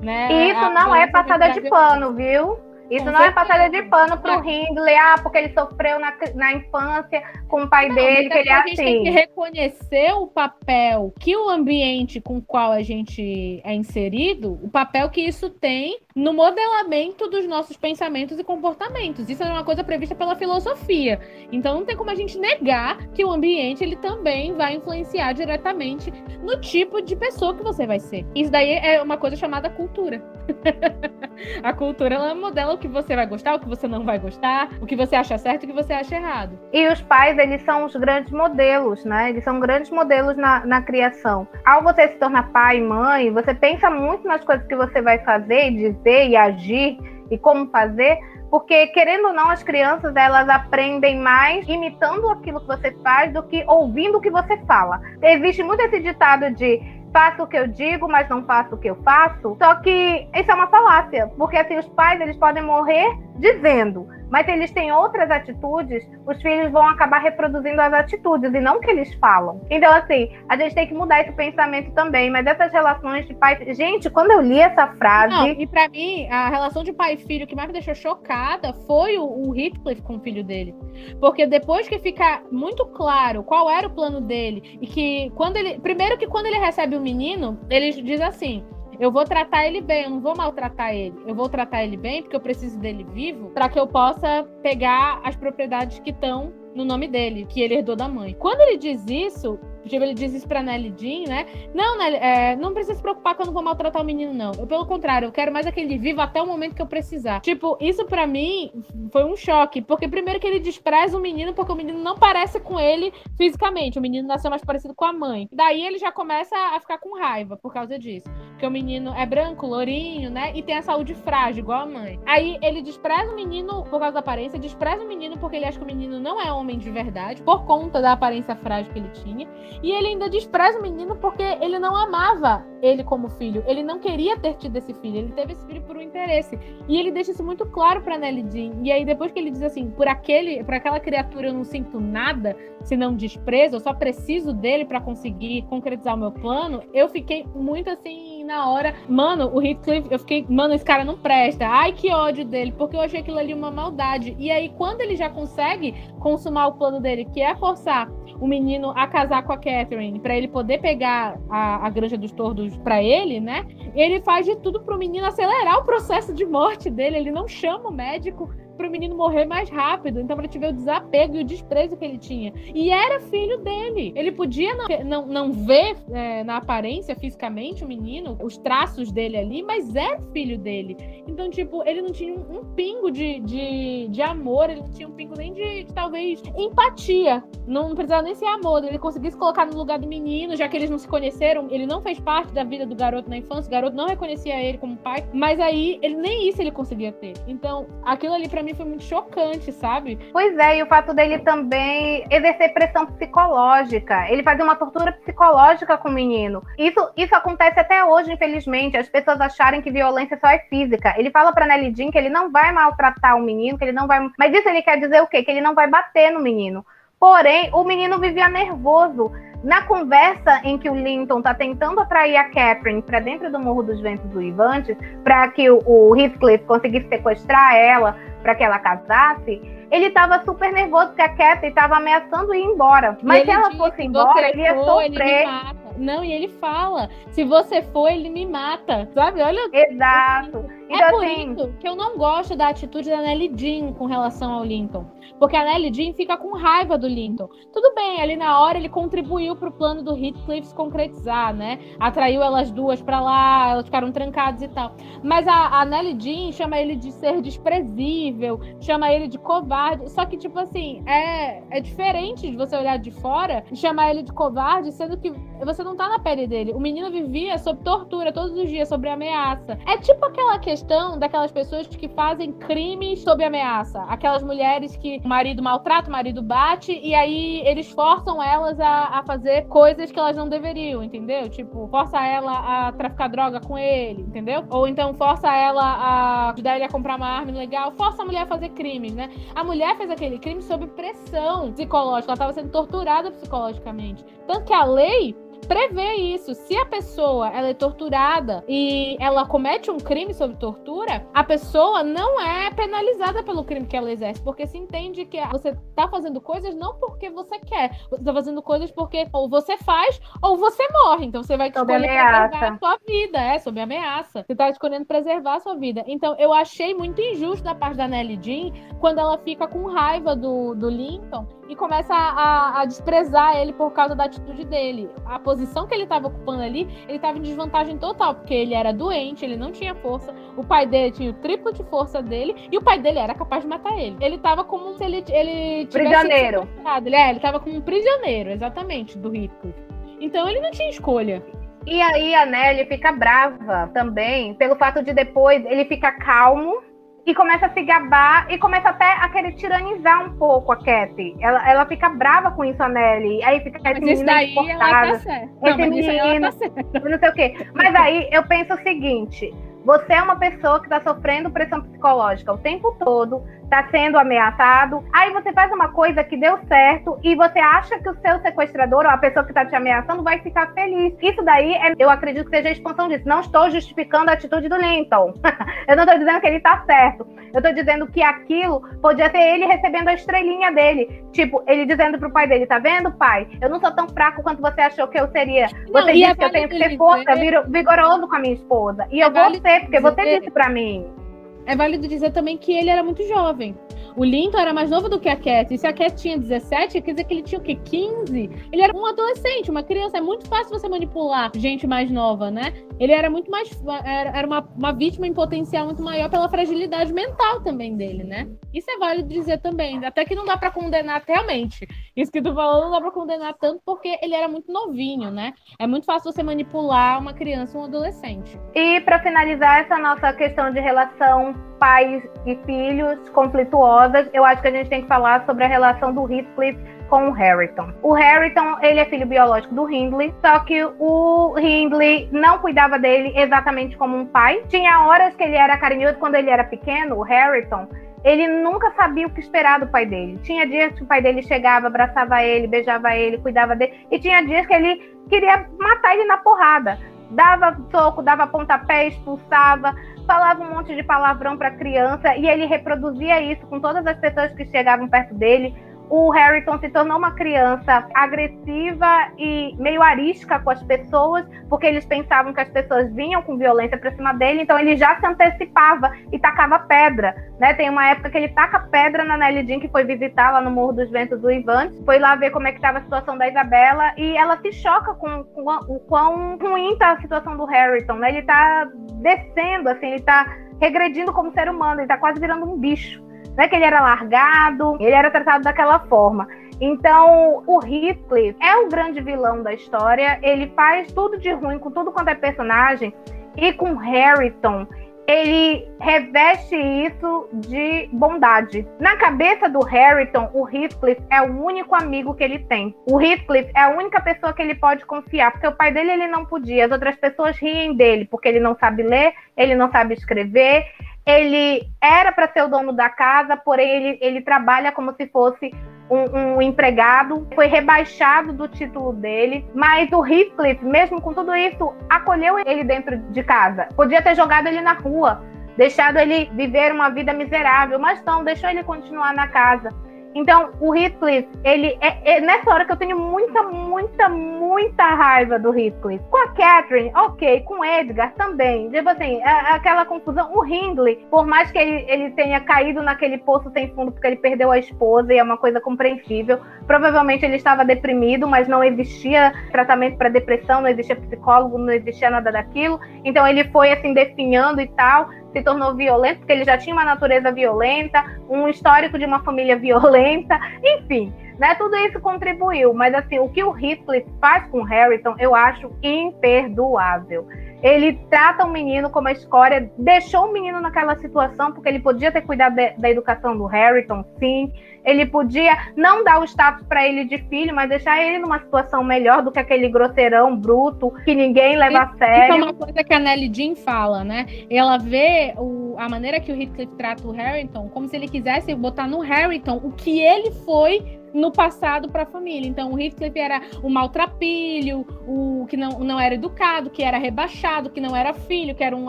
Né? E isso A não é passada de pano, viu? Isso não é passada de pano pro. Hindley, ah, porque ele sofreu na, na infância com o pai Não, dele, que ele é a gente tem que assim. reconhecer o papel que o ambiente com o qual a gente é inserido, o papel que isso tem no modelamento dos nossos pensamentos e comportamentos. Isso é uma coisa prevista pela filosofia. Então não tem como a gente negar que o ambiente ele também vai influenciar diretamente no tipo de pessoa que você vai ser. Isso daí é uma coisa chamada cultura. a cultura ela modela o que você vai gostar, o que você não vai gostar, o que você acha certo e o que você acha errado. E os pais, eles são os grandes modelos, né? Eles são grandes modelos na, na criação. Ao você se tornar pai e mãe, você pensa muito nas coisas que você vai fazer, dizer e agir e como fazer, porque querendo ou não, as crianças elas aprendem mais imitando aquilo que você faz do que ouvindo o que você fala. Existe muito esse ditado de faço o que eu digo, mas não faço o que eu faço. Só que isso é uma falácia, porque assim os pais eles podem morrer dizendo, mas eles têm outras atitudes, os filhos vão acabar reproduzindo as atitudes e não o que eles falam. Então, assim, a gente tem que mudar esse pensamento também. Mas essas relações de pai. Gente, quando eu li essa frase. Não, e pra mim, a relação de pai e filho que mais me deixou chocada foi o, o Heathcliff com o filho dele. Porque depois que fica muito claro qual era o plano dele, e que quando ele. Primeiro que quando ele recebe o menino, ele diz assim. Eu vou tratar ele bem, eu não vou maltratar ele. Eu vou tratar ele bem porque eu preciso dele vivo para que eu possa pegar as propriedades que estão no nome dele, que ele herdou da mãe. Quando ele diz isso, tipo, ele diz isso pra Nelly Jean, né? Não, Nelly, é, não precisa se preocupar que eu não vou maltratar o menino, não. Eu, pelo contrário, eu quero mais é viva até o momento que eu precisar. Tipo, isso pra mim foi um choque. Porque primeiro que ele despreza o menino, porque o menino não parece com ele fisicamente. O menino nasceu mais parecido com a mãe. Daí ele já começa a ficar com raiva por causa disso. Porque o menino é branco, lourinho, né? E tem a saúde frágil, igual a mãe. Aí ele despreza o menino por causa da aparência, despreza o menino porque ele acha que o menino não é homem de verdade, por conta da aparência frágil que ele tinha. E ele ainda despreza o menino porque ele não amava ele como filho. Ele não queria ter tido esse filho. Ele teve esse filho por um interesse. E ele deixa isso muito claro pra Nelly Jean. E aí, depois que ele diz assim, por aquele, por aquela criatura eu não sinto nada, se não desprezo, eu só preciso dele pra conseguir concretizar o meu plano, eu fiquei muito assim na hora. Mano, o Heathcliff, eu fiquei, mano, esse cara não presta. Ai, que ódio dele, porque eu achei aquilo ali uma maldade. E aí, quando ele já consegue consumar o plano dele, que é forçar o menino a casar com a Catherine pra ele poder pegar a, a granja dos tordos pra ele, né? Ele faz de tudo pro menino acelerar o processo de morte dele. Ele não chama o médico, pro menino morrer mais rápido. Então, pra te ver o desapego e o desprezo que ele tinha. E era filho dele. Ele podia não, não, não ver é, na aparência, fisicamente, o menino, os traços dele ali, mas era filho dele. Então, tipo, ele não tinha um, um pingo de, de, de, amor, ele não tinha um pingo nem de, de, talvez, empatia. Não precisava nem ser amor. Ele conseguisse colocar no lugar do menino, já que eles não se conheceram, ele não fez parte da vida do garoto na infância, o garoto não reconhecia ele como pai, mas aí ele nem isso ele conseguia ter. Então, aquilo ali para mim foi muito chocante, sabe? Pois é, e o fato dele também exercer pressão psicológica. Ele fazia uma tortura psicológica com o menino. Isso, isso acontece até hoje, infelizmente. As pessoas acharem que violência só é física. Ele fala pra Nelly Jean que ele não vai maltratar o menino, que ele não vai. Mas isso ele quer dizer o quê? Que ele não vai bater no menino. Porém, o menino vivia nervoso. Na conversa em que o Linton está tentando atrair a Catherine para dentro do Morro dos Ventos Uivantes, para que o, o Heathcliff conseguisse sequestrar ela, para que ela casasse, ele estava super nervoso porque a Catherine estava ameaçando ir embora. Mas se ela fosse embora, ele ia sofrer. Ele não, e ele fala: se você for, ele me mata. Sabe? Olha. Exato. É por assim... isso que eu não gosto da atitude da Nelly Jean com relação ao Linton. Porque a Nelly Jean fica com raiva do Linton. Tudo bem, ali na hora ele contribuiu pro plano do Heathcliff se concretizar, né? Atraiu elas duas para lá, elas ficaram trancadas e tal. Mas a, a Nelly Jean chama ele de ser desprezível, chama ele de covarde. Só que, tipo assim, é, é diferente de você olhar de fora e chamar ele de covarde, sendo que você não tá na pele dele. O menino vivia sob tortura todos os dias, sobre ameaça. É tipo aquela questão daquelas pessoas que fazem crimes sob ameaça. Aquelas mulheres que o marido maltrata, o marido bate, e aí eles forçam elas a, a fazer coisas que elas não deveriam, entendeu? Tipo, força ela a traficar droga com ele, entendeu? Ou então força ela a ajudar ele a comprar uma arma legal, força a mulher a fazer crimes, né? A mulher fez aquele crime sob pressão psicológica, ela estava sendo torturada psicologicamente. Tanto que a lei prevê isso. Se a pessoa ela é torturada e ela comete um crime sob tortura, a pessoa não é penalizada pelo crime que ela exerce, porque se entende que você tá fazendo coisas não porque você quer, você tá fazendo coisas porque ou você faz ou você morre. Então você vai escolher preservar a sua vida, é, sob ameaça. Você tá escolhendo preservar a sua vida. Então eu achei muito injusto da parte da Nelly Jean quando ela fica com raiva do, do Lincoln e começa a, a, desprezar ele por causa da atitude dele. A posição que ele estava ocupando ali, ele estava em desvantagem total, porque ele era doente, ele não tinha força, o pai dele tinha o triplo de força dele e o pai dele era capaz de matar ele. Ele estava como se ele, ele tivesse prisioneiro. Ele, é, ele estava como um prisioneiro, exatamente, do Rico. Então ele não tinha escolha. E aí a Nelly fica brava também, pelo fato de depois ele ficar calmo e começa a se gabar e começa até a querer tiranizar um pouco a Cat. Ela, ela fica brava com isso, a Nelly. Aí fica esse menino daí ela tá. Esse não, menino, tá não sei o quê. Mas aí eu penso o seguinte: você é uma pessoa que está sofrendo pressão psicológica o tempo todo, está sendo ameaçado. Aí você faz uma coisa que deu certo e você acha que o seu sequestrador ou a pessoa que está te ameaçando vai ficar feliz. Isso daí, é, eu acredito que seja a expansão disso. Não estou justificando a atitude do Linton. eu não estou dizendo que ele está certo. Eu estou dizendo que aquilo podia ser ele recebendo a estrelinha dele. Tipo, ele dizendo pro pai dele: tá vendo, pai? Eu não sou tão fraco quanto você achou que eu seria. Você não, disse é que eu tenho que ter força, vigoroso com a minha esposa. E é eu vou ser, porque você disse para mim. É válido dizer também que ele era muito jovem. O Linton era mais novo do que a Cat. E se a Cat tinha 17, quer dizer que ele tinha o quê? 15? Ele era um adolescente, uma criança. É muito fácil você manipular gente mais nova, né? Ele era muito mais. Era uma, uma vítima em potencial muito maior pela fragilidade mental também dele, né? Isso é válido dizer também. Até que não dá para condenar realmente. Isso que tu falou não dá pra condenar tanto porque ele era muito novinho, né? É muito fácil você manipular uma criança um adolescente. E para finalizar essa nossa questão de relação pais e filhos conflituosas, eu acho que a gente tem que falar sobre a relação do Heathcliff com o Harrington. O Harrington, ele é filho biológico do Hindley, só que o Hindley não cuidava dele exatamente como um pai. Tinha horas que ele era carinhoso quando ele era pequeno, o Harrington, ele nunca sabia o que esperar do pai dele. Tinha dias que o pai dele chegava, abraçava ele, beijava ele, cuidava dele, e tinha dias que ele queria matar ele na porrada. Dava soco, dava pontapé, expulsava falava um monte de palavrão para criança e ele reproduzia isso com todas as pessoas que chegavam perto dele. O Harrington se tornou uma criança agressiva e meio arisca com as pessoas, porque eles pensavam que as pessoas vinham com violência para cima dele, então ele já se antecipava e tacava pedra. Né? Tem uma época que ele taca pedra na Nelly Jean, que foi visitar lá no Morro dos Ventos do Ivantes, foi lá ver como é que estava a situação da Isabela, e ela se choca com, com o quão ruim tá a situação do Harrington. Né? Ele tá descendo, assim, ele tá regredindo como ser humano, ele tá quase virando um bicho né, que ele era largado, ele era tratado daquela forma. Então, o Heathcliff é o grande vilão da história, ele faz tudo de ruim com tudo quanto é personagem, e com Harrington, ele reveste isso de bondade. Na cabeça do Harrington, o Heathcliff é o único amigo que ele tem. O Heathcliff é a única pessoa que ele pode confiar, porque o pai dele ele não podia, as outras pessoas riem dele, porque ele não sabe ler, ele não sabe escrever, ele era para ser o dono da casa, porém ele, ele trabalha como se fosse um, um, empregado, foi rebaixado do título dele, mas o Heathcliff, mesmo com tudo isso, acolheu ele dentro de casa. Podia ter jogado ele na rua, deixado ele viver uma vida miserável, mas não, deixou ele continuar na casa. Então, o Heathcliff, ele é, é, nessa hora que eu tenho muita, muita, muita raiva do Heathcliff. Com a Catherine, ok, com o Edgar também. Tipo assim, é aquela confusão. O Hindley, por mais que ele, ele tenha caído naquele poço sem fundo porque ele perdeu a esposa e é uma coisa compreensível, provavelmente ele estava deprimido, mas não existia tratamento para depressão, não existia psicólogo, não existia nada daquilo. Então ele foi assim definhando e tal se tornou violento, porque ele já tinha uma natureza violenta, um histórico de uma família violenta, enfim, né? Tudo isso contribuiu, mas assim, o que o Heathcliff faz com Harrington, eu acho imperdoável. Ele trata o menino como a escória, deixou o menino naquela situação, porque ele podia ter cuidado de, da educação do Harrington, sim. Ele podia não dar o status para ele de filho, mas deixar ele numa situação melhor do que aquele grosseirão bruto que ninguém leva a sério. Isso é uma coisa que a Nelly Jean fala, né? Ela vê o, a maneira que o Heathcliff trata o Harrington como se ele quisesse botar no Harrington o que ele foi no passado para a família. Então, o Heathcliff era o maltrapilho, o que não, não era educado, que era rebaixado, que não era filho, que era um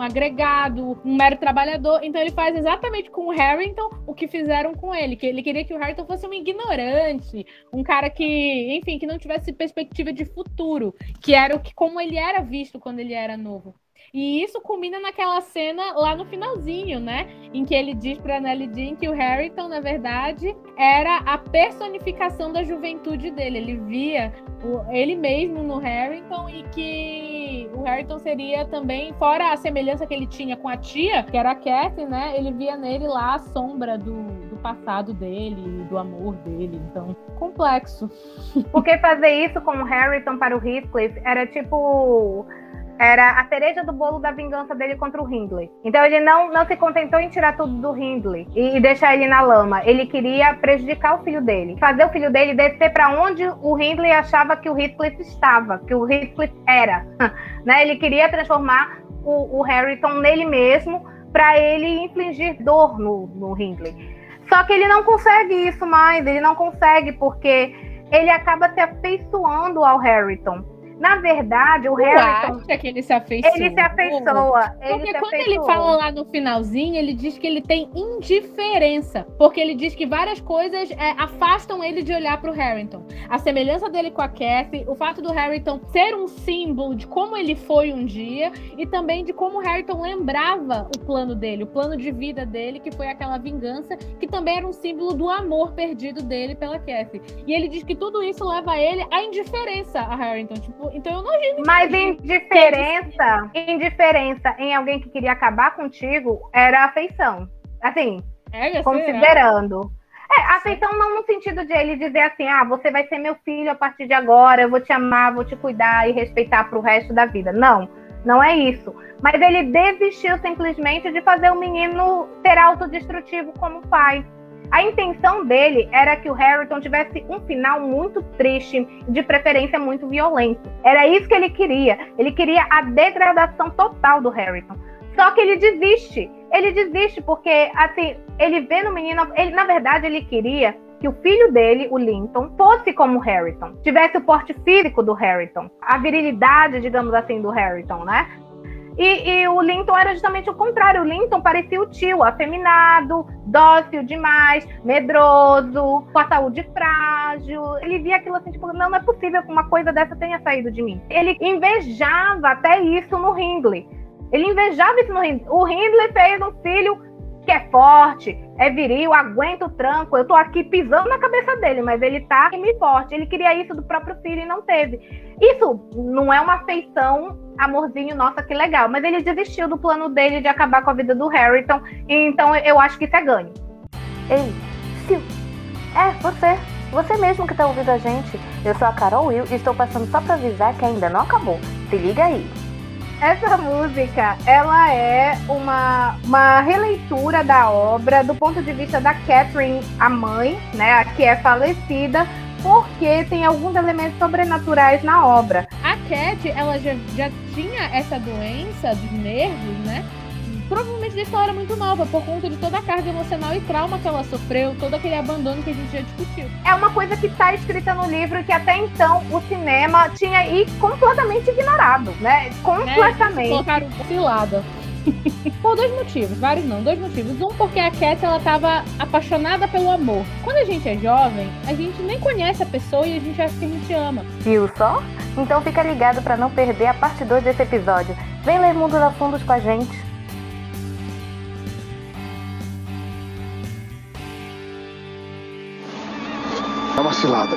agregado, um mero trabalhador. Então, ele faz exatamente com o Harrington o que fizeram com ele, que ele queria que o Harrington fosse um ignorante, um cara que, enfim, que não tivesse perspectiva de futuro, que era o que como ele era visto quando ele era novo. E isso culmina naquela cena lá no finalzinho, né? Em que ele diz para Nelly Jean que o Harrington, na verdade, era a personificação da juventude dele. Ele via o, ele mesmo no Harrington e que o Harrington seria também, fora a semelhança que ele tinha com a tia, que era a Kathy, né? Ele via nele lá a sombra do, do passado dele, do amor dele. Então, complexo. Porque fazer isso com o Harrington para o Heathcliff era tipo era a cereja do bolo da vingança dele contra o Hindley. Então ele não, não se contentou em tirar tudo do Hindley e, e deixar ele na lama. Ele queria prejudicar o filho dele, fazer o filho dele descer para onde o Hindley achava que o Heathcliff estava, que o Heathcliff era. né? Ele queria transformar o, o Harrington nele mesmo para ele infligir dor no, no Hindley. Só que ele não consegue isso mais, ele não consegue porque ele acaba se afeiçoando ao Harrington. Na verdade, o Harrington. acha que ele se afeiçoa? Ele se afeiçoa. Ele porque se quando ele fala lá no finalzinho, ele diz que ele tem indiferença. Porque ele diz que várias coisas é, afastam ele de olhar para o Harrington. A semelhança dele com a Kathy, o fato do Harrington ser um símbolo de como ele foi um dia e também de como o Harrington lembrava o plano dele, o plano de vida dele, que foi aquela vingança, que também era um símbolo do amor perdido dele pela Kathy. E ele diz que tudo isso leva ele à indiferença a Harrington. Tipo, então eu não imagino. Mas indiferença, indiferença em alguém que queria acabar contigo era afeição. Assim, é, considerando. É, afeição não no sentido de ele dizer assim, ah, você vai ser meu filho a partir de agora, eu vou te amar, vou te cuidar e respeitar pro resto da vida. Não, não é isso. Mas ele desistiu simplesmente de fazer o menino ser autodestrutivo como pai. A intenção dele era que o Harrington tivesse um final muito triste, de preferência muito violento. Era isso que ele queria. Ele queria a degradação total do Harrington. Só que ele desiste. Ele desiste porque, assim, ele vê no menino. Ele, na verdade, ele queria que o filho dele, o Linton, fosse como o Harrington, tivesse o porte físico do Harrington, a virilidade, digamos assim, do Harrington, né? E, e, o Linton era justamente o contrário. O Linton parecia o tio, afeminado, dócil demais, medroso, com a saúde frágil. Ele via aquilo assim, tipo, não, não é possível que uma coisa dessa tenha saído de mim. Ele invejava até isso no Hindley. Ele invejava isso no Hindley. O Hindley fez um filho que é forte, é viril, aguenta o tranco. Eu tô aqui pisando na cabeça dele, mas ele tá me forte. Ele queria isso do próprio filho e não teve. Isso não é uma feição, amorzinho, nossa, que legal. Mas ele desistiu do plano dele de acabar com a vida do Harrington. Então eu acho que isso é ganho. Ei, Sil, é você. Você mesmo que tá ouvindo a gente. Eu sou a Carol Will e estou passando só pra avisar que ainda não acabou. Se liga aí. Essa música, ela é uma, uma releitura da obra do ponto de vista da Catherine, a mãe, né, a que é falecida, porque tem alguns elementos sobrenaturais na obra. A Cat, ela já, já tinha essa doença dos nervos, né? Provavelmente desde ela era muito nova, por conta de toda a carga emocional e trauma que ela sofreu, todo aquele abandono que a gente já discutiu. É uma coisa que está escrita no livro que até então o cinema tinha aí completamente ignorado, né? Completamente. É, colocaram cilada. Por dois motivos, vários não, dois motivos. Um, porque a Cat ela tava apaixonada pelo amor. Quando a gente é jovem, a gente nem conhece a pessoa e a gente acha que a gente ama. Viu só? Então fica ligado para não perder a parte 2 desse episódio. Vem ler Mundo da Fundos com a gente. É uma cilada.